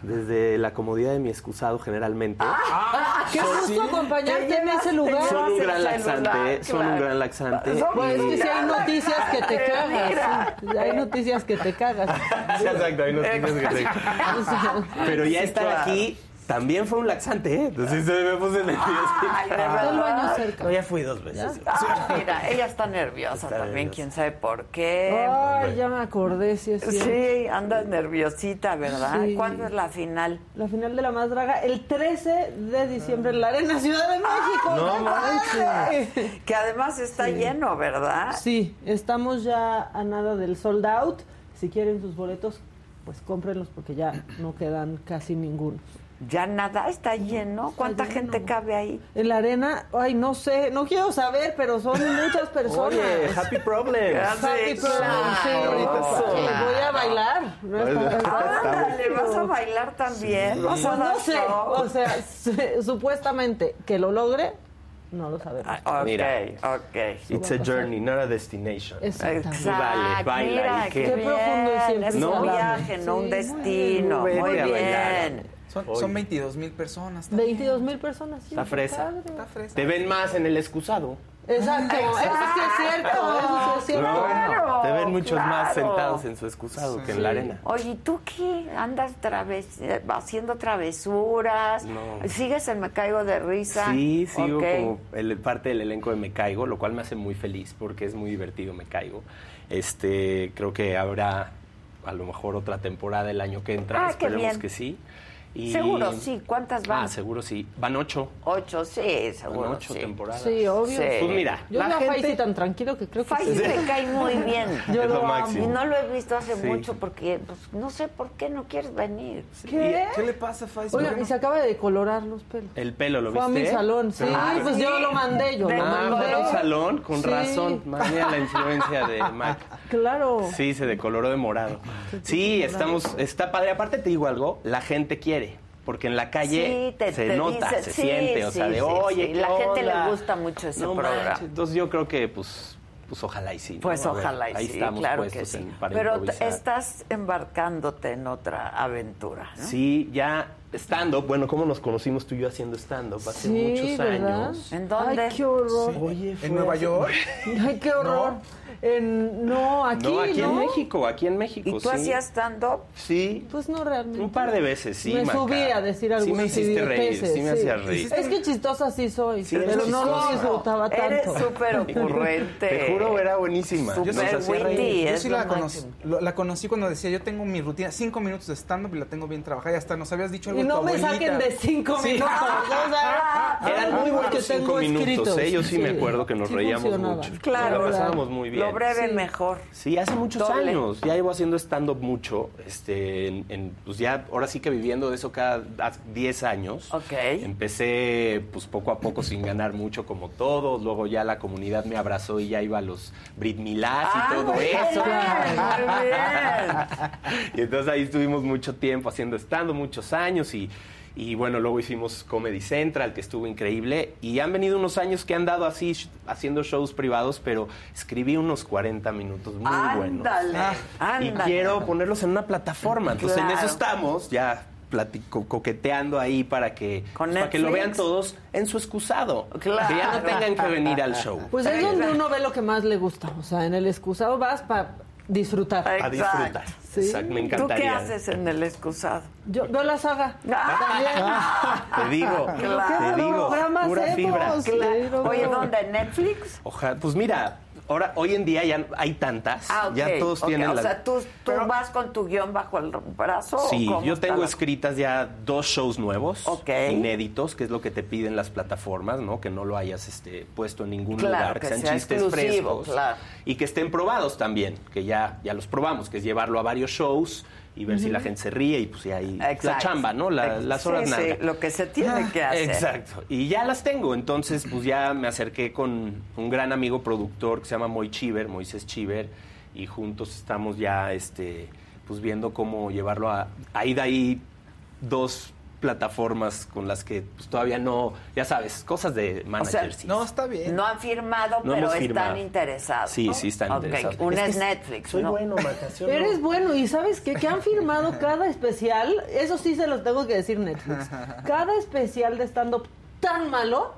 desde la comodidad de mi excusado generalmente. Ah, Qué gusto acompañarte en ese lugar. son un gran laxante, celular, son un claro. gran laxante. Pues es que si hay noticias que te cagas. sí. Hay noticias que te cagas. Sí, Exacto, hay noticias que te- sea, Pero ya Sí, estar aquí también fue un laxante, ¿eh? Entonces se me puse verdad. baño cerca. No, ya fui dos veces. Ah, mira, ella está nerviosa Está también, nerviosa. quién sabe por qué. Ay, ya me acordé, sí es cierto. Sí, andas nerviosita, ¿verdad? Sí. ¿Cuándo es la final? La final de la más draga, el 13 de diciembre en la Arena Ciudad de México. no manches! Que además está lleno, ¿verdad? Sí, estamos ya a nada del sold out. Si quieren sus boletos, pues cómprenlos porque ya no quedan casi ninguno. Ya nada está lleno. ¿Cuánta lleno. gente cabe ahí? En la arena, ay, no sé, no quiero saber, pero son muchas personas. Oye, happy problems. Happy Sí, Problem, sí, voy a bailar. ¿no? Ándale, ¿vas a bailar también? ¿Vas a Pues dar no sé, show? o sea, su- supuestamente que lo logre, no lo sabemos. Ah, Ok, Mira. ok. It's a journey, not a destination. Exactamente. Tú dale, baila, mira, ¿y qué, qué? Profundo bien. Es se un viaje, no un Sí, destino. Muy a bailar. bien. Son, son 22 mil personas. está 22 mil personas, sí. Está fresa. Está fresa. Te ven más en el excusado. Exacto, eso sí es cierto, eso sí es cierto. Claro, te ven muchos más sentados en su excusado que en la arena. Oye, ¿y tú qué? ¿Andas traves eh, haciendo travesuras? No. ¿Sigues el Me Caigo de Risa? Sí, sigo Ok. como el- parte del elenco de Me Caigo, lo cual me hace muy feliz porque es muy divertido Me Caigo. Este, creo que habrá a lo mejor otra temporada el año que entra, Ah, qué esperemos bien. que sí. Y- Seguro, sí. ¿Cuántas van? Ah, seguro sí. Van ocho. Ocho, sí, seguro, Van ocho sí. temporadas. Sí, obvio. Sí. Pues mira, Yo La veo a gente- Faisy tan tranquilo que creo que Faisy sí. me cae muy bien. Yo Es lo máximo. Y no lo he visto hace Sí. mucho porque pues, no sé por qué no quieres venir. ¿Qué? ¿Qué le pasa, Faiz? Oigan, y se acaba de decolorar los pelos. el pelo, ¿lo Fue a mi viste? salón, sí, Ah, pues yo lo mandé, yo De lo Ah, mandé. a un salón, con Sí. razón. Más bien la influencia de Mac. Claro. Sí, se decoloró de morado. Sí, estamos, está padre. Aparte te digo algo, la gente quiere. Porque en la calle Sí, te- se te nota, dice- se sí, siente, o sea, de sí, oye, sí. ¿qué La gente le onda?". gusta mucho ese No programa. manches. Entonces yo creo que, pues, pues ojalá y sí. ¿no? Pues ver, ojalá y ahí sí, estamos claro que sí. en- para Pero estás embarcándote en otra aventura, ¿no? Sí, ya stand-up. Bueno, ¿cómo nos conocimos tú y yo haciendo stand-up? Hace Sí, muchos ¿verdad? años. ¿En dónde? Ay, qué horror. Oye, ¿En Nueva hace- York? Ay, qué horror. En, no, aquí, No, aquí en ¿no? México, aquí en México, ¿Y tú sí. hacías stand-up? Sí, Pues no realmente. un par de veces, sí, Me Maca. subí a decir Sí algunas me hiciste reír, sí me hacías reír. Es que chistosa sí soy, Sí, pero no lo disfrutaba tanto. Eres súper ocurrente. Te juro, era buenísima. Súper Nos hacía witty, reír. Yo sí la conocí, la conocí cuando decía, yo tengo mi rutina, cinco minutos de stand-up y la tengo bien trabajada. Y hasta nos habías dicho algo Y no me abuelita. saquen de cinco Sí. minutos. o sea, Eran muy buenos que cinco tengo minutos, escritos. ¿eh? Yo sí, me acuerdo que nos sí reíamos mucho. Claro. La pasábamos muy bien. Lo breve Sí. mejor. Sí, hace muchos Doble. años. Ya llevo haciendo stand-up mucho. Este, en, en, pues ya, ahora sí que viviendo de eso cada hace 10 años. Ok. Empecé, pues poco a poco, sin ganar mucho, como todos. Luego ya la comunidad me abrazó y ya iba a los Brit Milás y Ah, todo muy eso. bien, muy bien. y entonces ahí estuvimos mucho tiempo haciendo stand muchos años y, y bueno, luego hicimos Comedy Central, que estuvo increíble. Y han venido unos años que han dado así, sh- haciendo shows privados, pero escribí unos 40 minutos muy buenos. Ándale, Y ándale. quiero ponerlos en una plataforma. Entonces en eso estamos, ya platico, coqueteando ahí para que, ¿Con para que lo vean todos en su excusado. Claro. Que ya no tengan que venir al show. Pues es donde uno ve lo que más le gusta. O sea, en el excusado vas para disfrutar. A disfrutar. Sí. Exacto, me ¿Tú qué encantaría. haces en el excusado? Yo veo la saga. Te digo, También. te digo, pura fibra. Claro. Oye, ¿dónde? ¿Netflix? Ojalá, pues mira, ahora hoy en día ya hay tantas, Ah, ok. ya todos ok. tienen O la sea, ¿tú, tú vas con tu guion bajo el brazo? Sí, yo tengo escritas ya dos shows nuevos, Ok. inéditos, que es lo que te piden las plataformas, ¿no? Que no lo hayas este, puesto en ningún Claro, lugar, que, que sean sea chistes frescos claro. y que estén probados también, que ya, ya los probamos, que es llevarlo a varios shows y ver si la gente se ríe y pues y ahí la Exacto. chamba, ¿no? La- las horas Sí, sí, nalga. lo que se tiene que hacer. Exacto. Y ya las tengo. Entonces, pues ya me acerqué con un gran amigo productor que se llama Moy Chiver, Moisés Chiver, y juntos estamos ya este, pues viendo cómo llevarlo a. Ahí de ahí dos plataformas con las que pues, todavía no, ya sabes, cosas de O sea, managers. sí. No, está bien. No han firmado, No pero están firmado. interesados. Sí, ¿no? sí están Ok, interesados. Una Es Netflix, soy ¿no? bueno. Eres bueno y ¿sabes qué? Que han firmado cada especial, eso sí se los tengo que decir Netflix, cada especial de stand-up tan malo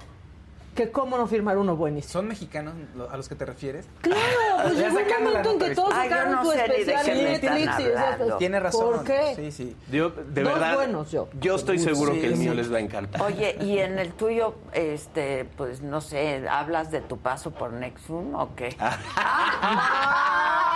que cómo no firmar uno buenísimo. ¿Son mexicanos a los que te refieres? Claro, pues Ya llegó un momento en que de- todos Ay, sacaron no de especial en Netflix y Tiene razón. ¿Por qué? Sí, sí. Yo, de Dos verdad, buenos yo. yo estoy seguro Sí, que el mío sí. les va a encantar. Oye, y en el tuyo, este, pues no sé, ¿hablas de tu paso por Nexum o qué?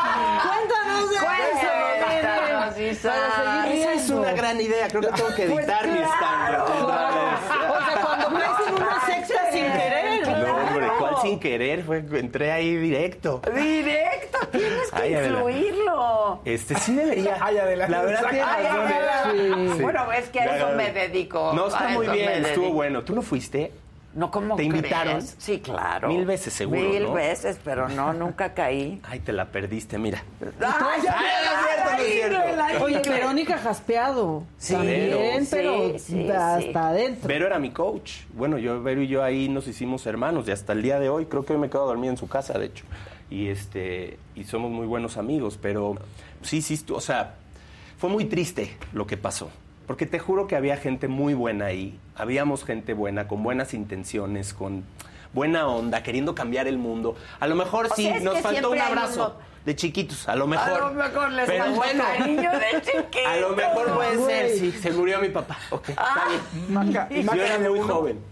Cuéntanos de Cuéntanos, eso. Para seguir Esa es una gran idea. Creo que tengo que Pues editar mi claro. stand otra vez. O sea, cuando caes en una secta sin querer. No, hombre, ¿cuál sin querer? Fue, entré ahí directo. Directo, tienes que Ay, Adela. incluirlo. Este sí debería. Ay, adelante. La verdad tiene Ay, razón. Sí. Bueno, es que a eso me dedico. No, está muy bien, estuvo bueno. ¿Tú no fuiste? No, ¿cómo ¿Te invitaron? crees? Sí, claro. Mil veces seguro, Mil ¿no? veces, pero no, nunca caí. Ay, te la perdiste, mira. Ay, ya Ay, cierto, la Oye. Verónica Jaspeado. Sí, también, sí, pero sí, hasta sí. adentro. Vero era mi coach. Bueno, yo, Vero y yo ahí nos hicimos hermanos y hasta el día de hoy, creo que hoy me quedo dormido en su casa, de hecho. Y este, y somos muy buenos amigos, pero sí, sí, o sea, fue muy triste lo que pasó. Porque te juro que había gente muy buena ahí. Habíamos gente buena, con buenas intenciones, con buena onda, queriendo cambiar el mundo. A lo mejor O sí, sea, nos faltó un abrazo de chiquitos, a lo mejor. A lo mejor les Pero bueno, cariño de chiquito. a lo mejor puede Güey. ser, sí. Se murió mi papá. Ok, está Ah. bien. Maca, y Yo era muy uno. joven.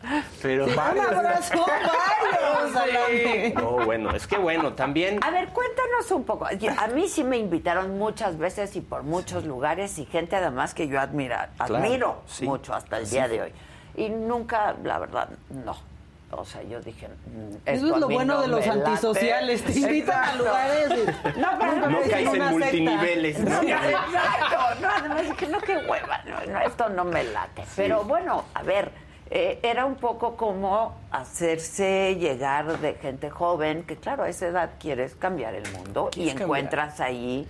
Pero Un abrazo, varios, Alan. No, bueno, es que bueno, también. A ver, cuéntanos un poco. A mí sí me invitaron muchas veces y por muchos lugares y gente además que yo admira, Claro, admiro sí. mucho hasta el día de hoy. Y nunca, la verdad, no. O sea, yo dije... mm, esto Eso es a lo bueno no de los me late. antisociales. Te invitan a Exacto. lugares. y- No, pero nunca No caes en multiniveles, ¿no? Exacto, no, además dije, no, qué hueva, no, no, esto no me late. Pero bueno, a ver, eh, era un poco como hacerse llegar de gente joven, que claro, a esa edad quieres cambiar el mundo y encuentras ahí,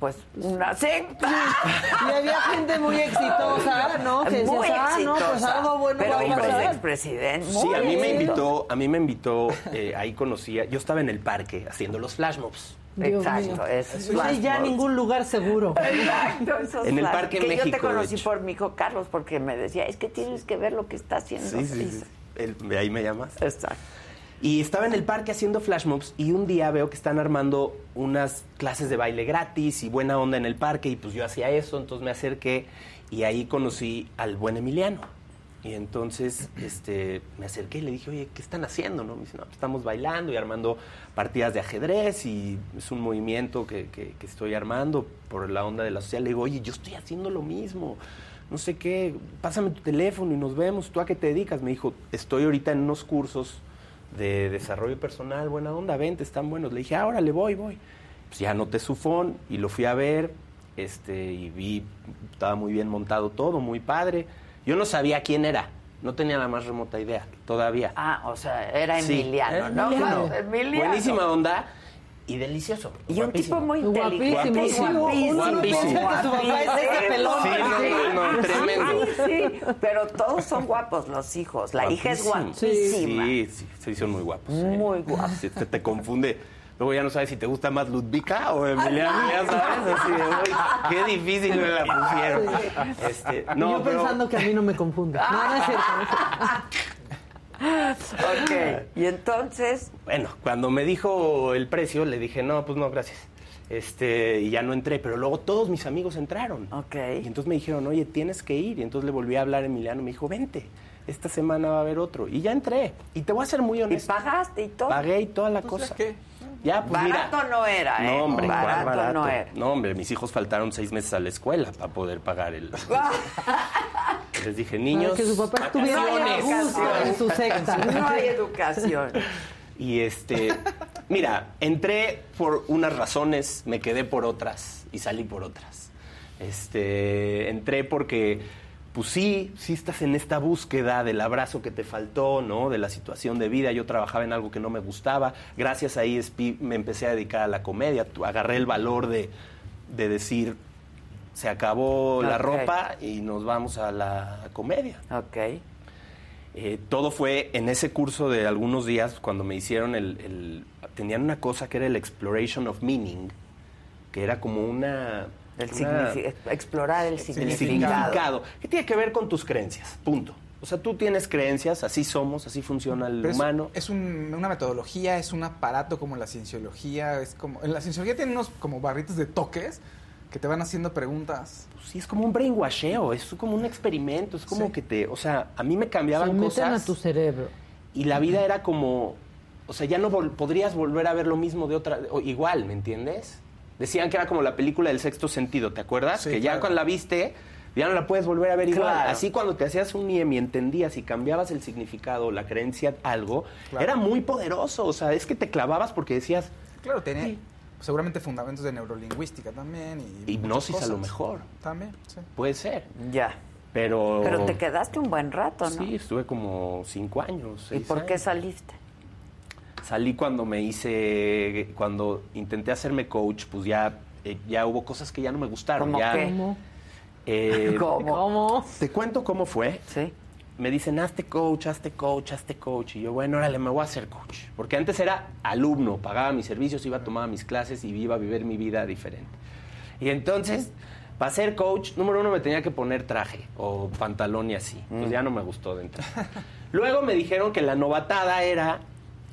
pues, una secta. Y había gente muy exitosa, ¿no? Que Muy ah, no, pues exitosa. algo bueno Pero va a pasar. expresidente. Sí, a mí me invitó, a mí me invitó, eh, ahí conocía, yo estaba en el parque haciendo los flash mobs. Dios Exacto, mío. es No hay ya ningún lugar seguro. Exacto, esos En el Parque que yo México, te de conocí por mi hijo Carlos porque me decía, es que tienes que ver lo que está haciendo. Sí, sí, sí. Isa". El- de ahí me llamas. Exacto. Y estaba en el parque haciendo flash mobs y un día veo que están armando unas clases de baile gratis y buena onda en el parque y pues yo hacía eso, entonces me acerqué y ahí conocí al buen Emiliano. Y entonces este, me acerqué y le dije, oye, ¿qué están haciendo? No? Me dice, no, pues, estamos bailando y armando partidas de ajedrez y es un movimiento que, que- que estoy armando por la onda de la sociedad. Le digo, oye, yo estoy haciendo lo mismo. No sé qué, pásame tu teléfono y nos vemos. ¿Tú a qué te dedicas? Me dijo, estoy ahorita en unos cursos de desarrollo personal, buena onda, vente, están buenos. Le dije, ahora le voy, voy. Pues ya anoté su phone y lo fui a ver, este, y vi, estaba muy bien montado todo, muy padre. Yo no sabía quién era, no tenía la más remota idea, todavía. Ah, o sea, era Sí, Emiliano, era ¿no? Emiliano. Emiliano. Buenísima onda y delicioso. Y un guapísimo. tipo muy Guapísimo, inteligente. guapísimo. Guapísimo. Tu papá es pelón. Sí, no, no, no, tremendo. Sí, sí, pero todos son guapos los hijos. La hija es Guapísimo. guapísima. Sí, sí, sí, son muy guapos. Muy guapos. Te, te confunde Luego ya no sabes si te gusta más Ludvika o Emiliano, ya sabes. Así de, "Uy, qué difícil me la pusieron. Este, Y no, yo pero- pensando que a mí no me confunda. No, no es cierto. Es. Ok, y entonces, Bueno, cuando me dijo el precio, le dije, no, pues no, gracias. Este, y ya no entré, pero luego todos mis amigos entraron. Ok. Y entonces me dijeron, oye, tienes que ir. Y entonces le volví a hablar a Emiliano, me dijo, vente, esta semana va a haber otro. Y ya entré. Y te voy a ser muy y honesto. pagaste y todo. Pagué y toda la cosa. Ya, pues Barato mira. no era, ¿eh? No, hombre, ¿cuál Barato barato? no era. No, hombre, mis hijos faltaron seis meses a la escuela para poder pagar el... Les dije, niños, Para que su papá estuviera a vacaciones". gusto en su secta. No hay educación. Y este, mira, entré por unas razones, me quedé por otras y salí por otras. Este, entré porque, pues sí, sí estás en esta búsqueda del abrazo que te faltó, ¿no? De la situación de vida. Yo trabajaba en algo que no me gustaba. Gracias a ESP me empecé a dedicar a la comedia. Agarré el valor de, de decir, se acabó la ropa y nos vamos a la comedia. Ok. Eh, todo fue en ese curso de algunos días cuando me hicieron el, el- Tenían una cosa que era el Exploration of Meaning, que era como una... El una- explorar el el significado. significado. ¿Qué tiene que ver con tus creencias? Punto. O sea, tú tienes creencias, así somos, así funciona el Pero humano. Es, un- una metodología, es un aparato como la cienciología, es como en la cienciología tiene unos como barritos de toques que te van haciendo preguntas. Sí, es como un brainwasheo, es como un experimento, es como Sí. que te, o sea, a mí me cambiaban Se cosas a tu cerebro. y la vida era como, o sea, ya no vol- podrías volver a ver lo mismo de otra, o igual, ¿me entiendes? Decían que era como la película del sexto sentido, ¿te acuerdas? Sí, que ya claro. cuando la viste, ya no la puedes volver a ver igual. Claro. Así cuando te hacías un IEM y entendías y cambiabas el significado, la creencia, algo, Claro. era muy poderoso, o sea, es que te clavabas porque decías, Claro, tiene seguramente fundamentos de neurolingüística también. Y hipnosis a lo mejor, También, sí. puede ser, Ya. pero... Pero te quedaste un buen rato, ¿no? Sí, estuve como cinco años. ¿Y por qué saliste? Salí cuando me hice, cuando intenté hacerme coach, pues ya, eh, ya hubo cosas que ya no me gustaron. ¿Cómo ya, qué? ¿Cómo? eh, ¿Cómo? ¿Cómo? Te cuento cómo fue. Sí. Me dicen, hazte coach, hazte coach, hazte coach. Y yo, bueno, órale, me voy a hacer coach. Porque antes era alumno, pagaba mis servicios, iba a tomar mis clases y iba a vivir mi vida diferente. Y entonces, para ser coach, número uno me tenía que poner traje o pantalón y así. Pues Mm. ya no me gustó de entrada. Luego me dijeron que la novatada era,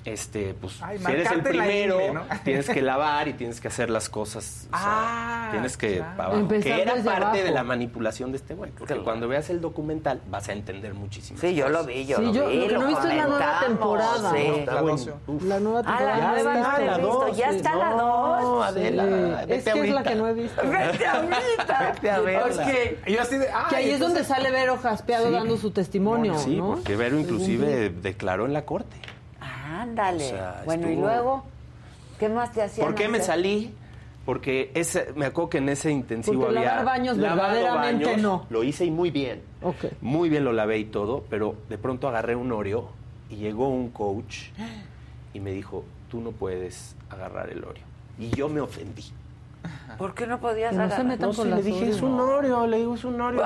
este, pues, Ay, si eres el primero, tienes que lavar y tienes que hacer las cosas. o sea, Ah, tienes que claro. Que era parte de la manipulación de este güey. Porque Claro. cuando veas el documental vas a entender muchísimo. Sí, yo lo vi, yo Sí, lo yo- vi. lo que no he visto es la nueva temporada. sí. La Está bueno. doce. Uf. La nueva Ah, temporada. la Ya nueva está. no la visto. Ya está la No, dos. Adela, Sí. vete Es que es la que no he visto. Vete ahorita. Vete a verla. Ok. Y yo así de, ay, Que ahí es donde sale Vero Jaspeado dando su testimonio, Sí, ¿no? porque Vero inclusive declaró en la corte. Ándale. O sea, bueno, y luego, ¿qué más te hacían ¿Por qué me salí? Porque ese, me acuerdo que en ese intensivo Porque había... lavar baños verdaderamente baños, no. Lo hice y muy bien. Muy bien lo lavé y todo, pero de pronto agarré un Oreo y llegó un coach y me dijo, tú no puedes agarrar el Oreo. Y yo me ofendí. ¿Por qué no podías Que no se agarrar? metan No con sé, le dije, es un Oreo, le digo, es un Oreo.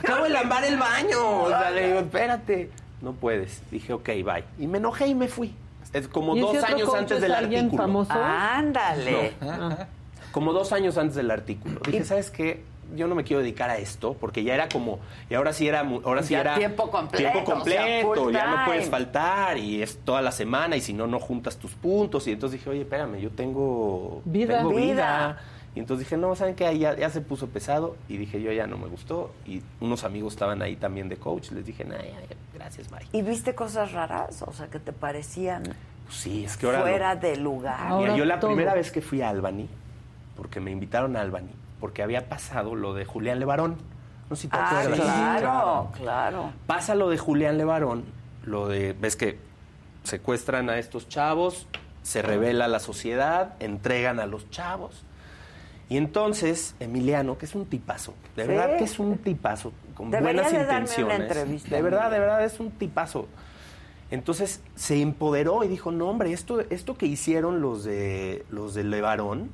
Acabo de lavar el baño. O sea, le digo, espérate. No puedes. Dije, ok, bye. Y me enojé y me fui. Es como ¿Y ese dos años antes es del alguien artículo. famoso? Ándale. Ah. Como dos años antes del artículo. Dije, ¿sabes qué? Yo no me quiero dedicar a esto porque ya era como, y ahora sí era, ahora sí Ya era tiempo completo, tiempo o sea, completo, ya no puedes faltar y es toda la semana y si no no juntas tus puntos y entonces dije, oye, espérame, yo tengo Vida. tengo Vida. Y entonces dije, no, ¿saben qué? Ahí Ya, ya se puso pesado y dije, yo ya no me gustó y unos amigos estaban ahí también de coach, les dije, nah, ya, gracias, bye. ¿Y viste cosas raras? O sea, que te parecían Pues sí, es que ahora fuera de lugar. Ahora Mira, yo la todo. primera vez que fui a Albany, porque me invitaron a Albany, porque había pasado lo de Julián Levarón. No sé si te Ah, acuerdas. claro, claro. Pasa lo de Julián Levarón, lo de, ves que secuestran a estos chavos, se revela la sociedad, entregan a los chavos. Y entonces, Emiliano, que es un tipazo, de Sí. verdad que es un tipazo, con buenas de darme una intenciones. de verdad, de verdad, es un tipazo. Entonces se empoderó y dijo, no, hombre, esto, esto que hicieron los de los de Levarón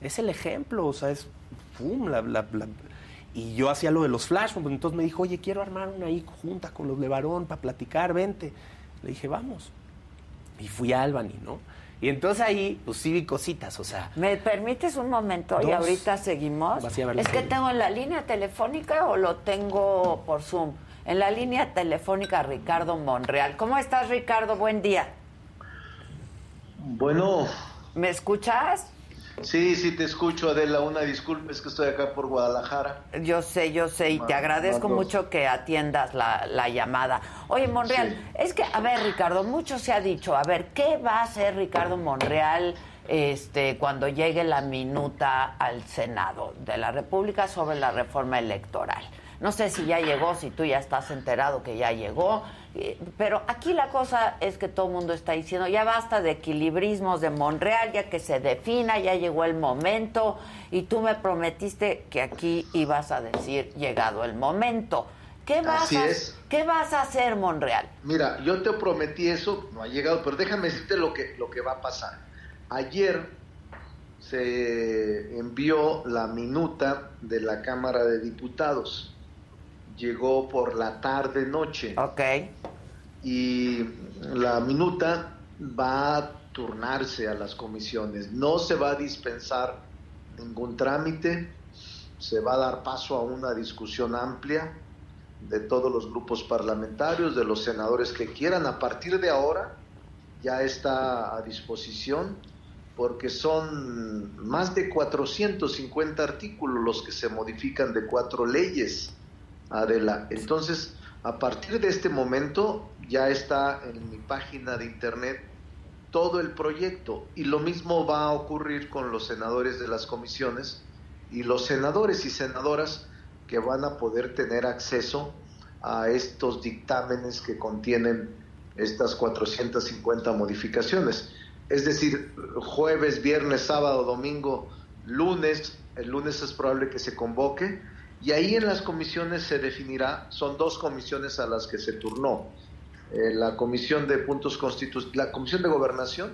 es el ejemplo, o sea, es pum, la- la- la- y yo hacía lo de los flash, entonces me dijo, oye, quiero armar una ahí junta con los Levarón para platicar, vente. Le dije, vamos. Y fui a Albany, ¿no? Y entonces ahí, pues sí vi cositas, o sea. ¿Me permites un momento y ahorita seguimos? Es que serie. tengo en la línea telefónica o lo tengo por Zoom. En la línea telefónica Ricardo Monreal. ¿Cómo estás, Ricardo? Buen día. Bueno, ¿Me escuchas? Sí, sí te escucho, Adela. Una disculpa, es que estoy acá por Guadalajara. Yo sé, yo sé, y te agradezco mucho que atiendas la, la llamada. Oye, Monreal, es que, a ver, Ricardo, mucho se ha dicho, a ver, ¿qué va a hacer Ricardo Monreal este, cuando llegue la minuta al Senado de la República sobre la reforma electoral? No sé si ya llegó, si tú ya estás enterado que ya llegó, pero aquí la cosa es que todo el mundo está diciendo, ya basta de equilibrismos de Monreal, ya que se defina, ya llegó el momento, y tú me prometiste que aquí ibas a decir, llegado el momento. ¿Qué vas, Así a, es. ¿qué vas a hacer, Monreal? Mira, yo te prometí eso, no ha llegado, pero déjame decirte lo que, lo que va a pasar. Ayer se envió la minuta de la Cámara de Diputados. Llegó por la tarde noche. Ok. Y la minuta va a turnarse a las comisiones. No se va a dispensar ningún trámite. Se va a dar paso a una discusión amplia de todos los grupos parlamentarios, de los senadores que quieran. A partir de ahora ya está a disposición porque son más de 450 artículos los que se modifican de cuatro leyes, Adela. Entonces, a partir de este momento ya está en mi página de internet todo el proyecto y lo mismo va a ocurrir con los senadores de las comisiones y los senadores y senadoras que van a poder tener acceso a estos dictámenes que contienen estas 450 modificaciones. Es decir, jueves, viernes, sábado, domingo, lunes, el lunes es probable que se convoque y ahí en las comisiones se definirá, son dos comisiones a las que se turnó, eh, la comisión de puntos constitu la comisión de gobernación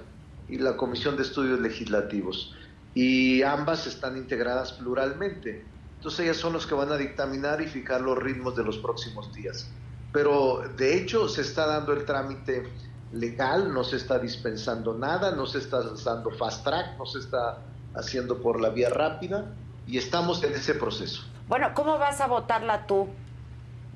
y la comisión de estudios legislativos y ambas están integradas pluralmente. Entonces ellas son los que van a dictaminar y fijar los ritmos de los próximos días. Pero de hecho se está dando el trámite legal, no se está dispensando nada, no se está dando fast track, no se está haciendo por la vía rápida y estamos en ese proceso. Bueno, ¿cómo vas a votarla tú,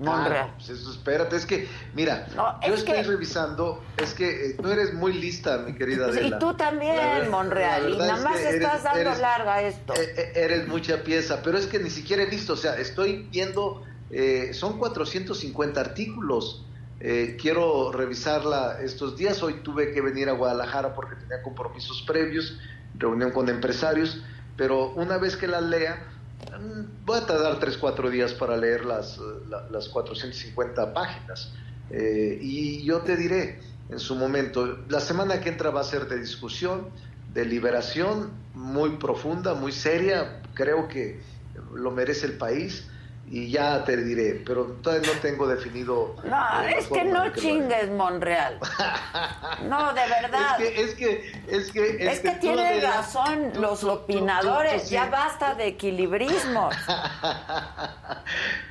Monreal? Ah, pues eso, espérate, es que, mira, No, yo es estoy que- revisando, es que eh, tú eres muy lista, mi querida Y tú también, verdad- Monreal, y nada es más estás eres- dando eres- larga esto. Eh, eh, Eres mucha pieza, pero es que ni siquiera he visto, o sea, estoy viendo, eh, son 450 artículos. Eh, quiero revisarla estos días. Hoy tuve que venir a Guadalajara porque tenía compromisos previos, reunión con empresarios, pero una vez que la lea, voy a tardar 3, 4 días para leer las, eh, la- las 450 páginas. Eh, y yo te diré en su momento, la semana que entra va a ser de discusión, de liberación muy profunda, muy seria, creo que lo merece el país y ya te diré, pero todavía no tengo definido. No, eh, es que no que chingues, Monreal. No, de verdad. Es que, es que, es que, Es que tú, tiene Adela, razón tú- los tú- tú- opinadores, sí. ya basta de equilibrismos.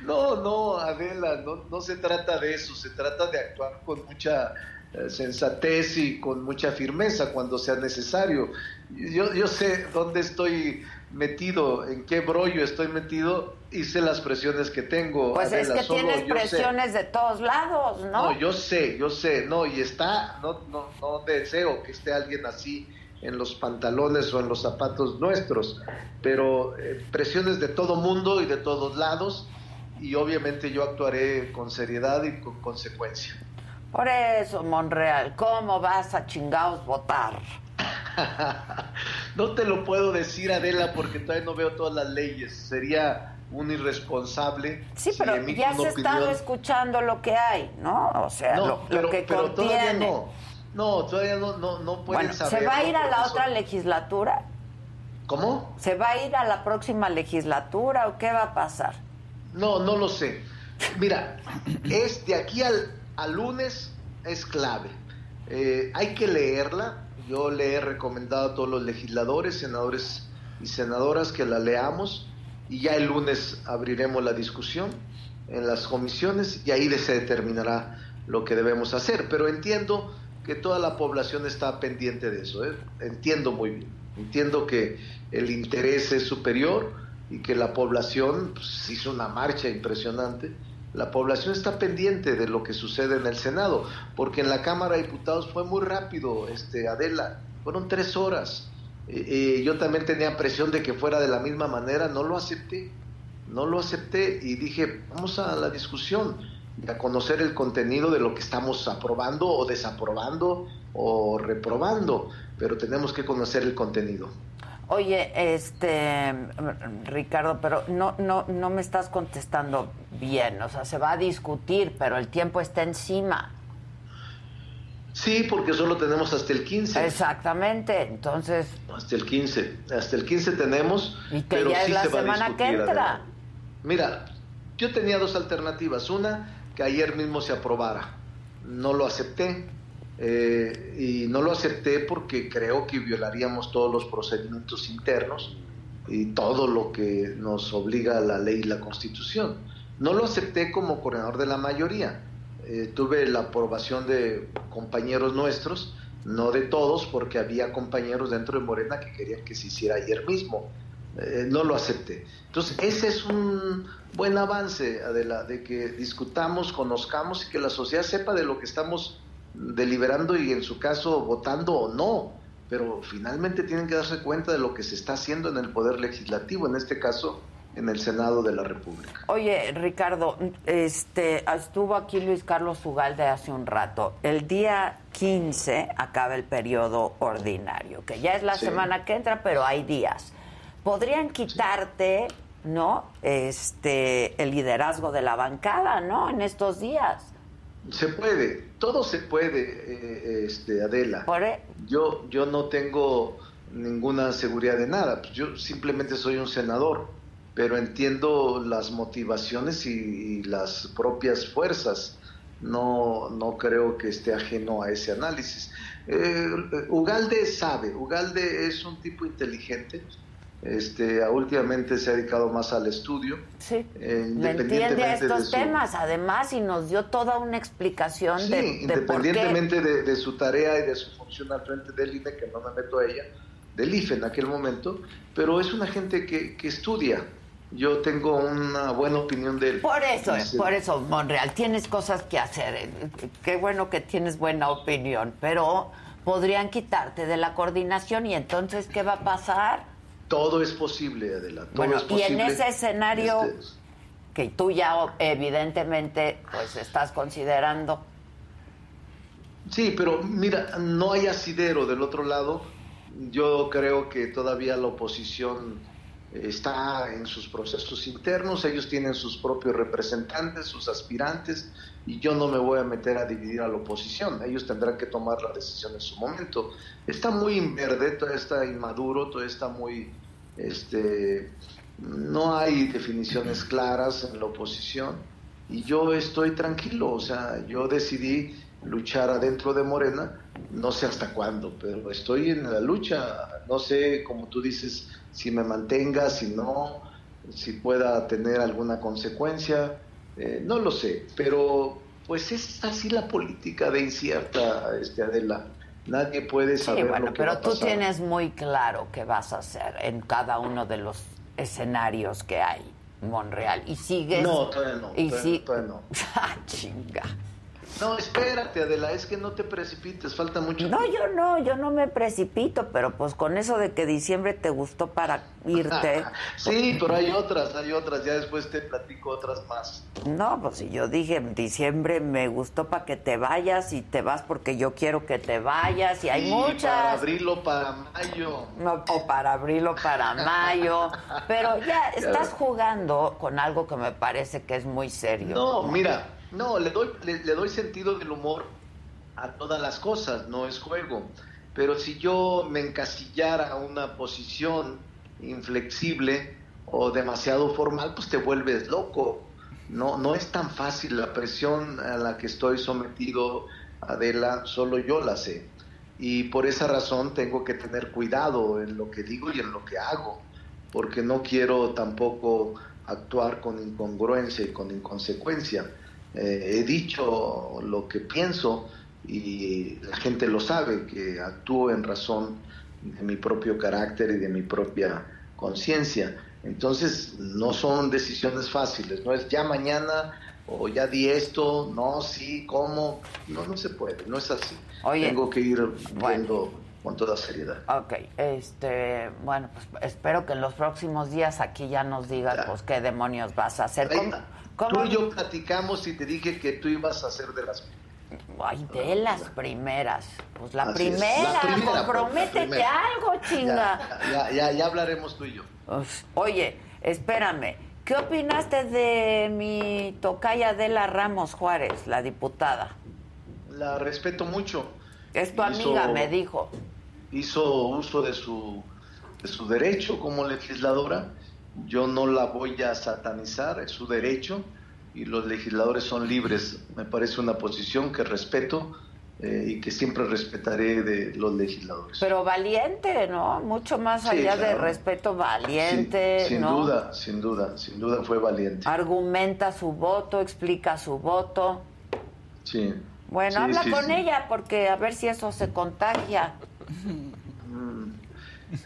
No, no, Adela, no, no se trata de eso, se trata de actuar con mucha eh, sensatez y con mucha firmeza cuando sea necesario. Yo, yo sé dónde estoy metido, en qué brollo estoy metido y sé las presiones que tengo. Pues es que solo tienes sé. presiones de todos lados, ¿no? No, yo sé, yo sé, no, y está, no, no, no deseo que esté alguien así en los pantalones o en los zapatos nuestros, pero eh, presiones de todo mundo y de todos lados, y obviamente yo actuaré con seriedad y con consecuencia. Por eso, Monreal, ¿cómo vas a chingados votar? No te lo puedo decir, Adela, porque todavía no veo todas las leyes, sería un irresponsable. Sí, pero ya se está escuchando lo que hay, ¿no? O sea, No, lo, lo pero, que pero todavía contiene. no. No, todavía no, no, no pueden Bueno, saber. ¿se va a ir a la porque otra legislatura? ¿Cómo? ¿Se va a ir a la próxima legislatura o qué va a pasar? No, no lo sé. Mira, es de aquí al, al lunes es clave. Eh, hay que leerla. Yo le he recomendado a todos los legisladores, senadores y senadoras que la leamos y ya el lunes abriremos la discusión en las comisiones y ahí se determinará lo que debemos hacer. Pero entiendo que toda la población está pendiente de eso. ¿eh? Entiendo muy bien. Entiendo que el interés es superior y que la población pues, hizo una marcha impresionante. La población está pendiente de lo que sucede en el Senado, porque en la Cámara de Diputados fue muy rápido, este, Adela, fueron tres horas. Eh, eh, yo también tenía presión de que fuera de la misma manera, no lo acepté, no lo acepté y dije, vamos a la discusión, a conocer el contenido de lo que estamos aprobando o desaprobando o reprobando, pero tenemos que conocer el contenido. Oye, este Ricardo, pero no, no, no me estás contestando bien. O sea, se va a discutir, pero el tiempo está encima. Sí, porque solo tenemos hasta el 15. Exactamente, entonces. Hasta el 15. Hasta el 15 tenemos. Y que ya es la semana que entra. Mira, yo tenía dos alternativas. Una, que ayer mismo se aprobara. No lo acepté eh, y no lo acepté porque creo que violaríamos todos los procedimientos internos y todo lo que nos obliga la ley y la constitución. No lo acepté como coordinador de la mayoría. Eh, tuve la aprobación de compañeros nuestros, no de todos, porque había compañeros dentro de Morena que querían que se hiciera ayer mismo. Eh, no lo acepté. Entonces, ese es un buen avance, de que discutamos, conozcamos y que la sociedad sepa de lo que estamos deliberando y en su caso votando o no, pero finalmente tienen que darse cuenta de lo que se está haciendo en el Poder Legislativo, en este caso en el Senado de la República. Oye, Ricardo, este, estuvo aquí Luis Carlos Ugalde hace un rato. El día 15 acaba el periodo ordinario, que ya es la semana que entra, pero hay días. Podrían quitarte, ¿no? Este, el liderazgo de la bancada, ¿no? En estos días. Se puede, todo se puede, eh, este, Adela. Yo, yo no tengo ninguna seguridad de nada, pues yo simplemente soy un senador, pero entiendo las motivaciones y, las propias fuerzas. No, no creo que esté ajeno a ese análisis. Eh, Ugalde sabe, Ugalde es un tipo inteligente, este, últimamente se ha dedicado más al estudio. Sí. Eh, entiende estos temas, además, y nos dio toda una explicación sí, de, independientemente De, su tarea y de su función al frente del INE, que no me meto a ella, del IFE en aquel momento, pero es una gente que, que estudia. Yo tengo una buena opinión de él. Por eso, por eso, Monreal, tienes cosas que hacer. Qué bueno que tienes buena opinión, pero podrían quitarte de la coordinación y entonces, ¿qué va a pasar? Todo es posible, Adela. bueno, y en ese escenario este, que tú ya evidentemente pues estás considerando. Sí, pero mira, no hay asidero del otro lado. Yo creo que todavía la oposición está en sus procesos internos, ellos tienen sus propios representantes, sus aspirantes, y yo no me voy a meter a dividir a la oposición, ellos tendrán que tomar la decisión en su momento. Está muy verde, todo está inmaduro, todo está muy, este, no hay definiciones claras en la oposición, y yo estoy tranquilo, o sea, yo decidí luchar adentro de Morena, no sé hasta cuándo, pero estoy en la lucha, no sé, como tú dices, si me mantenga, si no, si pueda tener alguna consecuencia, eh, no lo sé, pero pues es así la política de incierta, este Adela. Nadie puede saber lo que pero va a tú tienes muy claro qué vas a hacer en cada uno de los escenarios que hay, Monreal, y sigues. No, todavía no. Y todavía no. ah, chinga. No, espérate, Adela, es que no te precipites, falta mucho. No, yo no, yo no me precipito, pero pues con eso de que diciembre te gustó para irte. sí, pero hay otras, hay otras, ya después te platico otras más. No, pues si yo dije diciembre me gustó para que te vayas y te vas porque yo quiero que te vayas y hay muchas. Para abrirlo para mayo. No, o para abrirlo para mayo. pero ya estás jugando con algo que me parece que es muy serio. No, mira no, le doy, le, doy sentido del humor a todas las cosas, no es juego. Pero si yo me encasillara a una posición inflexible o demasiado formal, pues te vuelves loco. No, no es tan fácil la presión a la que estoy sometido, Adela, solo yo la sé. Y por esa razón tengo que tener cuidado en lo que digo y en lo que hago, porque no quiero tampoco actuar con incongruencia y con inconsecuencia. Eh, he dicho lo que pienso y la gente lo sabe, que actúo en razón de mi propio carácter y de mi propia conciencia. Entonces, no son decisiones fáciles, no es ya mañana o ya di esto, no, sí, ¿cómo? No, no se puede, no es así. Oye, Tengo que ir viendo con toda seriedad. Ok, este, bueno, pues espero que en los próximos días aquí ya nos digas, pues, qué demonios vas a hacer. ¿Cómo- cómo- Tú y yo platicamos y te dije que tú ibas a hacer de las... Ay, de las primeras. Pues la primera, la primera, pues, la comprométete primera. algo, chinga. Ya, ya, ya, ya hablaremos tú y yo. Pues, Oye, espérame, ¿qué opinaste de mi tocaya Adela Ramos Juárez, la diputada? La respeto mucho. Es tu Hizo- amiga, me dijo. hizo uso de su, de su derecho como legisladora. Yo no la voy a satanizar, es su derecho y los legisladores son libres. Me parece una posición que respeto eh, y que siempre respetaré de los legisladores. Pero valiente, ¿no? Mucho más Sí, allá de respeto, valiente, sin ¿no? duda, sin duda, sin duda fue valiente. Argumenta su voto, explica su voto. Sí. Bueno, Sí, habla sí, con sí. ella porque a ver si eso se contagia.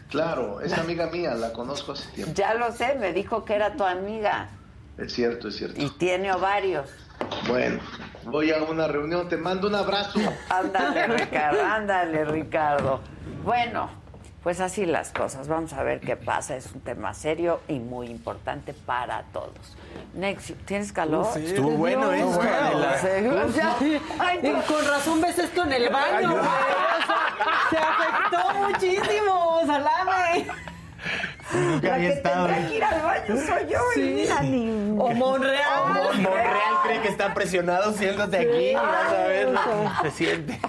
Claro, es amiga mía, la conozco hace tiempo. Ya lo sé, me dijo que era tu amiga Es cierto, es cierto. y tiene ovarios. Bueno, voy a una reunión, te mando un abrazo. Ándale, Ricardo, ándale, Ricardo. Bueno, pues así las cosas. Vamos a ver qué pasa. Es un tema serio y muy importante para todos. Next, ¿tienes calor? Sí, Estuvo bueno eso, bueno. No. con razón ves esto en el baño, güey. O sea, se afectó muchísimo, salame. La que tendrá que ir al baño soy yo. y Sí. mira, ni... O Monreal. Monreal cree que está presionado siéndote aquí. Vas a ver se siente.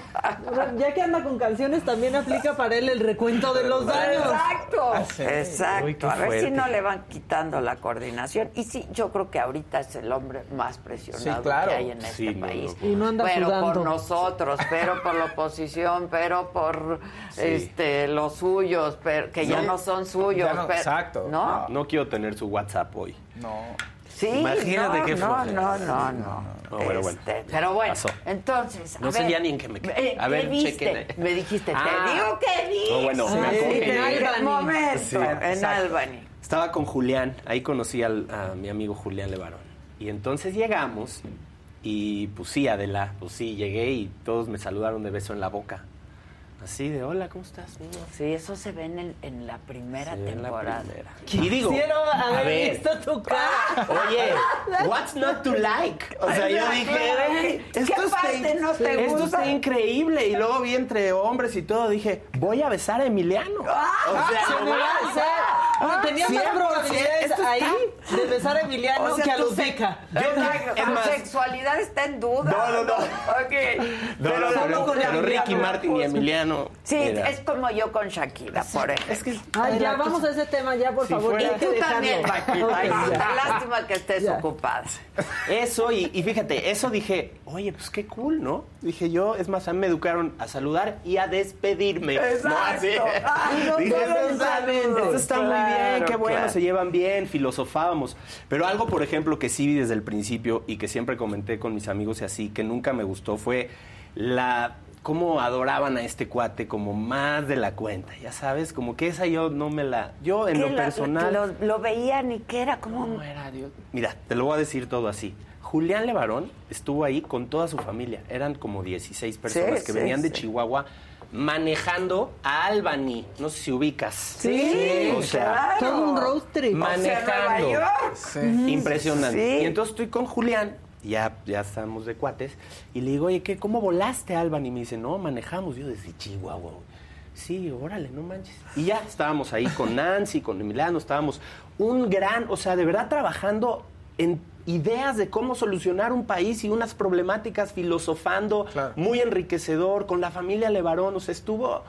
Ya que anda con canciones, también aplica para él el recuento de los daños. Exacto, sí. exacto. Uy, a ver si no le van quitando la coordinación. Y sí, yo creo que ahorita es el hombre más presionado Sí, claro. que hay en Sí, este no, país. no. Y no anda pero sudando. por nosotros, pero por la oposición, pero por este los suyos, pero, que ya Sí. no son suyos. Ya no, exacto. ¿No? No quiero tener su WhatsApp hoy. No. Sí, Imagínate no, qué no, no, no, no. No, pero bueno. Este, pero bueno, Pasó. entonces, a No sé ya ni en qué me quedé. eh, A ver, ¿qué viste? chequen. Me dijiste, Ah. te digo que viste. No, bueno, me Sí, acogí. en Albany. momento, Sí, en. Albany. Estaba con Julián, ahí conocí al- a mi amigo Julián Levarón. Y entonces llegamos y pues sí, Adela, pues sí, llegué y todos me saludaron de beso en la boca. Así de, hola, ¿cómo estás? niño?" Sí, eso se ve en, el- en la primera la temporada. Y digo, Quiero a haber ver, visto tu cara. oye, what's not to like? O sea, yo dije, "Güey, ¿Qué esto parte no te esto gusta?" está increíble. Y luego vi entre hombres y todo, dije, voy a besar a Emiliano. Ah, o sea, Se me va a hacer. Ah, Tenía más 100%, probabilidades ahí está- de besar a Emiliano O sea, que a tu los se- Beca. Exacto, es tu más- sexualidad está en duda. No, no, no. Ok. No, Pero no, pero, con pero Ricky Martin y. Emiliano. Sí, mira. es como yo con Shakira, por ejemplo. Es que Ay, ya, vamos a ese tema ya, por Si favor. Y tú también, Paquita. Lástima que estés Ya. ocupada. Eso, y, y fíjate, eso dije, oye, pues qué cool, ¿no? Dije yo, es más, a mí me educaron a saludar y a despedirme. Exacto. ¿no? Así. Ay, no, Dije, todos esto está, muy bien, qué bueno, claro. se llevan bien, filosofábamos. Pero algo, por ejemplo, que sí vi desde el principio y que siempre comenté con mis amigos y así, que nunca me gustó, fue la cómo adoraban a este cuate como más de la cuenta, ya sabes, como que esa yo no me la... Yo en lo personal... Lo, lo veían y que era como... ¿Cómo era, Dios? Mira, te lo voy a decir todo así. Julián Levarón estuvo ahí con toda su familia. Eran como 16 personas Sí, que sí, venían de. Chihuahua manejando a Albany. No sé si ubicas. Sí, o sea, claro. Todo un road trip. manejando. Nueva York. Impresionante. Sí. Y entonces estoy con Julián, ya, ya estamos de cuates, y le digo, oye, ¿qué, ¿cómo volaste a Albany? Y me dice, no, manejamos. Yo desde Chihuahua. Sí, órale, no manches. Y ya estábamos ahí con Nancy, con Emiliano, estábamos un gran, o sea, de verdad trabajando en ideas de cómo solucionar un país y unas problemáticas, filosofando, Claro. muy enriquecedor, con la familia Levarón, o sea, estuvo...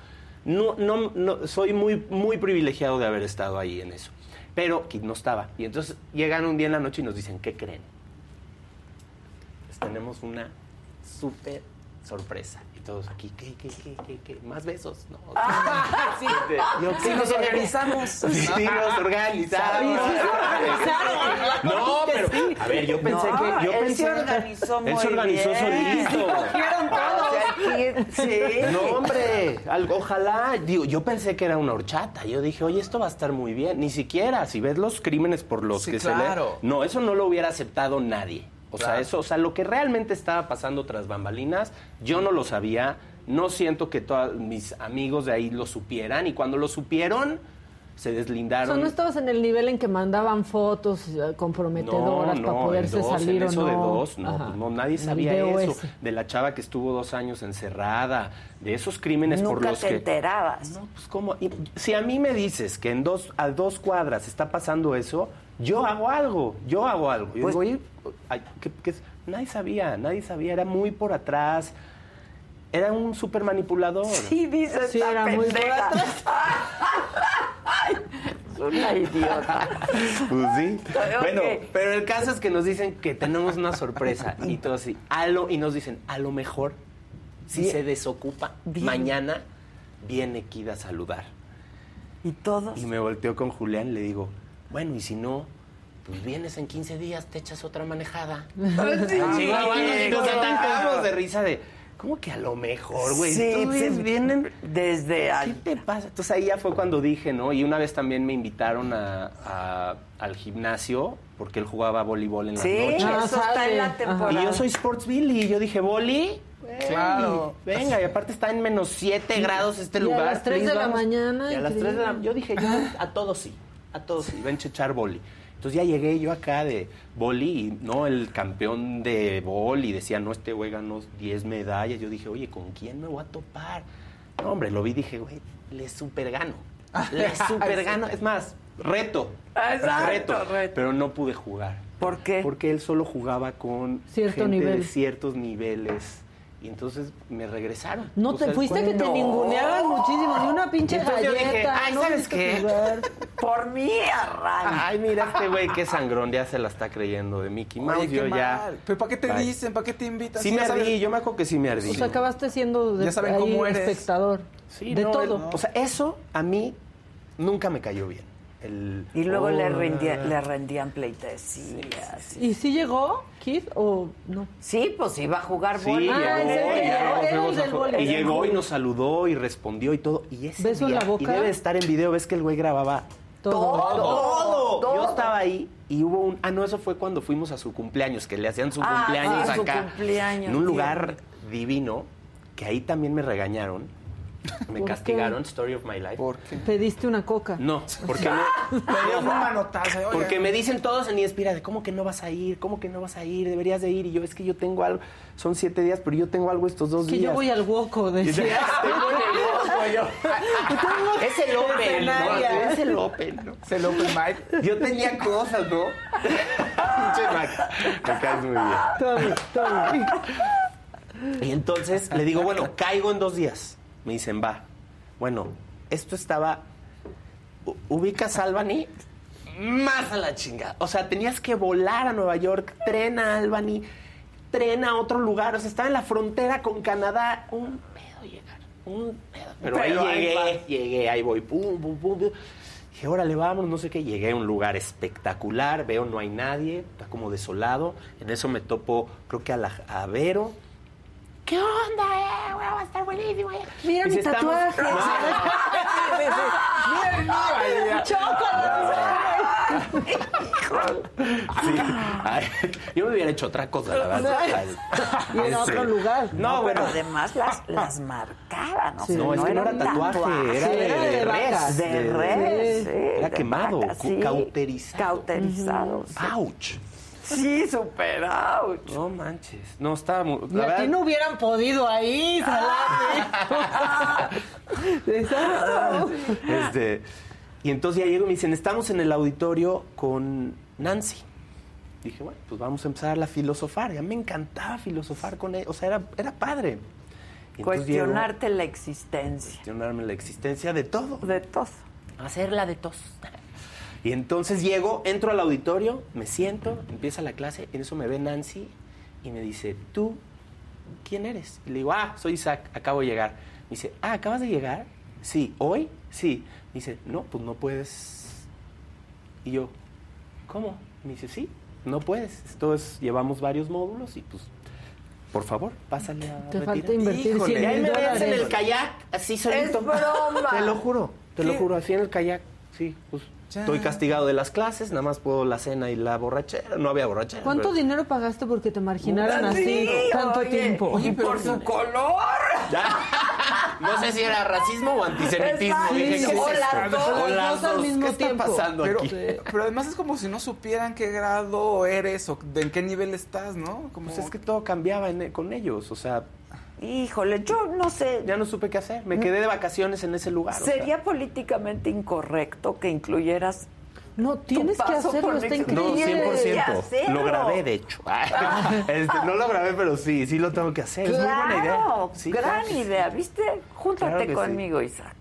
No, no, no, soy muy, muy privilegiado de haber estado ahí en eso. Pero no estaba. Y entonces llegan un día en la noche y nos dicen, ¿qué creen? Pues tenemos una súper sorpresa. Y todos aquí, ¿qué, qué, qué, qué, qué? ¿Más besos? No. sí. Yo, Sí, ¿qué? nos organizamos. Sí, nos organizamos. No, pero. A ver, yo pensé No, que. Yo él pensé, se organizó Él muy se organizó bien. solito. Cogieron todos. Sí. No, hombre, algo, ojalá. Digo, yo pensé que era una horchata. Yo dije, oye, esto va a estar muy bien. Ni siquiera, si ves los crímenes por los Sí, que claro. se le. No, eso no lo hubiera aceptado nadie. O sea, eso, o sea, lo que realmente estaba pasando tras bambalinas, yo no lo sabía. No siento que todos mis amigos de ahí lo supieran. Y cuando lo supieron, se O deslindaron. sea, no estabas en el nivel en que mandaban fotos eh, comprometedoras No, para no, poderse en dos, salir en o eso no. de dos, no, pues no, nadie sabía eso. ese. De la chava que estuvo dos años encerrada, de esos crímenes por los te que... enterabas. No, pues cómo, Y si a mí me dices que en dos, a dos cuadras está pasando eso, yo hago algo, yo hago algo. Yo Pues- digo, oye, ay, ¿qué- qué es? nadie sabía, nadie sabía, era muy por atrás. Era un súper manipulador. Sí, dice Sí, era muy por atrás. Es una idiota. Pues sí. Bueno, pero el caso es que nos dicen que tenemos una sorpresa y todo así. A lo, y nos dicen, a lo mejor, si Bien. se desocupa, Bien. mañana viene Kid a saludar. Y todos. Y me volteo con Julián y le digo, bueno, y si no, pues vienes en 15 días, te echas otra manejada. Sí, Sí, ah, y nos atacamos de risa de, ¿cómo que a lo mejor, güey? Sí, sí, vienen desde ¿Qué ahí. te pasa? Entonces ahí ya fue cuando dije, ¿no? Y una vez también me invitaron a- a- al gimnasio porque él jugaba voleibol en las Sí, noches. Ah, eso está en la temporada. Y yo soy Sports Billy y yo dije, ¿boli? Claro. Venga, y aparte está en menos 7 grados este Y a lugar. las tres please, de la mañana, Y a las 3 de la increíble. Yo dije, yo a todos sí, a todos sí, ven a echar boli. Entonces ya llegué yo acá de boli y no, el campeón de boli decía, no, este güey ganó 10 medallas. Yo dije, oye, ¿con quién me voy a topar? No, hombre, lo vi y dije, güey, le super gano. Le super gano. Es más, reto. Exacto, reto. reto. Pero no pude jugar. ¿Por qué? Porque él solo jugaba con Cierto gente nivel. de ciertos niveles. Y entonces me regresaron. No te fuiste que te no. ninguneaban muchísimo, ni una pinche Entonces yo galleta. dije, ay, no ¿sabes qué? Por mí arranca. Ay, mira este güey qué sangrón ya se la está creyendo de Mickey Mouse. Oye, qué yo ya. mal. ¿Pero para qué te Bye. dicen? ¿Para qué te invitan? Sí Si me sabes- ardí, yo me acuerdo que sí me ardí. O sea, acabaste siendo de, Ya saben ahí cómo eres. espectador. Sí, de no, todo. el- o sea, eso a mí nunca me cayó bien. El, Y luego le, hola. rendía- le rendían pleitesías. ¿Y sí llegó Kid o no? Sí, pues iba a jugar Sí, bola. Ah, ¿en llegó, Llegó, y llegó y nos saludó y respondió y todo. Y ese ¿Beso en día- la boca? Y debe de estar en video, ves que el güey grababa Todo. todo. Todo. Yo estaba ahí y hubo un... Ah, no, eso fue cuando fuimos a su cumpleaños, que le hacían su Ah, cumpleaños sí, su acá. cumpleaños, en un lugar divino, que ahí también me regañaron. Me ¿Por castigaron, Story of My Life. ¿Por qué? Pediste una coca. No, porque me, Te dieron un manotazo. oye. porque me dicen todos en Inspira de cómo que no vas a ir, cómo que no vas a ir, deberías de ir. Y yo, es que yo tengo algo, son siete días, pero yo tengo algo estos dos Que días. yo voy al Y decía. tengo en el ojo, yo. Es el Open, ¿no? Es el Open, ¿no? Es el open mic. Yo tenía cosas, ¿no? Pinche Mac, me caes muy bien. Todo bien, todo bien. Y entonces le digo, bueno, caigo en dos días. Me dicen, va. Bueno, esto estaba. ¿Ubicas Albany? Más a la chinga. O sea, tenías que volar a Nueva York, tren a Albany, tren a otro lugar. O sea, estaba en la frontera con Canadá. Un pedo llegar. Un pedo. Pero, Pero ahí ahí llegué, vas. llegué, ahí voy. Pum, pum, pum, pum. Dije, órale, vamos, no sé qué. Llegué a un lugar espectacular, veo no hay nadie, está como desolado. En eso me topo, creo que a, la, a Vero. ¿Qué onda, eh? güey? Va a estar buenísimo. eh". Mira mi "Estamos- tatuaje. Mira ahí. Sí. Ay, yo me hubiera hecho otra cosa, la verdad. Y en Sí. otro lugar. No, No, pero bueno. además las, las marcaban. O sea, No, es que no era un tatuaje, era Sí, de, era de res. De res, sí, Era de quemado, sí. cauterizado. Cauterizado. sí. Sí, super ouch. No manches. No, estaba muy... Y ti no hubieran podido ahí, Salate. Exacto. Este, y entonces ya llego y me dicen, estamos en el auditorio con Nancy. Dije, bueno, pues vamos a empezar a filosofar. Ya me encantaba filosofar con él. O sea, era, era padre. Y entonces llego Cuestionarte la existencia. Cuestionarme la existencia de todo. De todo. Hacerla de tos. Y entonces llego, entro al auditorio, me siento, empieza la clase, en eso me ve Nancy y me dice, ¿tú quién eres? Y le digo, ah, soy Isaac, acabo de llegar. Me dice, ah, ¿acabas de llegar? Sí, ¿hoy? Sí. Me dice, no, pues no puedes. Y yo, ¿cómo? Me dice, sí, no puedes. Esto es, llevamos varios módulos y pues, por favor, pásale a Te retirar. falta invertir Híjole, 100 y ahí mil me ves en dólares. el kayak, así solito. Es broma. Te lo juro, te lo ¿Qué? juro, así en el kayak, sí, pues. Ya. Estoy castigado de las clases, nada más puedo la cena y la borrachera. No había borrachera. ¿Cuánto pero- dinero pagaste porque te marginaran Sí, así tanto oye, tiempo? y por su color. No sé si era racismo o antisemitismo. Dije, ¿qué Sí, es las dos. O Las las dos al dos. mismo ¿Qué está pasando Pero, aquí? pero además es como si no supieran qué grado eres o de en qué nivel estás, ¿no? Como... Pues es que todo cambiaba en- con ellos, o sea... Híjole, yo no sé. Ya no supe qué hacer. Me quedé de vacaciones en ese lugar. o sea. ¿Sería políticamente incorrecto que incluyeras No, tienes que paso hacerlo, por está México? No, increíble. 100%. hacerlo. Lo grabé, de hecho. Este, no lo grabé, pero sí, sí lo tengo que hacer. es muy buena idea. Claro, Sí, gran claro sí. idea, ¿viste? Júntate Claro conmigo, Isaac.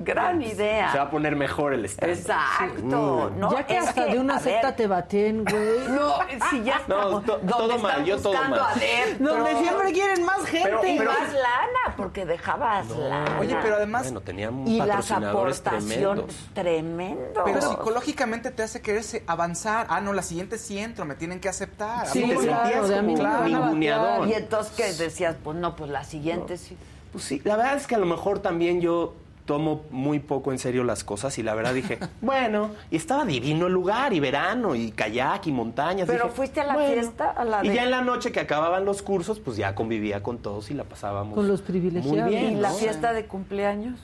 Gran idea. Se va a poner mejor el stand. Exacto. Mm. No, ya que es hasta que, de una secta ver, te baten, güey. No, si ya No, estamos to- donde todo mal, yo todo buscando mal. adeptos. Donde siempre quieren más gente. Pero- y pero- más lana, porque dejabas lana. Oye, pero además... Bueno, tenían y las patrocinadores aportaciones tremendos. tremendos. Pero psicológicamente te hace quererse avanzar. Ah, no, la siguiente sí entro, me tienen que aceptar. Sí, te claro, sentías como no batear. Y entonces que decías, pues no, pues la siguiente sí. Pues sí, la verdad es que a lo mejor también yo tomo muy poco en serio las cosas y la verdad dije, bueno, y estaba divino el lugar, y verano, y kayak, y montañas. Pero Dije, fuiste a la bueno. fiesta, a la Y de- ya en la noche que acababan los cursos, pues ya convivía con todos y la pasábamos Con los muy privilegiados. bien. ¿Y la ¿no? fiesta de cumpleaños?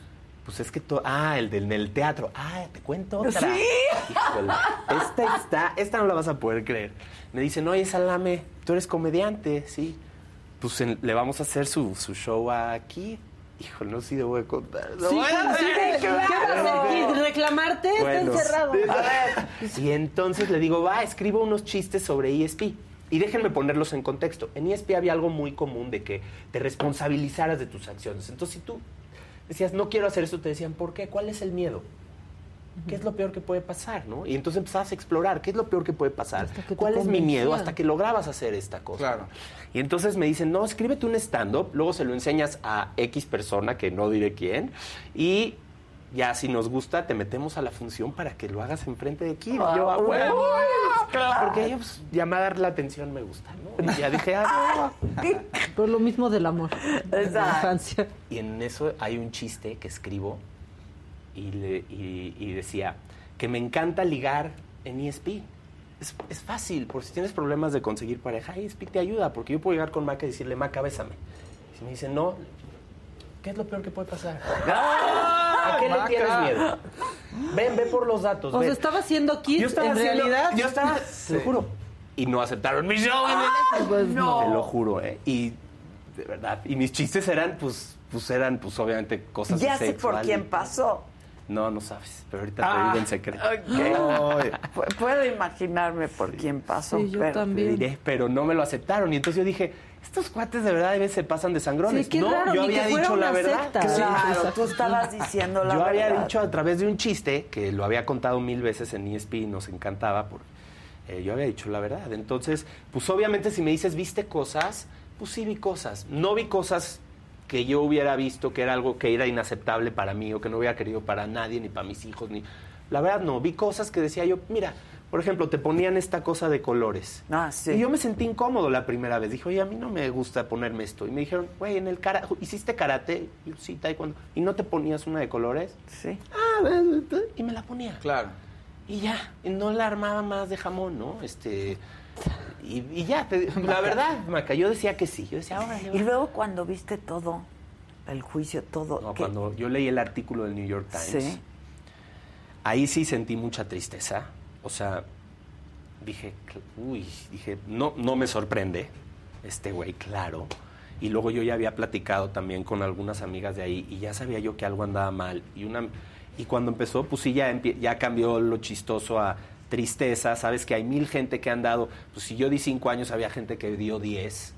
Pues es que todo. Ah, el del, del teatro. Ah, te cuento otra. ¿Sí? Híjole, esta está. Esta no la vas a poder creer. Me dicen, oye, Salame, tú eres comediante, sí. Pues en- le vamos a hacer su, su show aquí. Híjole, no sé si debo de contar. No, Sí, bueno, sí, ¿qué claro. vas a hacer? ¿Reclamarte? Bueno. Está encerrado. A ver. Y entonces le digo, va, escribo unos chistes sobre ESP. Y déjenme ponerlos en contexto. En ESP había algo muy común de que te responsabilizaras de tus acciones. Entonces, si tú decías, no quiero hacer esto, te decían, ¿por qué? ¿Cuál es el miedo? ¿Qué es lo peor que puede pasar? ¿no? Y entonces empezabas a explorar, ¿qué es lo peor que puede pasar? Que ¿Cuál es mi miedo? Hasta que lograbas hacer esta cosa. Claro. Y entonces me dicen, no, escríbete un stand-up, luego se lo enseñas a X persona, que no diré quién, y ya si nos gusta, te metemos a la función para que lo hagas enfrente de Kid. Y yo, ah, bueno, porque ellos, pues, llamar a dar la atención me gusta, ¿no? Y ya dije, ah, Por lo mismo del amor. De la infancia. Y en eso hay un chiste que escribo y, le- y- y decía que me encanta ligar en ESP. Es, es fácil, por si tienes problemas de conseguir pareja, ESP te ayuda, porque yo puedo llegar con Maca y decirle, Maca, bésame. Y si me dice, no, ¿qué es lo peor que puede pasar? ¿A qué le Maca. tienes miedo? Ven, ve por los datos. O sea, estaba haciendo estaba en haciendo- realidad. Yo estaba, te lo juro. Y no aceptaron mi show en el Pues no. Te lo juro, ¿eh? Y de verdad. Y mis chistes eran, pues, pues eran, pues, obviamente cosas Ya de sé por quién pasó. No, no sabes. Pero ahorita te Ah, digo en secreto. ok. Ay, Pu- Puedo imaginarme por quién pasó. Sí, yo pero- te también. diré, pero no me lo aceptaron. Y entonces yo dije, estos cuates de verdad a veces se pasan de sangrones. Sí, qué no, raro, yo había dicho la verdad. Claro, tú estabas diciendo la Yo había dicho a través de un chiste que lo había contado mil veces en ESP y nos encantaba. Por, eh, yo había dicho la verdad. Entonces, pues obviamente si me dices, ¿viste cosas? Pues sí vi cosas. No vi cosas que yo hubiera visto que era algo que era inaceptable para mí o que no hubiera querido para nadie, ni para mis hijos, ni... La verdad no, vi cosas que decía yo, mira, por ejemplo, te ponían esta cosa de colores. Ah, sí. Y yo me sentí incómodo la primera vez. Dije, oye, a mí no me gusta ponerme esto. Y me dijeron, güey, en el karate, ¿hiciste karate? Y yo, sí, taekwondo. ¿Y no te ponías una de colores? Sí. Ah, y me la ponía. Claro. Y ya, y no la armaba más de jamón, ¿no? Este... Y, y ya, te- la verdad, Maca, yo decía que sí. Yo decía, ahora Y luego cuando viste todo, el juicio, todo. No, cuando yo leí el artículo del New York Times, Sí. ahí sí sentí mucha tristeza. O sea, dije, uy, dije, no, no me sorprende este güey, claro. Y luego yo ya había platicado también con algunas amigas de ahí y ya sabía yo que algo andaba mal. Y, una, y cuando empezó, pues sí, ya, ya cambió lo chistoso a tristeza. Sabes que hay mil gente que han dado, pues si yo di cinco años, había gente que dio diez.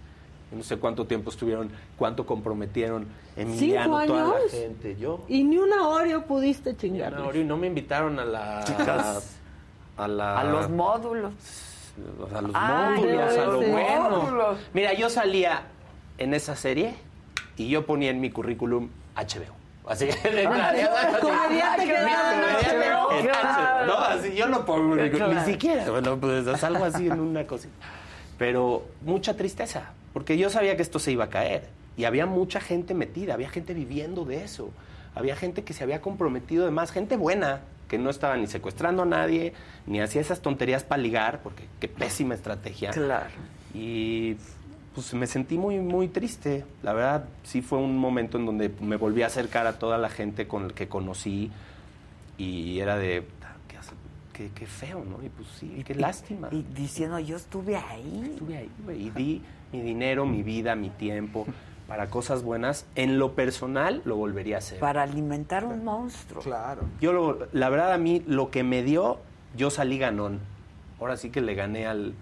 No sé cuánto tiempo estuvieron, cuánto comprometieron Emiliano, ¿Cinco toda la años? gente. Yo, Y ni una Oreo pudiste chingar. una hora y no me invitaron a la... Chicas. A, la, A los módulos. a los Ah, módulos, a lo los bueno. módulos. Mira, yo salía en esa serie y yo ponía en mi currículum HBO. Así, Ah, comediante que nada, en claro. H. No, así yo pongo, Claro. ni siquiera, bueno, pues es algo así en una cosita. Pero mucha tristeza, porque yo sabía que esto se iba a caer. Y había mucha gente metida, había gente viviendo de eso. Había gente que se había comprometido de más, gente buena, que no estaba ni secuestrando a nadie, ni hacía esas tonterías para ligar, porque qué pésima estrategia. Claro. Y pues me sentí muy, muy triste. La verdad, sí fue un momento en donde me volví a acercar a toda la gente con la que conocí y era de, "Puta, qué, hace- qué- qué feo, ¿no? Y pues sí, qué lástima. Y diciendo, yo estuve ahí. Estuve ahí, güey, y di mi dinero, mi vida, mi tiempo para cosas buenas. En lo personal, lo volvería a hacer. Para alimentar un monstruo. Claro. Yo, lo- la verdad, a mí, lo que me dio, yo salí ganón. Ahora sí que le gané al,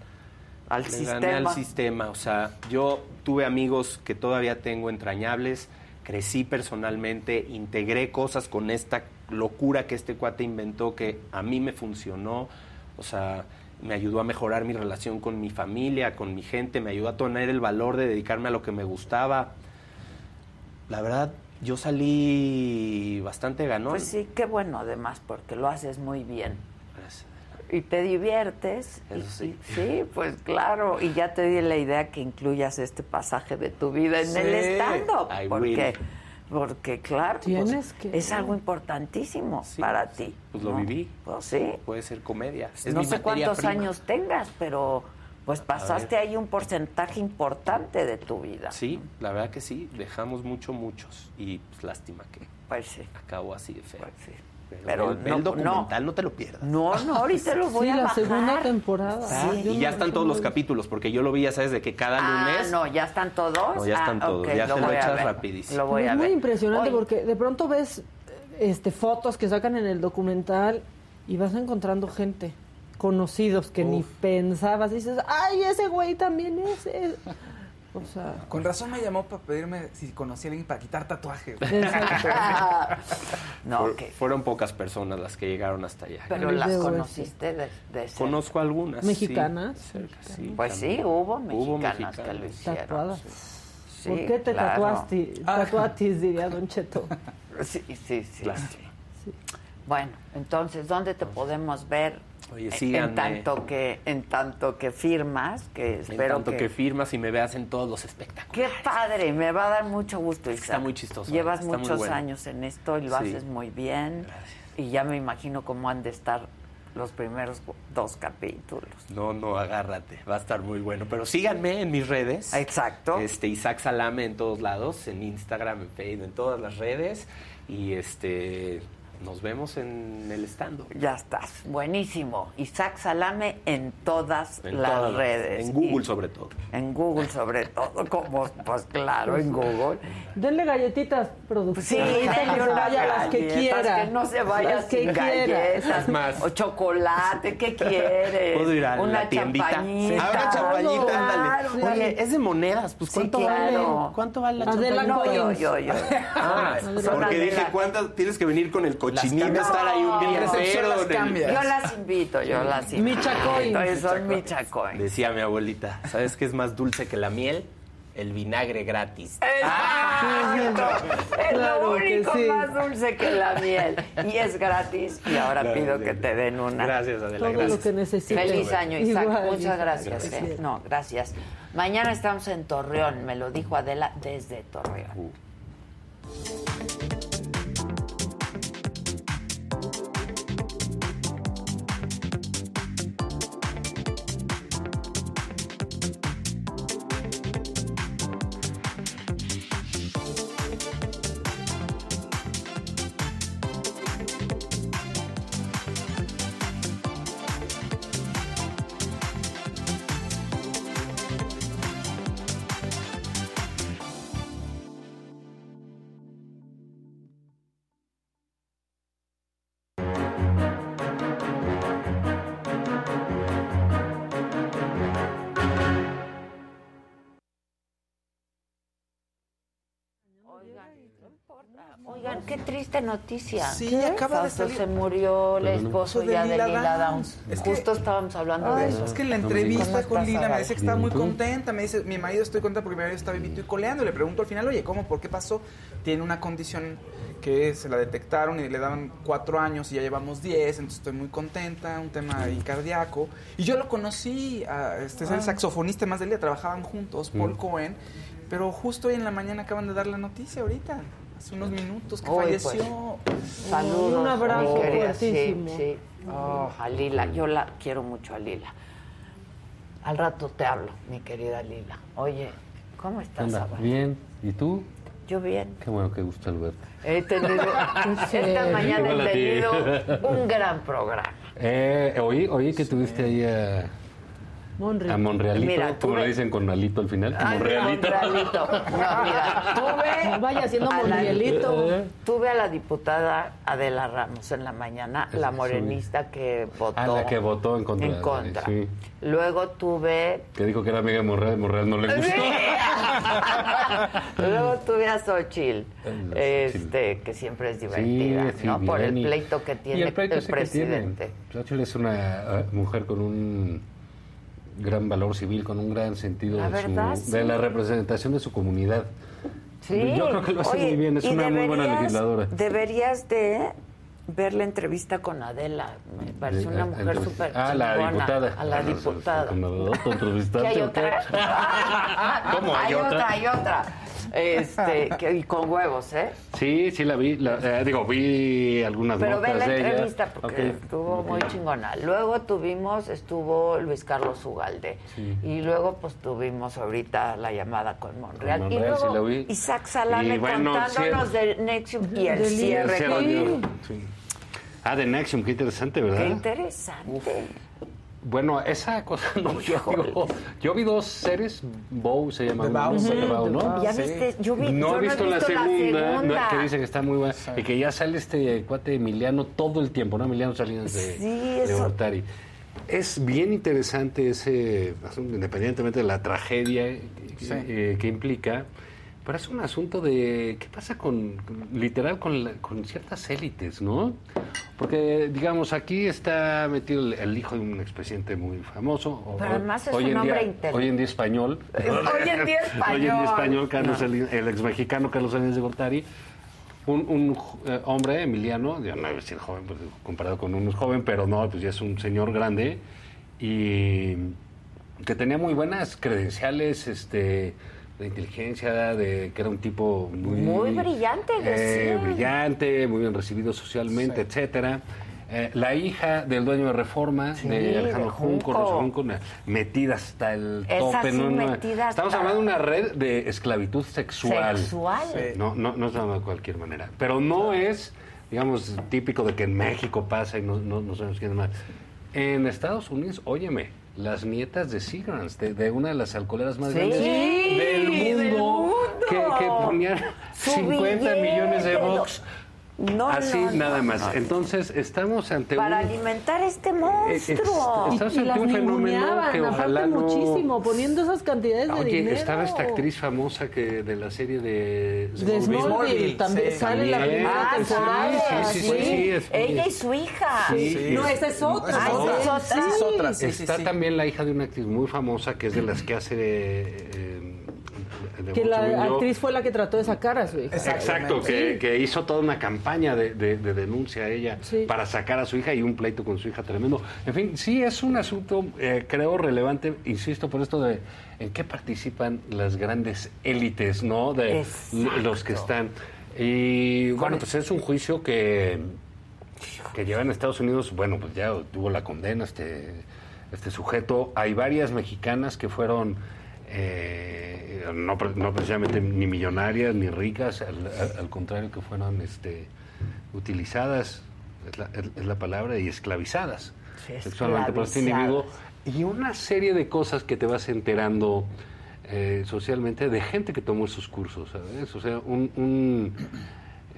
Al le sistema. gané al sistema. O sea, yo tuve amigos que todavía tengo entrañables, crecí personalmente, integré cosas con esta locura que este cuate inventó que a mí me funcionó. O sea, me ayudó a mejorar mi relación con mi familia, con mi gente, me ayudó a tener el valor de dedicarme a lo que me gustaba. La verdad, yo salí bastante ganón. Pues sí, qué bueno además, porque lo haces muy bien. Y te diviertes. Eso sí. y- sí, pues claro. Y ya te di la idea que incluyas este pasaje de tu vida en el Sí. stand-up. Porque, porque claro, pues, que- es algo importantísimo para ti. Pues lo ¿no? viví. Pues sí. Puede ser comedia. Es no mi sé cuántos prima. años tengas, pero pues pasaste ahí un porcentaje importante de tu vida. Sí, la verdad que sí. Dejamos mucho, muchos. Y pues lástima que Pues sí. acabó así de feo. Pero, Pero el, ve no- el documental, no. te lo pierdas. No, no, ahorita lo voy Sí, a la bajar. segunda temporada. Está, Yo y ya están todos los capítulos, porque yo lo vi, ya sabes, de que cada Ah, lunes... no, ya están todos. No, ya están Ah, todos, ya te lo voy a echas ver. rapidísimo. Lo voy es a muy ver. impresionante porque de pronto ves este fotos que sacan en el documental y vas encontrando gente conocidos que ni pensabas y dices, ay, ese güey también es. es". O sea, Con razón me llamó para pedirme si conocía a alguien para quitar tatuajes. no, Fueron pocas personas las que llegaron hasta allá. pero las de conociste de, de cerca. Conozco algunas. sí, ¿Mexicanas? cerca, sí, Pues sí, hubo mexicanas, mexicanas. que lo hicieron. tatuadas. Sí, ¿Por qué te claro. tatuaste? Tatuatis, diría Don Cheto. Sí, sí, sí. Lástima. sí. Bueno, entonces, ¿dónde te podemos ver? Oye, En- síganme. En tanto que, en tanto que firmas, que En espero tanto que... que... firmas y me veas en todos los espectáculos. Qué padre, me va a dar mucho gusto. Isaac. Está muy chistoso, Llevas está muy muchos bueno. años en esto y lo Sí. haces muy bien. Y ya me imagino cómo han de estar los primeros dos capítulos. No, no, agárrate. Va a estar muy bueno. Pero síganme en mis redes. Exacto. Este, Isaac Salame en todos lados, en Instagram, en Facebook, en todas las redes. Y este nos vemos en el stand Ya estás, buenísimo. Isaac Salame en todas En las todas redes. En Google Y- sobre todo. En Google sobre todo, como, pues claro, en Google. Denle galletitas, producción. Sí, denle vaya las que quiera. Que no se vaya Las que sin quiera. galletas. Más. O chocolate, ¿qué quieres? ¿Puedo ir a Una la tiendita? champañita. Ah, una champañita, Claro, ándale. Oye, es de monedas, pues Sí, ¿cuánto claro. vale? ¿Cuánto vale la champañita? No, yo, yo, yo. Ah, porque dije. ¿cuántas? Tienes que venir con el cochinito, cambias. estar ahí un día entero. las en el- cambias. Yo las invito, yo las invito. Michacoins. Entonces son michacoins. Decía mi abuelita, ¿sabes qué es más dulce que la miel? El vinagre gratis. Exacto. Es Claro lo único sí. más dulce que la miel. Y es gratis. Y ahora Claro, pido que te den una. Gracias, Adela, Todo gracias. lo que necesites. Feliz año, Isaac. Igual, Muchas Isaac. gracias. Gracias. eh. No, gracias. Mañana estamos en Torreón, me lo dijo Adela desde Torreón. Uh. Triste noticia. Sí, ¿Qué? acaba de Fausto salir. se murió el esposo de ya de Lila Lila Downs. Downs. Es que- Justo estábamos hablando de Ay, eso. Es que en la ¿Cómo entrevista con Lila me dice que estaba muy contenta. Me dice, mi marido estoy contenta porque mi marido está vivito y coleando. Le pregunto al final, oye, ¿cómo? ¿Por qué pasó? Tiene una condición que se la detectaron y le daban cuatro años y ya llevamos diez, entonces estoy muy contenta, un tema ahí cardíaco. Y yo lo conocí, a- este es el Ah. saxofonista más del día, trabajaban juntos, Paul Mm. Cohen, pero justo hoy en la mañana acaban de dar la noticia ahorita, hace unos minutos que Uy, falleció. Saludos. Un abrazo mi querida. fuertísimo. Sí, sí. Oh, a Lila. Yo la quiero mucho a Lila. Al rato te hablo, mi querida Lila. Oye, ¿cómo ¿Qué estás? Saba? Bien. ¿Y tú? Yo bien. Qué bueno, qué gusto al verte. He tenido, esta mañana he tenido un gran programa. Eh, oí, oí que tuviste ahí a, Monri. a Monrealito, Mira, como le dicen con Alito al final. Ay, Monrealito. Monrealito. No, mira, tuve. Vaya haciendo a la- Monrealito. Tuve a la diputada Adela Ramos en la mañana, la Sí. morenista que votó. Ah, la que votó en contra. En contra. Sí. Luego tuve. Que dijo que era amiga de Monreal, Monreal no le gustó. Luego tuve a Xochitl, este, que siempre es divertida, Sí, sí, ¿no? Por el pleito que tiene y el, presidente. Xochitl es una eh, mujer con un gran valor civil, con un gran sentido La de, su- verdad, de sí. la representación de su comunidad. Sí. Yo creo que lo hace Oye, muy bien, es una muy buena deberías- legisladora. Deberías de ver la entrevista con Adela. Me parece De- una a- mujer súper Ah, la chingona. diputada. A la Ah, diputada. con Adela, ¿tú entrevistaste ¿Qué hay otra? ¿Cómo hay otra? hay otra. Este, que- y con huevos, ¿eh? Sí, sí la vi. la- eh, digo, vi algunas Pero ve notas la de ella. entrevista porque Ok. estuvo muy chingona. Luego tuvimos, estuvo Luis Carlos Ugalde. Sí. Y luego pues tuvimos ahorita la llamada con Monreal. Con y Monreal, luego sí la vi. Isaac Salame Y bueno, contándonos de Nexium y el cierre. sí. Ah, de Nexium, qué interesante, ¿verdad? Qué interesante. Bueno, esa cosa no, yo, digo, yo vi dos series, Bow se llama, The Bow, ¿no? The Bow, ¿no? Bow, ¿Ya sí. viste? Yo vi, no yo he visto, la, segunda, no, segunda. que dicen que está muy buena y que ya sale este cuate Emiliano todo el tiempo, ¿no? Emiliano Salinas de, Sí, de. Es bien interesante ese asunto, independientemente de la tragedia eh, eh, que implica, pero es un asunto de qué pasa con, literal, con, la- con ciertas élites, ¿no? Porque, digamos, aquí está metido el, el hijo de un expresidente muy famoso. o- Pero además es hoy un hombre día, inteligente. Hoy en día español. Hoy en día español. Hoy en día español, Carlos, No. el, el ex mexicano Carlos Salinas de Gortari. Un, un, eh, hombre, Emiliano, yo no voy a decir joven, pues, comparado con un joven, pero no, pues ya es un señor grande y que tenía muy buenas credenciales este, de inteligencia, de que era un tipo muy, Muy brillante, eh, brillante, muy bien recibido socialmente, etcétera. Eh, la hija del dueño de Reforma, Sí, de Alejandro de Junco, Junco. Rosa Junco, metida hasta el Esa tope. sí, ¿no? Estamos hablando de una red de esclavitud sexual. Sexual. Sí. No, no, no es de cualquier manera. Pero no es, digamos, típico de que en México pasa y no, no, no sabemos quién es más. En Estados Unidos, óyeme, las nietas de Seagrams, de, de una de las alcoholeras más Sí, grandes del mundo, del mundo. Que, que ponían Su 50 billete, millones de box. No, Así no, no, nada más. no. Entonces, estamos ante Para un... alimentar este Eh, monstruo. es- estamos Y ante las un fenómeno que ojalá no... muchísimo, poniendo esas cantidades de Oye, dinero. estaba esta actriz famosa que de la serie de De Smallville, también sale la primera Ah, temporada. sí, sí, sí, sí, es- Ella y su hija. Sí. No, esa es otra. Ah, esa es otra. Esa es otra, sí, sí, Está sí. también la hija de una actriz muy famosa que es de las que hace eh, eh, de Que la actriz fue la que trató de sacar a su hija. Exacto, que, que hizo toda una campaña de, de- de denuncia a ella para sacar a su hija y un pleito con su hija tremendo. En fin, sí es un asunto, eh, creo, relevante, insisto, por esto de en qué participan las grandes élites, ¿no? De Exacto. los que están. Y bueno, pues es un juicio que, que lleva en Estados Unidos, bueno, pues ya tuvo la condena este, este sujeto. Hay varias mexicanas que fueron eh, no, no precisamente ni millonarias ni ricas, al, contrario que fueron este, utilizadas, es la, es- es la palabra, y esclavizadas Sí, sexualmente por este individuo. Y una serie de cosas que te vas enterando eh, socialmente de gente que tomó esos cursos, ¿sabes? O sea, un, un,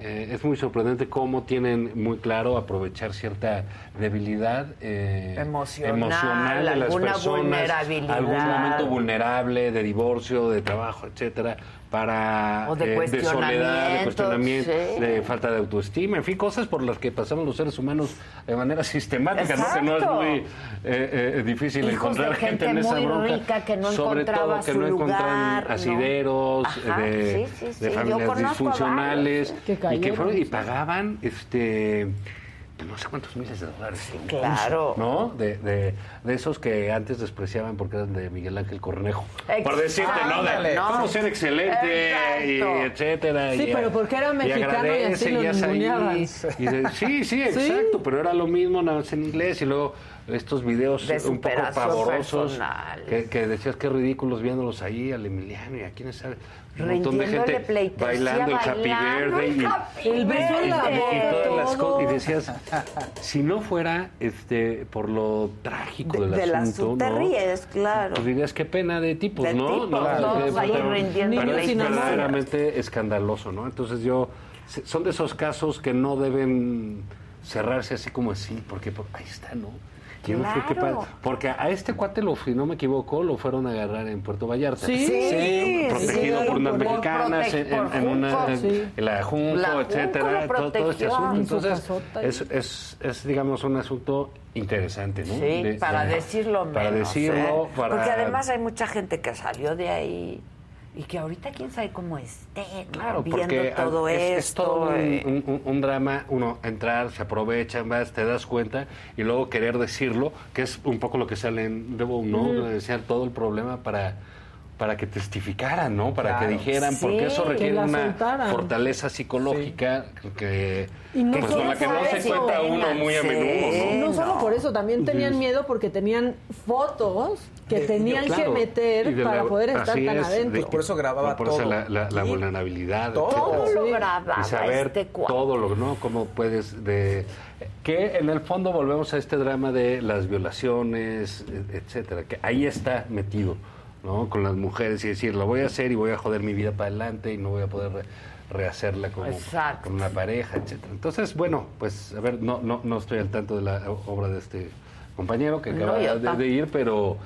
eh, es muy sorprendente cómo tienen muy claro aprovechar cierta debilidad eh, Emocional, de las alguna personas, vulnerabilidad. algún momento vulnerable de divorcio, de trabajo, etcétera, para O de eh, soledad, de cuestionamiento, sí. de falta de autoestima, en fin, cosas por las que pasamos los seres humanos de manera sistemática, ¿no? que no es muy eh, eh, difícil Hijos encontrar de gente gente en esa muy bronca, rica que no sobre todo que su no encuentran lugar, ¿no? asideros, Ajá, de, sí, sí, de sí. Yo familias disfuncionales que y que cayeron, fueron y sí. pagaban este no sé cuántos miles de dólares. por un claro. ¿No? De, de, de esos que antes despreciaban porque eran de Miguel Ángel Cornejo. Por Exacto. decirte, ¿no? De Ándale. cómo ser excelente, y Exacto. etcétera. Sí, y, pero porque era y mexicano y agradece, así lo y y sí, sí, Sí. exacto, pero era lo mismo, nada más en inglés y luego estos videos De un poco pavorosos personal. que, que decías que ridículos viéndolos ahí al Emiliano y a quiénes sabe un montón de gente bailando el happy verde y, Happy El beso en la Verde. boca, y todas las cosas y decías si no fuera este por lo trágico del del asunto asunto, te ¿no? ríes, claro. pues dirías qué pena de tipos De no tipos, No, pero- pero es verdaderamente escandaloso no entonces yo son de esos casos que no deben cerrarse así como así porque por- ahí está no Porque a este cuate, lo, si no me equivoco, lo fueron a agarrar en Puerto Vallarta. Sí, sí, protegido sí, por unas mexicanas, en, en- por en una, en- la Junco, La etcétera, todo, todo este asunto. En su Entonces, es, es, es, digamos, un asunto interesante, ¿no? Sí, De- para de- decirlo menos. Para decirlo, ¿eh? Porque además hay mucha gente que salió de ahí y que ahorita quién sabe cómo esté, Claro, viendo porque todo es, es esto. todo un, eh. un- un- un drama, uno entrar, se aprovecha, vas, te das cuenta y luego querer decirlo, que es un poco lo que sale en Debo, ¿no? Ujú. Decir todo el problema para para que testificaran, ¿no? Para Claro. que dijeran, porque Sí, eso que requiere una soltaran. fortaleza psicológica que, Y no pues, con la que no se encuentra uno muy a menudo, ¿no? No solo por eso, también tenían miedo porque tenían fotos que tenían Claro, que meter para la- poder estar tan es, adentro. de- por eso grababa por eso todo. la, la- vulnerabilidad. todo. etcétera. ¿Cómo lo grababa y saber este cuadro? todo lo no cómo puedes de que en el fondo volvemos a este drama de las violaciones etcétera que ahí está metido no con las mujeres y decir lo voy a hacer y voy a joder mi vida para adelante y no voy a poder re- rehacerla como con una pareja etcétera entonces bueno pues a ver no no no estoy al tanto de la obra de este compañero que acaba de, ir pero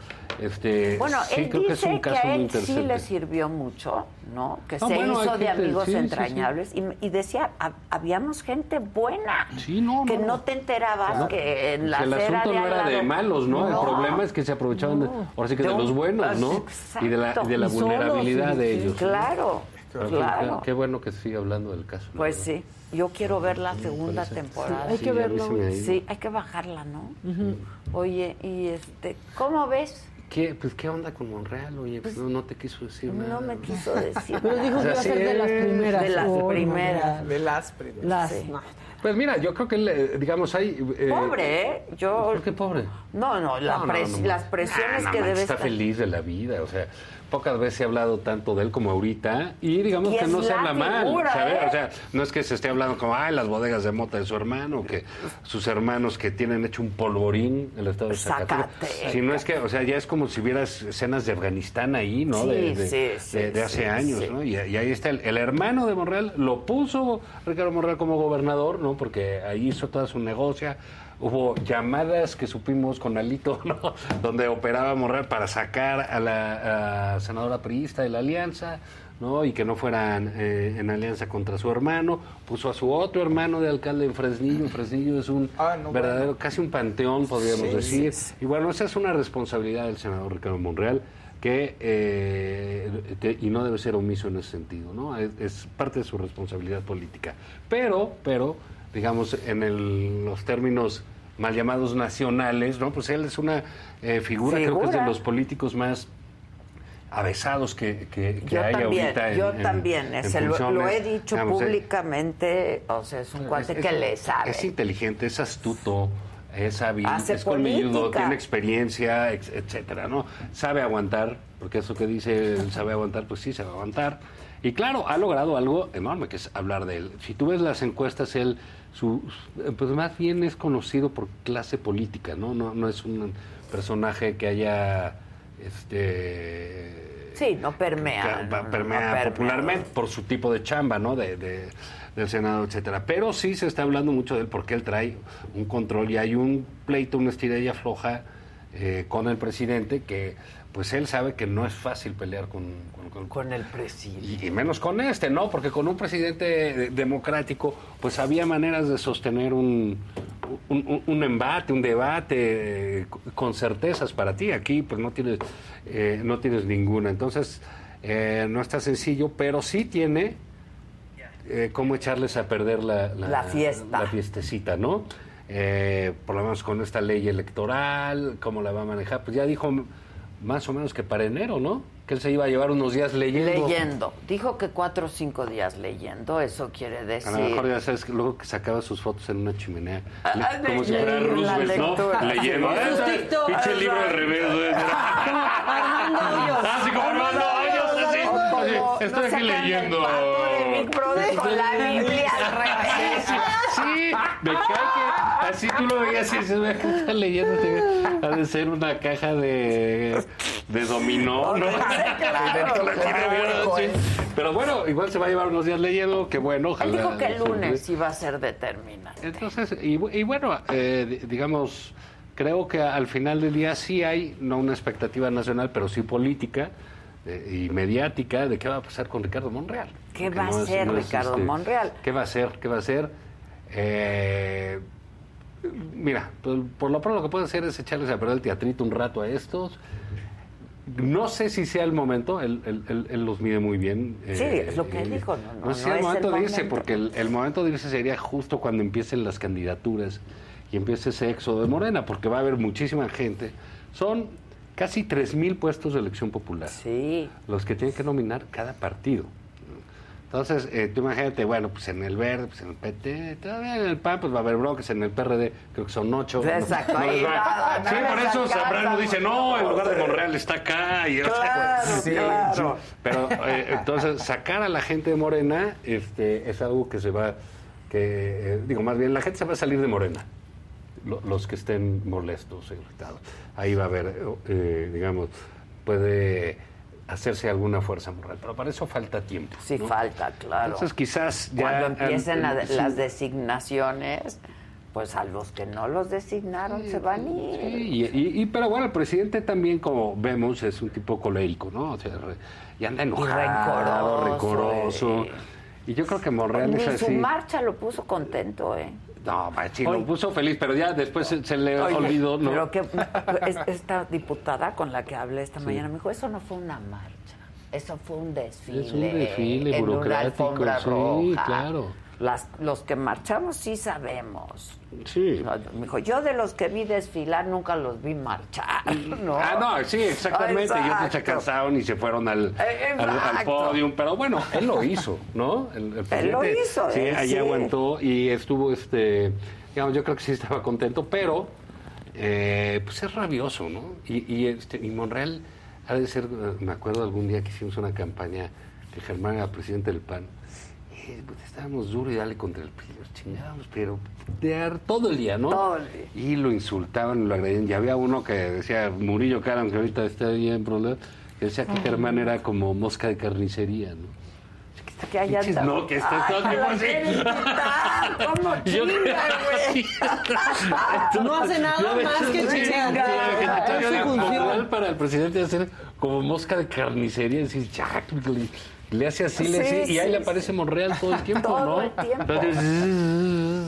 este Bueno, sí él creo que es dice que, a muy sí le sirvió mucho, ¿no? Que se bueno, hizo de gente- amigos sí, sí, sí. entrañables Y, y decía, "Ha- habíamos gente buena, Sí, no, que no. te enterabas que en la Que el asunto no era de malos, ¿no? El problema es que se aprovechaban, de, ahora sí que De los buenos, ¿no? Y de la, y de la Exacto. Vulnerabilidad de ellos. Claro, Pero claro. Qué, qué bueno que siga hablando del caso. Pues sí, yo quiero ver la segunda temporada. Sí, hay que verlo. Sí, hay que bajarla, ¿no? Oye, y este, ¿cómo ves? ¿Qué, pues, ¿Qué onda con Monreal? Oye, pues, no, no te quiso decir nada. No me quiso decir. Pero dijo que iba a ser de las primeras. De las Oh, primeras. De las primeras. Las. Sí. Pues mira, yo creo que, le- digamos, hay... eh, Pobre, ¿eh? Yo... ¿Por qué pobre? No, no, la No, no, pres- no, las presiones que debe está estar. feliz de la vida, o sea, pocas veces he hablado tanto de él como ahorita y digamos Y que no se la habla mal, figura, ¿sabes? ¿eh? O sea, no es que se esté hablando como, ay, las bodegas de mota de su hermano, que sus hermanos que tienen hecho un polvorín en el estado de Zacatecas, Zacatecas. sino es que, o sea, ya es como si vieras escenas de Afganistán ahí, ¿no? Sí, de, de- sí, sí, de- de hace años. ¿no? Y, y ahí está el, el hermano de Monreal, lo puso Ricardo Monreal como gobernador, ¿no? Porque ahí hizo toda su negocia. Hubo llamadas que supimos con Alito, ¿no? Donde operaba Monreal para sacar a la a senadora priista de la alianza, ¿no? Y que no fueran eh, en alianza contra su hermano. Puso a su otro hermano de alcalde en Fresnillo. Fresnillo es un Ah, no, verdadero, bueno. casi un panteón, podríamos Sí, decir. sí, sí. Y bueno, esa es una responsabilidad del senador Ricardo Monreal que eh, y no debe ser omiso en ese sentido, ¿no? Es, es parte de su responsabilidad política. Pero, pero, digamos, en el- los términos mal llamados nacionales, ¿no? Pues él es una eh, figura, creo que es de los políticos más avesados que, que, que hay también, ahorita en- yo en- también, en ese lo, he dicho eh, públicamente, o sea, es un cuate es- que es- le sabe. Es inteligente, es astuto, es hábil, Hace es colmilludo, tiene experiencia, ex- etcétera, ¿no? Sabe aguantar, porque eso que dice él sabe aguantar, pues sí, sabe aguantar. Y claro, ha logrado algo enorme, que es hablar de él. Si tú ves las encuestas, él, su, pues más bien es conocido por clase política, ¿no? No, no es un personaje que haya este Sí, no permea. que no, no, permea no permea. popularmente por su tipo de chamba, ¿no? De, de- del Senado, etcétera. Pero sí se está hablando mucho de él porque él trae un control y hay un pleito, una estirella floja eh, con el presidente que, pues él sabe que no es fácil pelear con, con, con el presidente. Y, y menos con este, ¿no? Porque con un presidente de- democrático, pues había maneras de sostener un, un, embate, un debate eh, con certezas para ti. Aquí, pues no tienes, eh, no tienes ninguna. Entonces, eh, no está sencillo, pero sí tiene eh, cómo echarles a perder la, La fiesta. La fiestecita, ¿no? Eh, por lo menos con esta ley electoral, cómo la va a manejar. Pues ya dijo más o menos que para enero, ¿no? Que él se iba a llevar unos días leyendo. Leyendo. Dijo que cuatro o cinco días leyendo, eso quiere decir. A lo mejor ya sabes que luego que sacaba sus fotos en una chimenea. Ah, Le- ah, como de- si fuera Roosevelt, ¿no? Leyendo. Ah. Pinche libro al revés, güey. Así como Armando Hoyos, así. así, Estoy aquí leyendo. Big Brother con la Biblia al revés. Sí, sí, me cae que así tú lo veías y dices, "Ve, ¿qué estás leyendo? Te- Ha de ser una caja de, de dominó, ¿no? Pero bueno, igual se va a llevar unos días leyendo, que bueno, Él ojalá. dijo que el lunes iba a ser determinante. Entonces, y, bu- y bueno, eh, di- digamos, creo que al final del día sí hay, no una expectativa nacional, pero sí política eh, y mediática de qué va a pasar con Ricardo Monreal. ¿Qué Porque va a no hacer no es, Ricardo este, Monreal? ¿Qué va a hacer? ¿Qué va a hacer? Eh, mira, por, por lo pronto lo que puede hacer es echarles a perder el teatrito un rato a estos. No sé si sea el momento, él, él- él- él los mide muy bien. Sí, eh, es lo que eh, dijo, no, no, No, sé no el es momento el de irse, momento. porque el, el momento de irse sería justo cuando empiecen las candidaturas y empiece ese éxodo de Morena, porque va a haber muchísima gente. Son casi 3.000 puestos de elección popular. Sí. Los que tienen que nominar cada partido. Entonces, eh, tú imagínate, bueno, pues en el Verde, pues en el PT, todavía en el PAN, pues va a haber broncas, en el PRD creo que son ocho. Exacto, No- no ahí les va- nada, no sí, por eso Zambrano dice, no, en lugar de Monreal está acá. Y, Claro, sí, claro. sí. Pero eh, entonces, sacar a la gente de Morena este, es algo que se va, que, eh, digo, más bien, la gente se va a salir de Morena. Lo- los que estén molestos, irritados. Ahí va a haber, eh, digamos, puede hacerse alguna fuerza moral. Pero para eso falta tiempo. Sí, ¿no? falta, claro. Entonces quizás ya... Cuando empiecen las designaciones, pues a los que no los designaron se van a ir. Sí, y, y- y- pero bueno, el presidente también, como vemos, es un tipo colérico, ¿no? O sea, re- y anda enojado, rencoroso, rencoroso. Y yo creo que Monreal Ni es su marcha lo puso contento, ¿eh? No, Oye. lo puso feliz, pero ya después se, se le Oye, olvidó, ¿no? Pero que es- esta diputada con la que hablé esta mañana me dijo, eso no fue una marcha, eso fue un desfile. Es un desfile en una burocrático, alfombra sí, roja. claro. Las, los que marchamos sí sabemos. Sí. Me dijo, yo de los que vi desfilar nunca los vi marchar. ¿no? Ah, no, sí, exactamente. Ellos no se cansaron y se fueron al, Eh, al, al podium. Pero bueno, él lo hizo, ¿no? El, el Él lo hizo, Sí, allí sí. aguantó y estuvo, este, digamos, yo creo que sí estaba contento, pero eh, pues es rabioso, ¿no? Y, y, este, y Monreal ha de ser, eh, me acuerdo algún día que hicimos una campaña que Germán era presidente del PAN. Y, pues, estábamos duro y dale contra el los chingábamos, pero de todo el día, ¿no? Todo el día. Y lo insultaban, lo agredían. Y había uno que decía, Murillo Caram, que ahorita está bien problema, que decía que Germán era como mosca de carnicería, ¿no? Que Pinches, anda. no, que está Ay, todo ¿Cómo chinga, güey? No hace nada más que chingar. para el presidente hacer como mosca de carnicería, decir, ya, le, hace así, le Sí, hace, y ahí sí, le sí. aparece Monreal todo el tiempo, Todo ¿no? el tiempo. Entonces,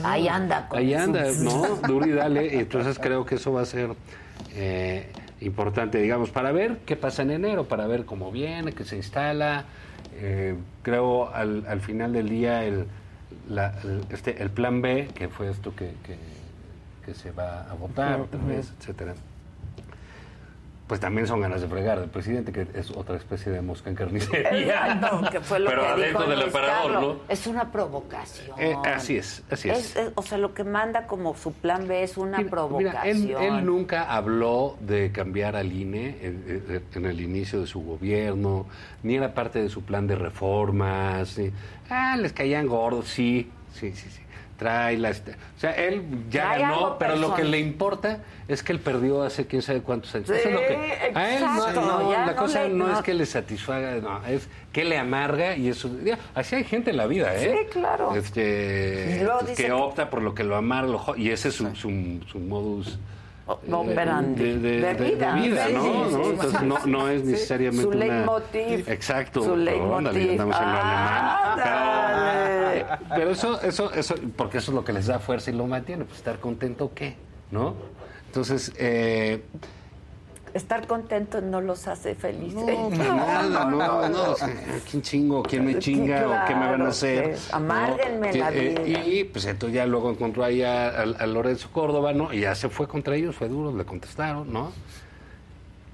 Ahí anda con Ahí anda, ¿no? Duro y dale. Y Entonces creo que eso va a ser eh, importante, digamos, para ver qué pasa en enero, para ver cómo viene, qué se instala. Eh, creo al, al final del día el, la- el- este, el plan B, que fue esto que, que, que se va a votar otra vez, etcétera. Pues también son ganas de fregar del presidente, que es otra especie de mosca en carnicería. Exacto, que fue lo Pero que adentro dijo del emperador. ¿no? Es una provocación. Eh, así es, así es. o sea, lo que manda como su plan B es una Mira, provocación. Mira, él, él nunca habló de cambiar al INE en, en- en el inicio de su gobierno, ni era parte de su plan de reformas. ni- ah, les caían gordos, sí, sí, sí, sí. Trae la... este- O sea, él ya Trae ganó, pero lo que le importa es que él perdió hace quién sabe cuántos años. Sí, Eso es lo que... A él no, no, la no cosa le- no, es que le satisfaga, no, es que le amarga y eso... ya, así hay gente en la vida, ¿eh? Sí, claro. Este, luego que, opta por lo que lo amarga, y ese es su, su, su modus... operandi. de, de- De de- vida. vida, ¿no? sí, ¿no? sí. Entonces no, no es necesariamente Su una... leitmotiv. Exacto. Su leitmotiv. Andamos en lo alemán. Pero, pero eso, eso, eso, porque eso es lo que les da fuerza y lo mantiene, pues estar contento, ¿qué? ¿No? Entonces, eh, Estar contento no los hace felices. no, para nada, no, no, o sea, ¿quién chingo? ¿Quién me chinga? ¿O qué me van a hacer? amárguenme ¿no? la eh, vida. y pues entonces ya luego encontró ahí a, a- a Lorenzo Córdoba, ¿no? Y ya se fue contra ellos, fue duro, le contestaron, ¿no?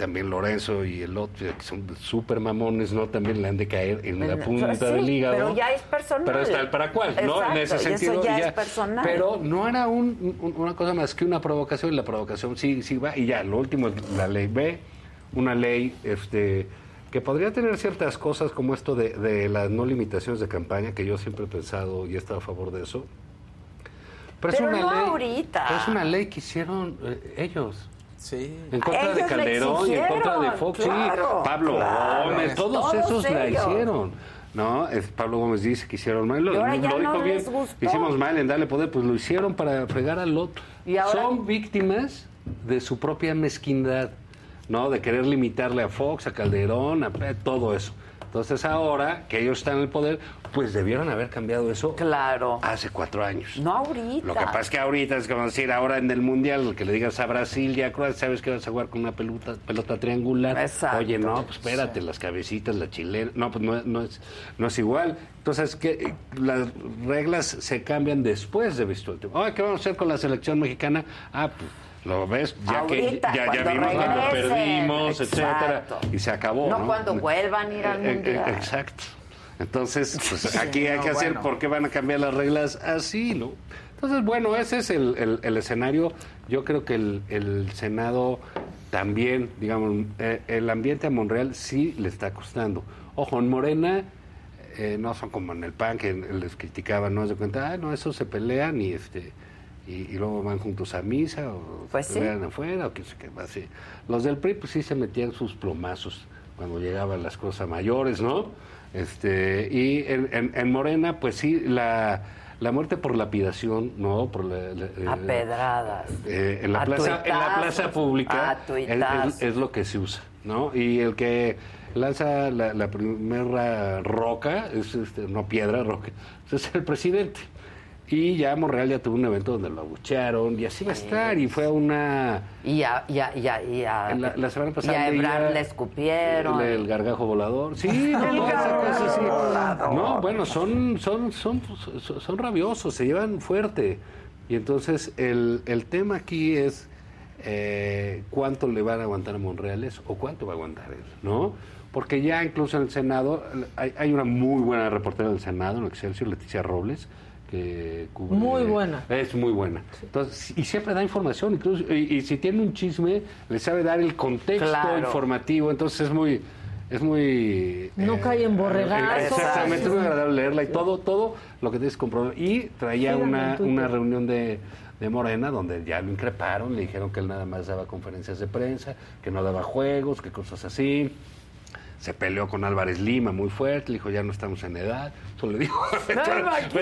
También Lorenzo y el otro, que son súper mamones, ¿no? También le han de caer en la punta Sí, del hígado. Pero ya es personal. Pero está el para cuál, ¿no? en ese sentido. Eso ya, y es personal. Pero no era un- un- una cosa más que una provocación, y la provocación sí, sí va, y ya, lo último es la ley B, una ley este que podría tener ciertas cosas como esto de, de las no limitaciones de campaña, que yo siempre he pensado y he estado a favor de eso. Pero, Pero es una no ley. ahorita. pero es una ley que hicieron eh, ellos. Sí. En contra de Calderón y en contra de Fox, sí, Pablo claro. Gómez, todos, Todos esos la hicieron. ¿No? Es- Pablo Gómez dice que hicieron mal. Lo, Y ahora ya lo no dijo bien. les gustó. Hicimos mal en darle poder, pues lo hicieron para fregar al otro. Y ahora- Son víctimas de su propia mezquindad, ¿no? De querer limitarle a Fox, a Calderón, a a todo eso. Entonces ahora que ellos están en el poder, pues debieron haber cambiado eso claro. hace cuatro años. No ahorita. Lo que pasa es que ahorita es como decir, ahora en el Mundial, que le digas a Brasil, ya Croacia, sabes que vas a jugar con una pelota, pelota triangular. Exacto. Oye, no, pues espérate, las cabecitas, la chilena. No, pues no, no es, no es igual. Entonces, que las reglas se cambian después de visto el tiempo. Ay, ¿qué vamos a hacer con la selección mexicana? Ah, pues lo ves, ya Ahorita, que ya, ya vimos cuando regresen. perdimos, etcétera. Exacto. Y se acabó. No No, cuando vuelvan a ir al Eh, eh, mundial. Exacto. Entonces, pues Sí, aquí hay no, que hacer, bueno. ¿por qué van a cambiar las reglas así, no? Entonces, bueno, ese es el, el- el escenario. Yo creo que el, el Senado también, digamos, eh, el ambiente a Monreal sí le está costando. Ojo, en Morena eh, no son como en el PAN que les criticaban, ¿no? Se cuenta, ah, no, esos se pelean y este y, y luego van juntos a misa o Pues se sí. pelean afuera o qué sé qué así. Los del PRI pues sí se metían sus plomazos cuando llegaban las cosas mayores, ¿no? Este, y en, en- en Morena, pues sí, la, la muerte por lapidación, ¿no? Por la, la- A pedradas. eh, en, la A plaza, en la plaza pública es- es lo que se usa, ¿no? Y el que lanza la, la primera roca, es este, no piedra, roca, es el presidente. Y ya Monreal ya tuvo un evento donde lo abuchearon y así va a estar. Y fue una... Y a, y a, y a, y a- La, la semana y pasada... a Ebrard le escupieron. El, el gargajo volador. Sí, no, esa cosa sí. volador. No, bueno, son, son, son, son, son rabiosos, se llevan fuerte. Y entonces el, el tema aquí es eh, cuánto le van a aguantar a Monreales o cuánto va a aguantar él, ¿no? Porque ya incluso en el Senado, hay, hay una muy buena reportera del Senado, en Excelsior, Leticia Robles, que cubre- Muy buena. Es muy buena. Entonces, y siempre da información, incluso, y, y si tiene un chisme, le sabe dar el contexto Claro. informativo, entonces es muy, es muy... No cae en borregazos. Exactamente, es muy agradable leerla y todo, todo lo que tienes que comprobar. Y traía una, una reunión de, de Morena donde ya lo increparon, le dijeron que él nada más daba conferencias de prensa, que no daba juegos, que cosas así. Se peleó con Álvarez Lima muy fuerte, le dijo ya no estamos en edad. Eso le dijo,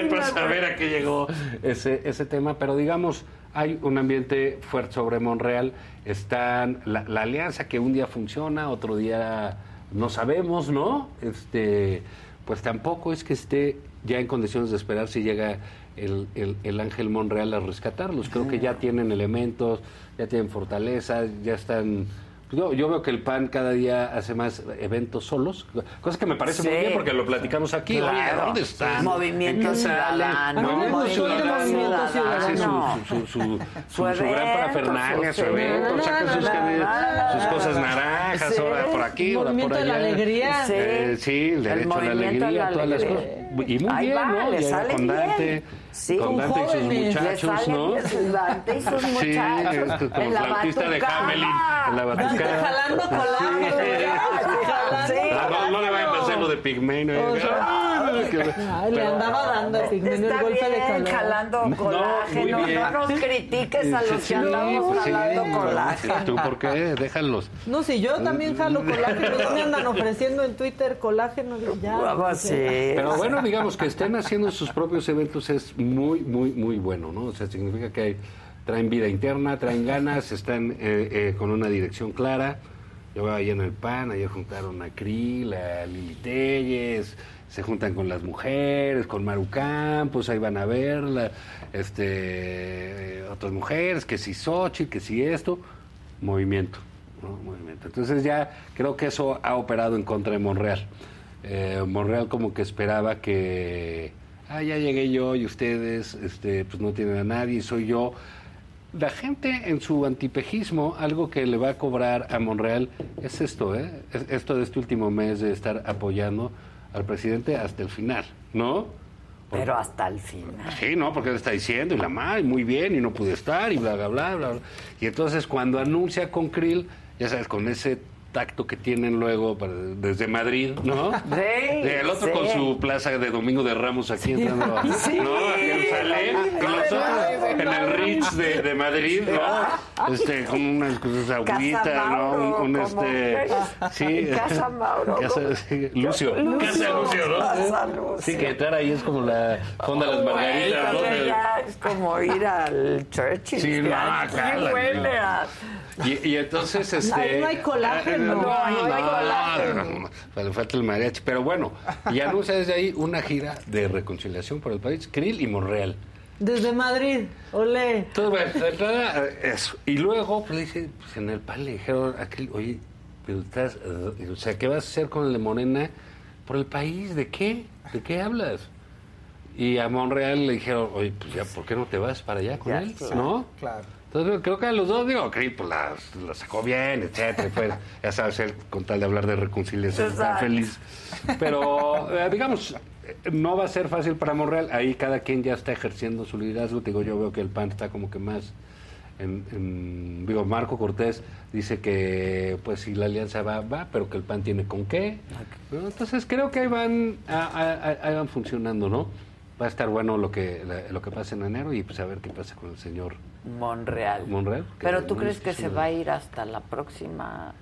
para saber a qué llegó ese, ese tema. Pero digamos, hay un ambiente fuerte sobre Monreal. Están la, la alianza que un día funciona, otro día no sabemos, ¿no? Este, pues tampoco es que esté ya en condiciones de esperar si llega el, el- el Ángel Monreal a rescatarlos. Creo que ya tienen elementos, ya tienen fortaleza, ya están... Yo, yo veo que el PAN cada día hace más eventos solos, cosa que me parece muy Sí. bien porque lo platicamos aquí. Claro. Oye, ¿dónde están? Movimiento. Ciudadano, Movimiento Ciudadano. Hace su, su, su, su, su- su gran parafernalia, su- evento, saca sus, sus cosas na, naranjas, sí, ahora por aquí, ahora por Movimiento de allá. la alegría. Sí. Eh, sí, el El derecho a la alegría, la todas las cosas. Y muy Ahí bien, va, ¿no? le sale con Dante, bien. Sí. con Con Dante y sus jóvenes. muchachos, ¿no? Dante y sus Sí, muchachos. es como En la flautista de. Hamelin, en la batucada. Jalando colágeno. Sí. Ah, no, no le vayan a hacer lo de Pigmeno. Ay, le andaba dando el Está golpe de bien, calor. jalando No, colágeno. No nos critiques a los Sí, que andamos pues sí, jalando colágeno. ¿Tú por qué? Déjalos. No, si yo también jalo colágeno, ya me andan ofreciendo en Twitter colágeno. Ya. Pero bueno, digamos que estén haciendo sus propios eventos es muy, muy, muy bueno, ¿no? O sea, significa que hay- traen vida interna, traen ganas, están eh, eh, con una dirección clara. Yo veo ahí en el PAN, ayer juntaron a Krill, a Lili Telles, se juntan con las mujeres, con Maru Campos, ahí van a verla, este, otras mujeres, que si Xochitl, que si esto, movimiento. Movimiento. Entonces ya creo que eso ha operado en contra de Monreal. Eh, Monreal como que esperaba que, ah, ya llegué yo y ustedes, este, pues no tienen a nadie, soy yo. La gente en su antipejismo, algo que le va a cobrar a Monreal es esto, ¿eh? Es esto de este último mes de estar apoyando al presidente hasta el final, ¿no? Pero hasta el final. Sí, no, porque él está diciendo, y la madre, muy bien, y no pude estar, y bla, bla, bla, bla. bla. Y entonces cuando anuncia con Krill, ya sabes, con ese tacto que tienen luego para- desde Madrid, ¿no? Sí, El otro sí. con su plaza de Domingo de Ramos aquí entrando Sí. ¿no? Jerusalén, y los otros en el Ritz de, de Madrid, ¿no? Este, con unas cosas agüitas, Casa ¿no? Un, un, este, sí. Casa Mauro, Casa- sí, Lucio. Lucio. Casa Lucio, ¿no? Casa Lucio. Sí, que entrar ahí es como la fonda de las margaritas, ¿no? Es como ir al Churchill. Sí, no, claro, huele a- Y, y entonces, este... Ahí no hay colágeno. No, no, no hay no, colágeno. no, no, le falta el mariachi. Pero bueno, y anuncia desde ahí una gira de reconciliación por el país, Krill y Monreal. Desde Madrid, olé. Entonces, bueno, de entrada, eh, eso. Y luego, pues, le dije, pues en el PAN le dijeron a Krill, oye, pero estás, eh, o sea, ¿qué vas a hacer con el de Morena por el país? ¿De qué? ¿De qué hablas? Y a Monreal le dijeron, oye, pues ya, ¿por qué no te vas para allá con Ya, él? claro, ¿no? claro. Entonces creo que a los dos, digo, Krill pues la, la sacó bien, etcétera, y fue, ya sabes, él con tal de hablar de reconciliación, está feliz. Pero, eh, digamos, no va a ser fácil para Monreal, ahí cada quien ya está ejerciendo su liderazgo, digo, yo veo que el PAN está como que más, en, en- digo, Marco Cortés dice que, pues si la alianza va, va, pero que el PAN tiene con qué. Entonces creo que ahí van, a- a- a- ahí van funcionando, ¿no? Va a estar bueno lo que, la- lo que pasa en enero y pues a ver qué pasa con el señor Monreal. Monreal. Pero tú crees es que se va a ir hasta la próxima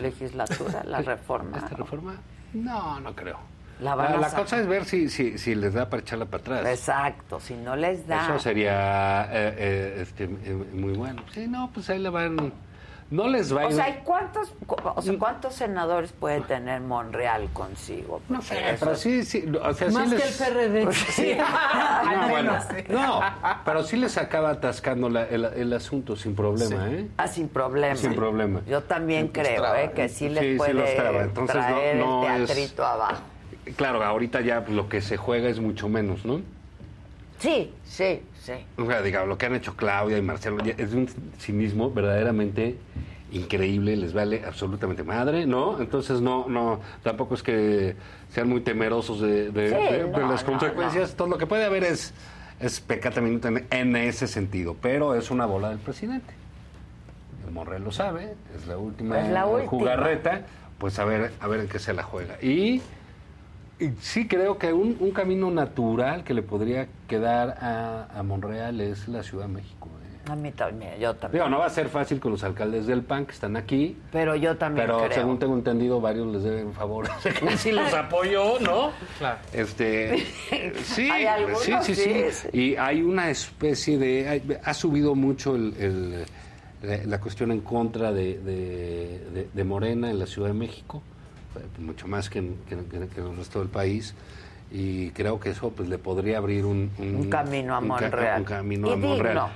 legislatura, la reforma. ¿Esta reforma? No, no creo. La La, la cosa es ver si, si, si les da para echarla para atrás. Exacto, si no les da. Eso sería eh, eh, este, eh, muy bueno. Sí, no, pues ahí le van. No les va a O sea, ¿y ¿cuántos, cu- o sea, ¿cuántos senadores puede tener Monreal consigo? No sé, pero sí, sí. O sea, Más sí que les- el PRD. Sí. No, bueno, no, pero sí les acaba atascando la- el, el asunto sin problema, ¿eh? Ah, sin problema. Sin problema. Yo también Pues creo, traba. ¿eh? Que sí les Sí, sí puede los traba. Entonces, no- traer no el es- teatrito abajo. Claro, ahorita ya lo que se juega es mucho menos, ¿no? Sí, sí, sí. O sea, digamos, lo que han hecho Claudia y Marcelo es de un cinismo verdaderamente increíble, les vale absolutamente madre, ¿no? Entonces no, no, tampoco es que sean muy temerosos de, de- Sí, de- de no, las no, consecuencias. Todo lo que puede haber es, es pecata minuta en, ese sentido, pero es una bola del presidente. El Monreal lo sabe, es la última, Es la última. jugarreta, pues a ver, a ver en qué se la juega. Y y sí creo que un, un camino natural que le podría quedar a, a Monreal es la Ciudad de México. ¿eh? A mí también, yo también. Digo, no va a ser fácil con los alcaldes del PAN que están aquí, Pero yo también pero creo. según tengo entendido, varios les deben favor. sí los apoyó, ¿no? Claro. Este, sí, Hay algunos, sí, sí, sí, sí. Y hay una especie de... hay- ha subido mucho el- el- la, la cuestión en contra de, de- de- de Morena en la Ciudad de México, mucho más que en, que en- que en- que en el resto del país. Y creo que eso pues le podría abrir un... Un camino a un ca- Monreal. Un camino Y a Monreal. digno.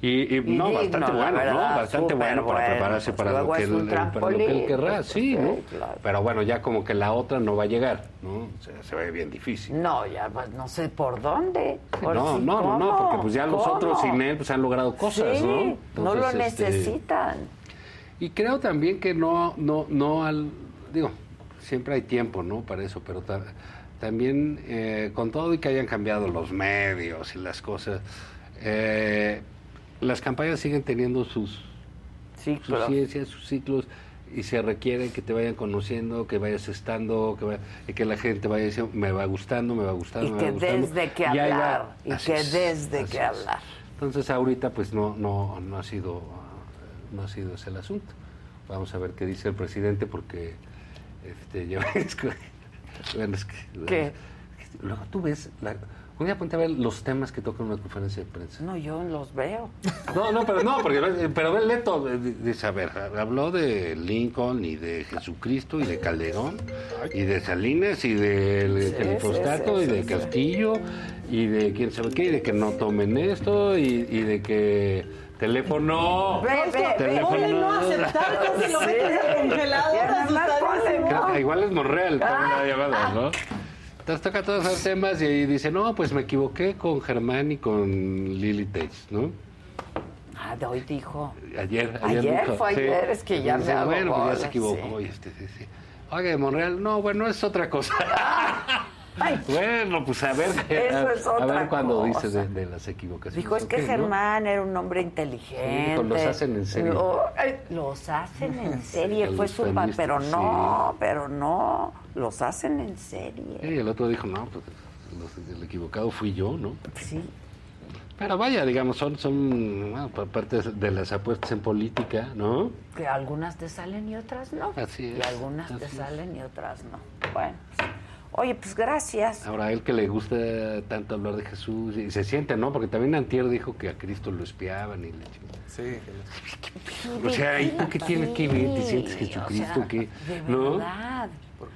Y, y, no, digno, bastante bueno, verdad, ¿no? Bastante bueno para bueno, prepararse pues para, lo que es él, un él- para lo que él trampolín, querrá, pues, sí, ¿no? claro. Pero bueno, ya como que la otra no va a llegar, ¿no? O sea, se ve bien difícil. No, ya pues, no sé por dónde. Por No, si- no, no, porque pues ya los otros sin él pues han logrado cosas, Sí, ¿no? no lo este, necesitan. Y creo también que no, no, no al, digo, siempre hay tiempo, ¿no? Para eso, pero ta- también eh, con todo y que hayan cambiado los medios y las cosas, eh, las campañas siguen teniendo sus, sus Ciclos. ciencias, sus ciclos y se requiere que te vayan conociendo, que vayas estando, que, vaya- que la gente vaya diciendo, me va gustando, me va gustando, Y me que va gustando. des de qué Y ahí va. hablar. Y Así que es, des de así qué es. hablar. Entonces ahorita pues no, no, no ha sido no ha sido ese el asunto. Vamos a ver qué dice el presidente porque este yo es que, bueno, es que- ¿Qué? luego tú ves la, un día ponte a ver los temas que tocan en una conferencia de prensa. No, yo los veo. No, no, pero no, porque pero ve Leto eh, dice, a ver, habló de Lincoln y de Jesucristo y de Calderón y de Salinas y del Sí, Felipostato sí, y sí, de sí. Castillo y de quién sabe qué y de que no tomen esto y, y de que teléfono Ve, teléfono Ponle no aceptar, lo metes al congelador, igual es Monreal Ah. la llamada, ¿no? Entonces toca todos esos temas y ahí dice, no, pues me equivoqué con Germán y con Lily Tates, ¿no? Ah, de hoy dijo. Ayer, ayer, Ayer dijo, fue sí. ayer, es que ya Dice, me hago Bueno, pues ya bolas, se equivocó. sí. y este, sí, de Monreal, no, bueno, es otra cosa. bueno, pues a ver, Eso a, es a otra ver cuando dice de, de las equivocaciones. Dijo, es que. Germán era un hombre inteligente. Sí, los hacen en serie. Lo- los hacen en serie, A fue su pa- panistas, pero sí. no, pero no, los hacen en serie. Y el otro dijo, no, pues el equivocado fui yo, ¿no? Sí. Pero vaya, digamos, son, son bueno, por parte de las apuestas en política, ¿no? Que algunas te salen y otras no. Así Y es, algunas te es. salen y otras no. Bueno, oye, pues gracias. Ahora, a él que le gusta tanto hablar de Jesús, y se siente, ¿no? Porque también Antier dijo que a Cristo lo espiaban y le Sí. O sea, ¿y tú qué tienes que ver? ¿Te sientes Jesucristo? o sea, ¿qué? ¿No? verdad.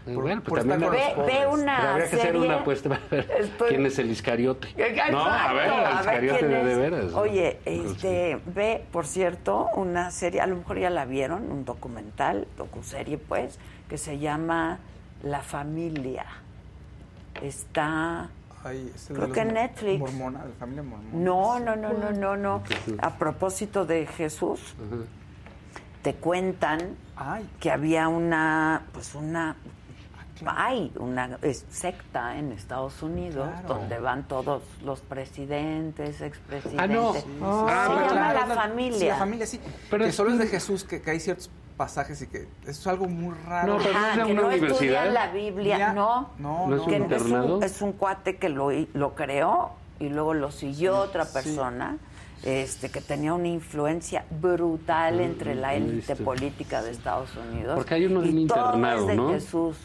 Eh, bueno, por pues también Ve, ve Pero una habría que hacer serie. una apuesta para ver Estoy- quién es el Iscariote. Exacto, No, a ver, el a ver Iscariote quién de, veras. Oye, Pues, este, ve, por cierto, una serie, a lo mejor ya la vieron, un documental, docuserie, pues, que se llama La Familia. Está, Ay, es el de creo que en Netflix. Mormona, la familia mormona. No, no, no, no, no, no. A propósito de Jesús, te cuentan Ay, que había una, pues una, hay una secta en Estados Unidos Claro. donde van todos los presidentes, expresidentes. Ah, no. Se Ah, llama claro, La Familia. Sí, la familia, sí. Pero Pero que es- solo es de Jesús, que, que hay ciertos pasajes y que eso es algo muy raro. No, pero Ajá, es de que una no universidad. estudian la Biblia, Ya. no. No, ¿No es no. un que es un, es un cuate que lo, lo creó y luego lo siguió otra sí. persona. Este, que tenía una influencia brutal entre la élite política de Estados Unidos. Porque hay uno de un internado, es de ¿no? Jesús.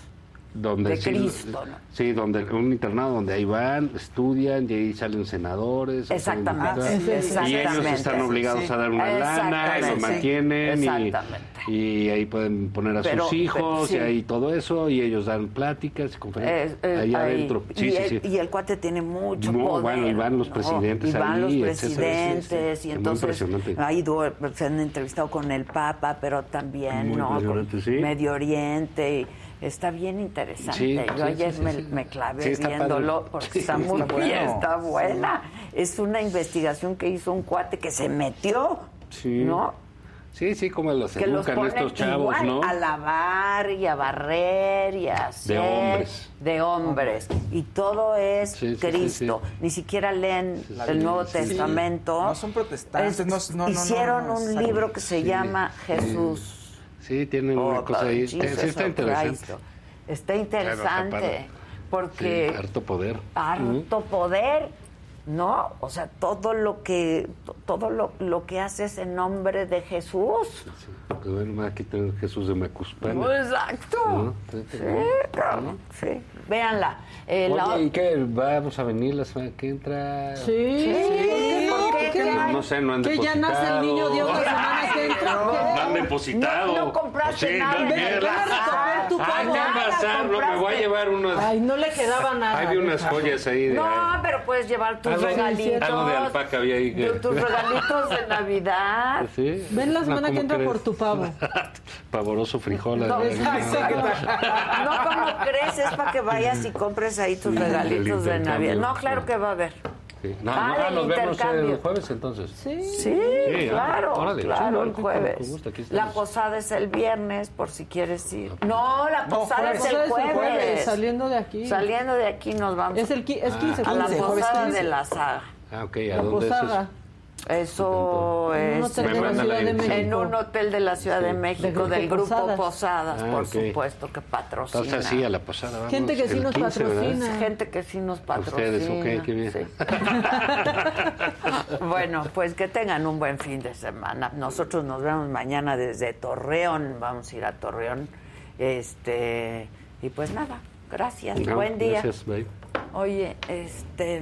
Donde de sí- Cristo, ¿no? Sí, donde un internado donde ahí van, estudian y ahí salen senadores. Exactamente, salen exactamente. Y ellos están obligados Sí. a dar una lana, y lo mantienen y, Exactamente. y ahí pueden poner a Pero- sus hijos pero- y ahí todo eso y ellos dan pláticas y conferencias Eh, eh, ahí ahí. adentro. Sí, y, sí, el, sí. y el cuate tiene mucho No, poder. bueno, y van los ¿no? presidentes Y van ahí, los presidentes, y entonces ido, se han entrevistado con el Papa, pero también, Muy ¿no? Con. Medio Oriente. y Está bien interesante. Sí, Yo sí, ayer sí, me, sí. me clavé viéndolo padre. porque Sí, está muy está bien, bueno. está buena. Es una investigación que hizo un cuate que se metió, Sí. ¿no? Sí, sí, como los que los educan estos chavos, igual ¿no? a lavar y a barrer y a hacer hombres. de hombres y todo es Sí, sí, sí, Cristo ni siquiera leen el Nuevo. Testamento No son protestantes, Es- no, no, no, hicieron no, no, un libro que se Sí, llama sí. Jesús Sí, tienen una Oh, cosa ahí. Sí, está interesante. Christ. está interesante está padre. porque Sí, harto poder. harto poder, ¿no? O sea, todo lo que to- todo lo, lo que haces en nombre de Jesús. Sí, porque bueno, aquí tenemos Jesús de Macuspana. Exacto. ¿no? Sí, Sí, sí. claro, sí. Véanla. Eh, la- ¿y qué? ¿Vamos a venir la semana que entra? Sí, Sí, ¿por qué? ¿qué No, no sé, no han Que ya nace el niño Dios la semana que entra. No han depositado. No, no compraste Sí, nada. no, Ven, mierda. ven a recoger tu Ay, pavo. ¿qué va a Nada pasar? No, me voy a llevar unos... Ay, no le quedaba nada. Hay de unas joyas ahí. De, No, pero puedes llevar tus algo, regalitos. algo de alpaca había ahí. que- tu- Tus regalitos de Navidad. Sí. Ven la No, semana que ¿cómo entra crees? por tu pavo. Pavoroso frijol. No, ahí. exacto. No, ¿cómo crees? Es para que vayas y compres ahí tus regalitos de Navidad. No, claro que va a haber. Sí. No, Ah, no, del nos vemos intercambio. el jueves entonces. Sí, Sí, Sí, ah, claro, órale, claro, sí, el jueves. la posada es el viernes, por si quieres ir. No, la No, posada jueves. es el Posada es el jueves. jueves, saliendo de aquí. Saliendo de aquí nos vamos. Es el es 15, a la 15, jueves posada 15. de la saga. Ah, ok, ¿a La dónde es eso? Eso En un es hotel de en México. un hotel de la Ciudad de México Del del Grupo Posadas. Posadas, Ah, por supuesto que patrocina. Entonces sí, a la posada vamos. Gente que sí el nos 15, ¿verdad? patrocina. Gente que sí nos patrocina. Ustedes, ok, qué bien. sí. bueno, pues que tengan un buen fin de semana. Nosotros nos vemos mañana desde Torreón. Vamos a ir a Torreón. Este, y pues nada, gracias. No, buen día. Gracias, bye. Oye, este.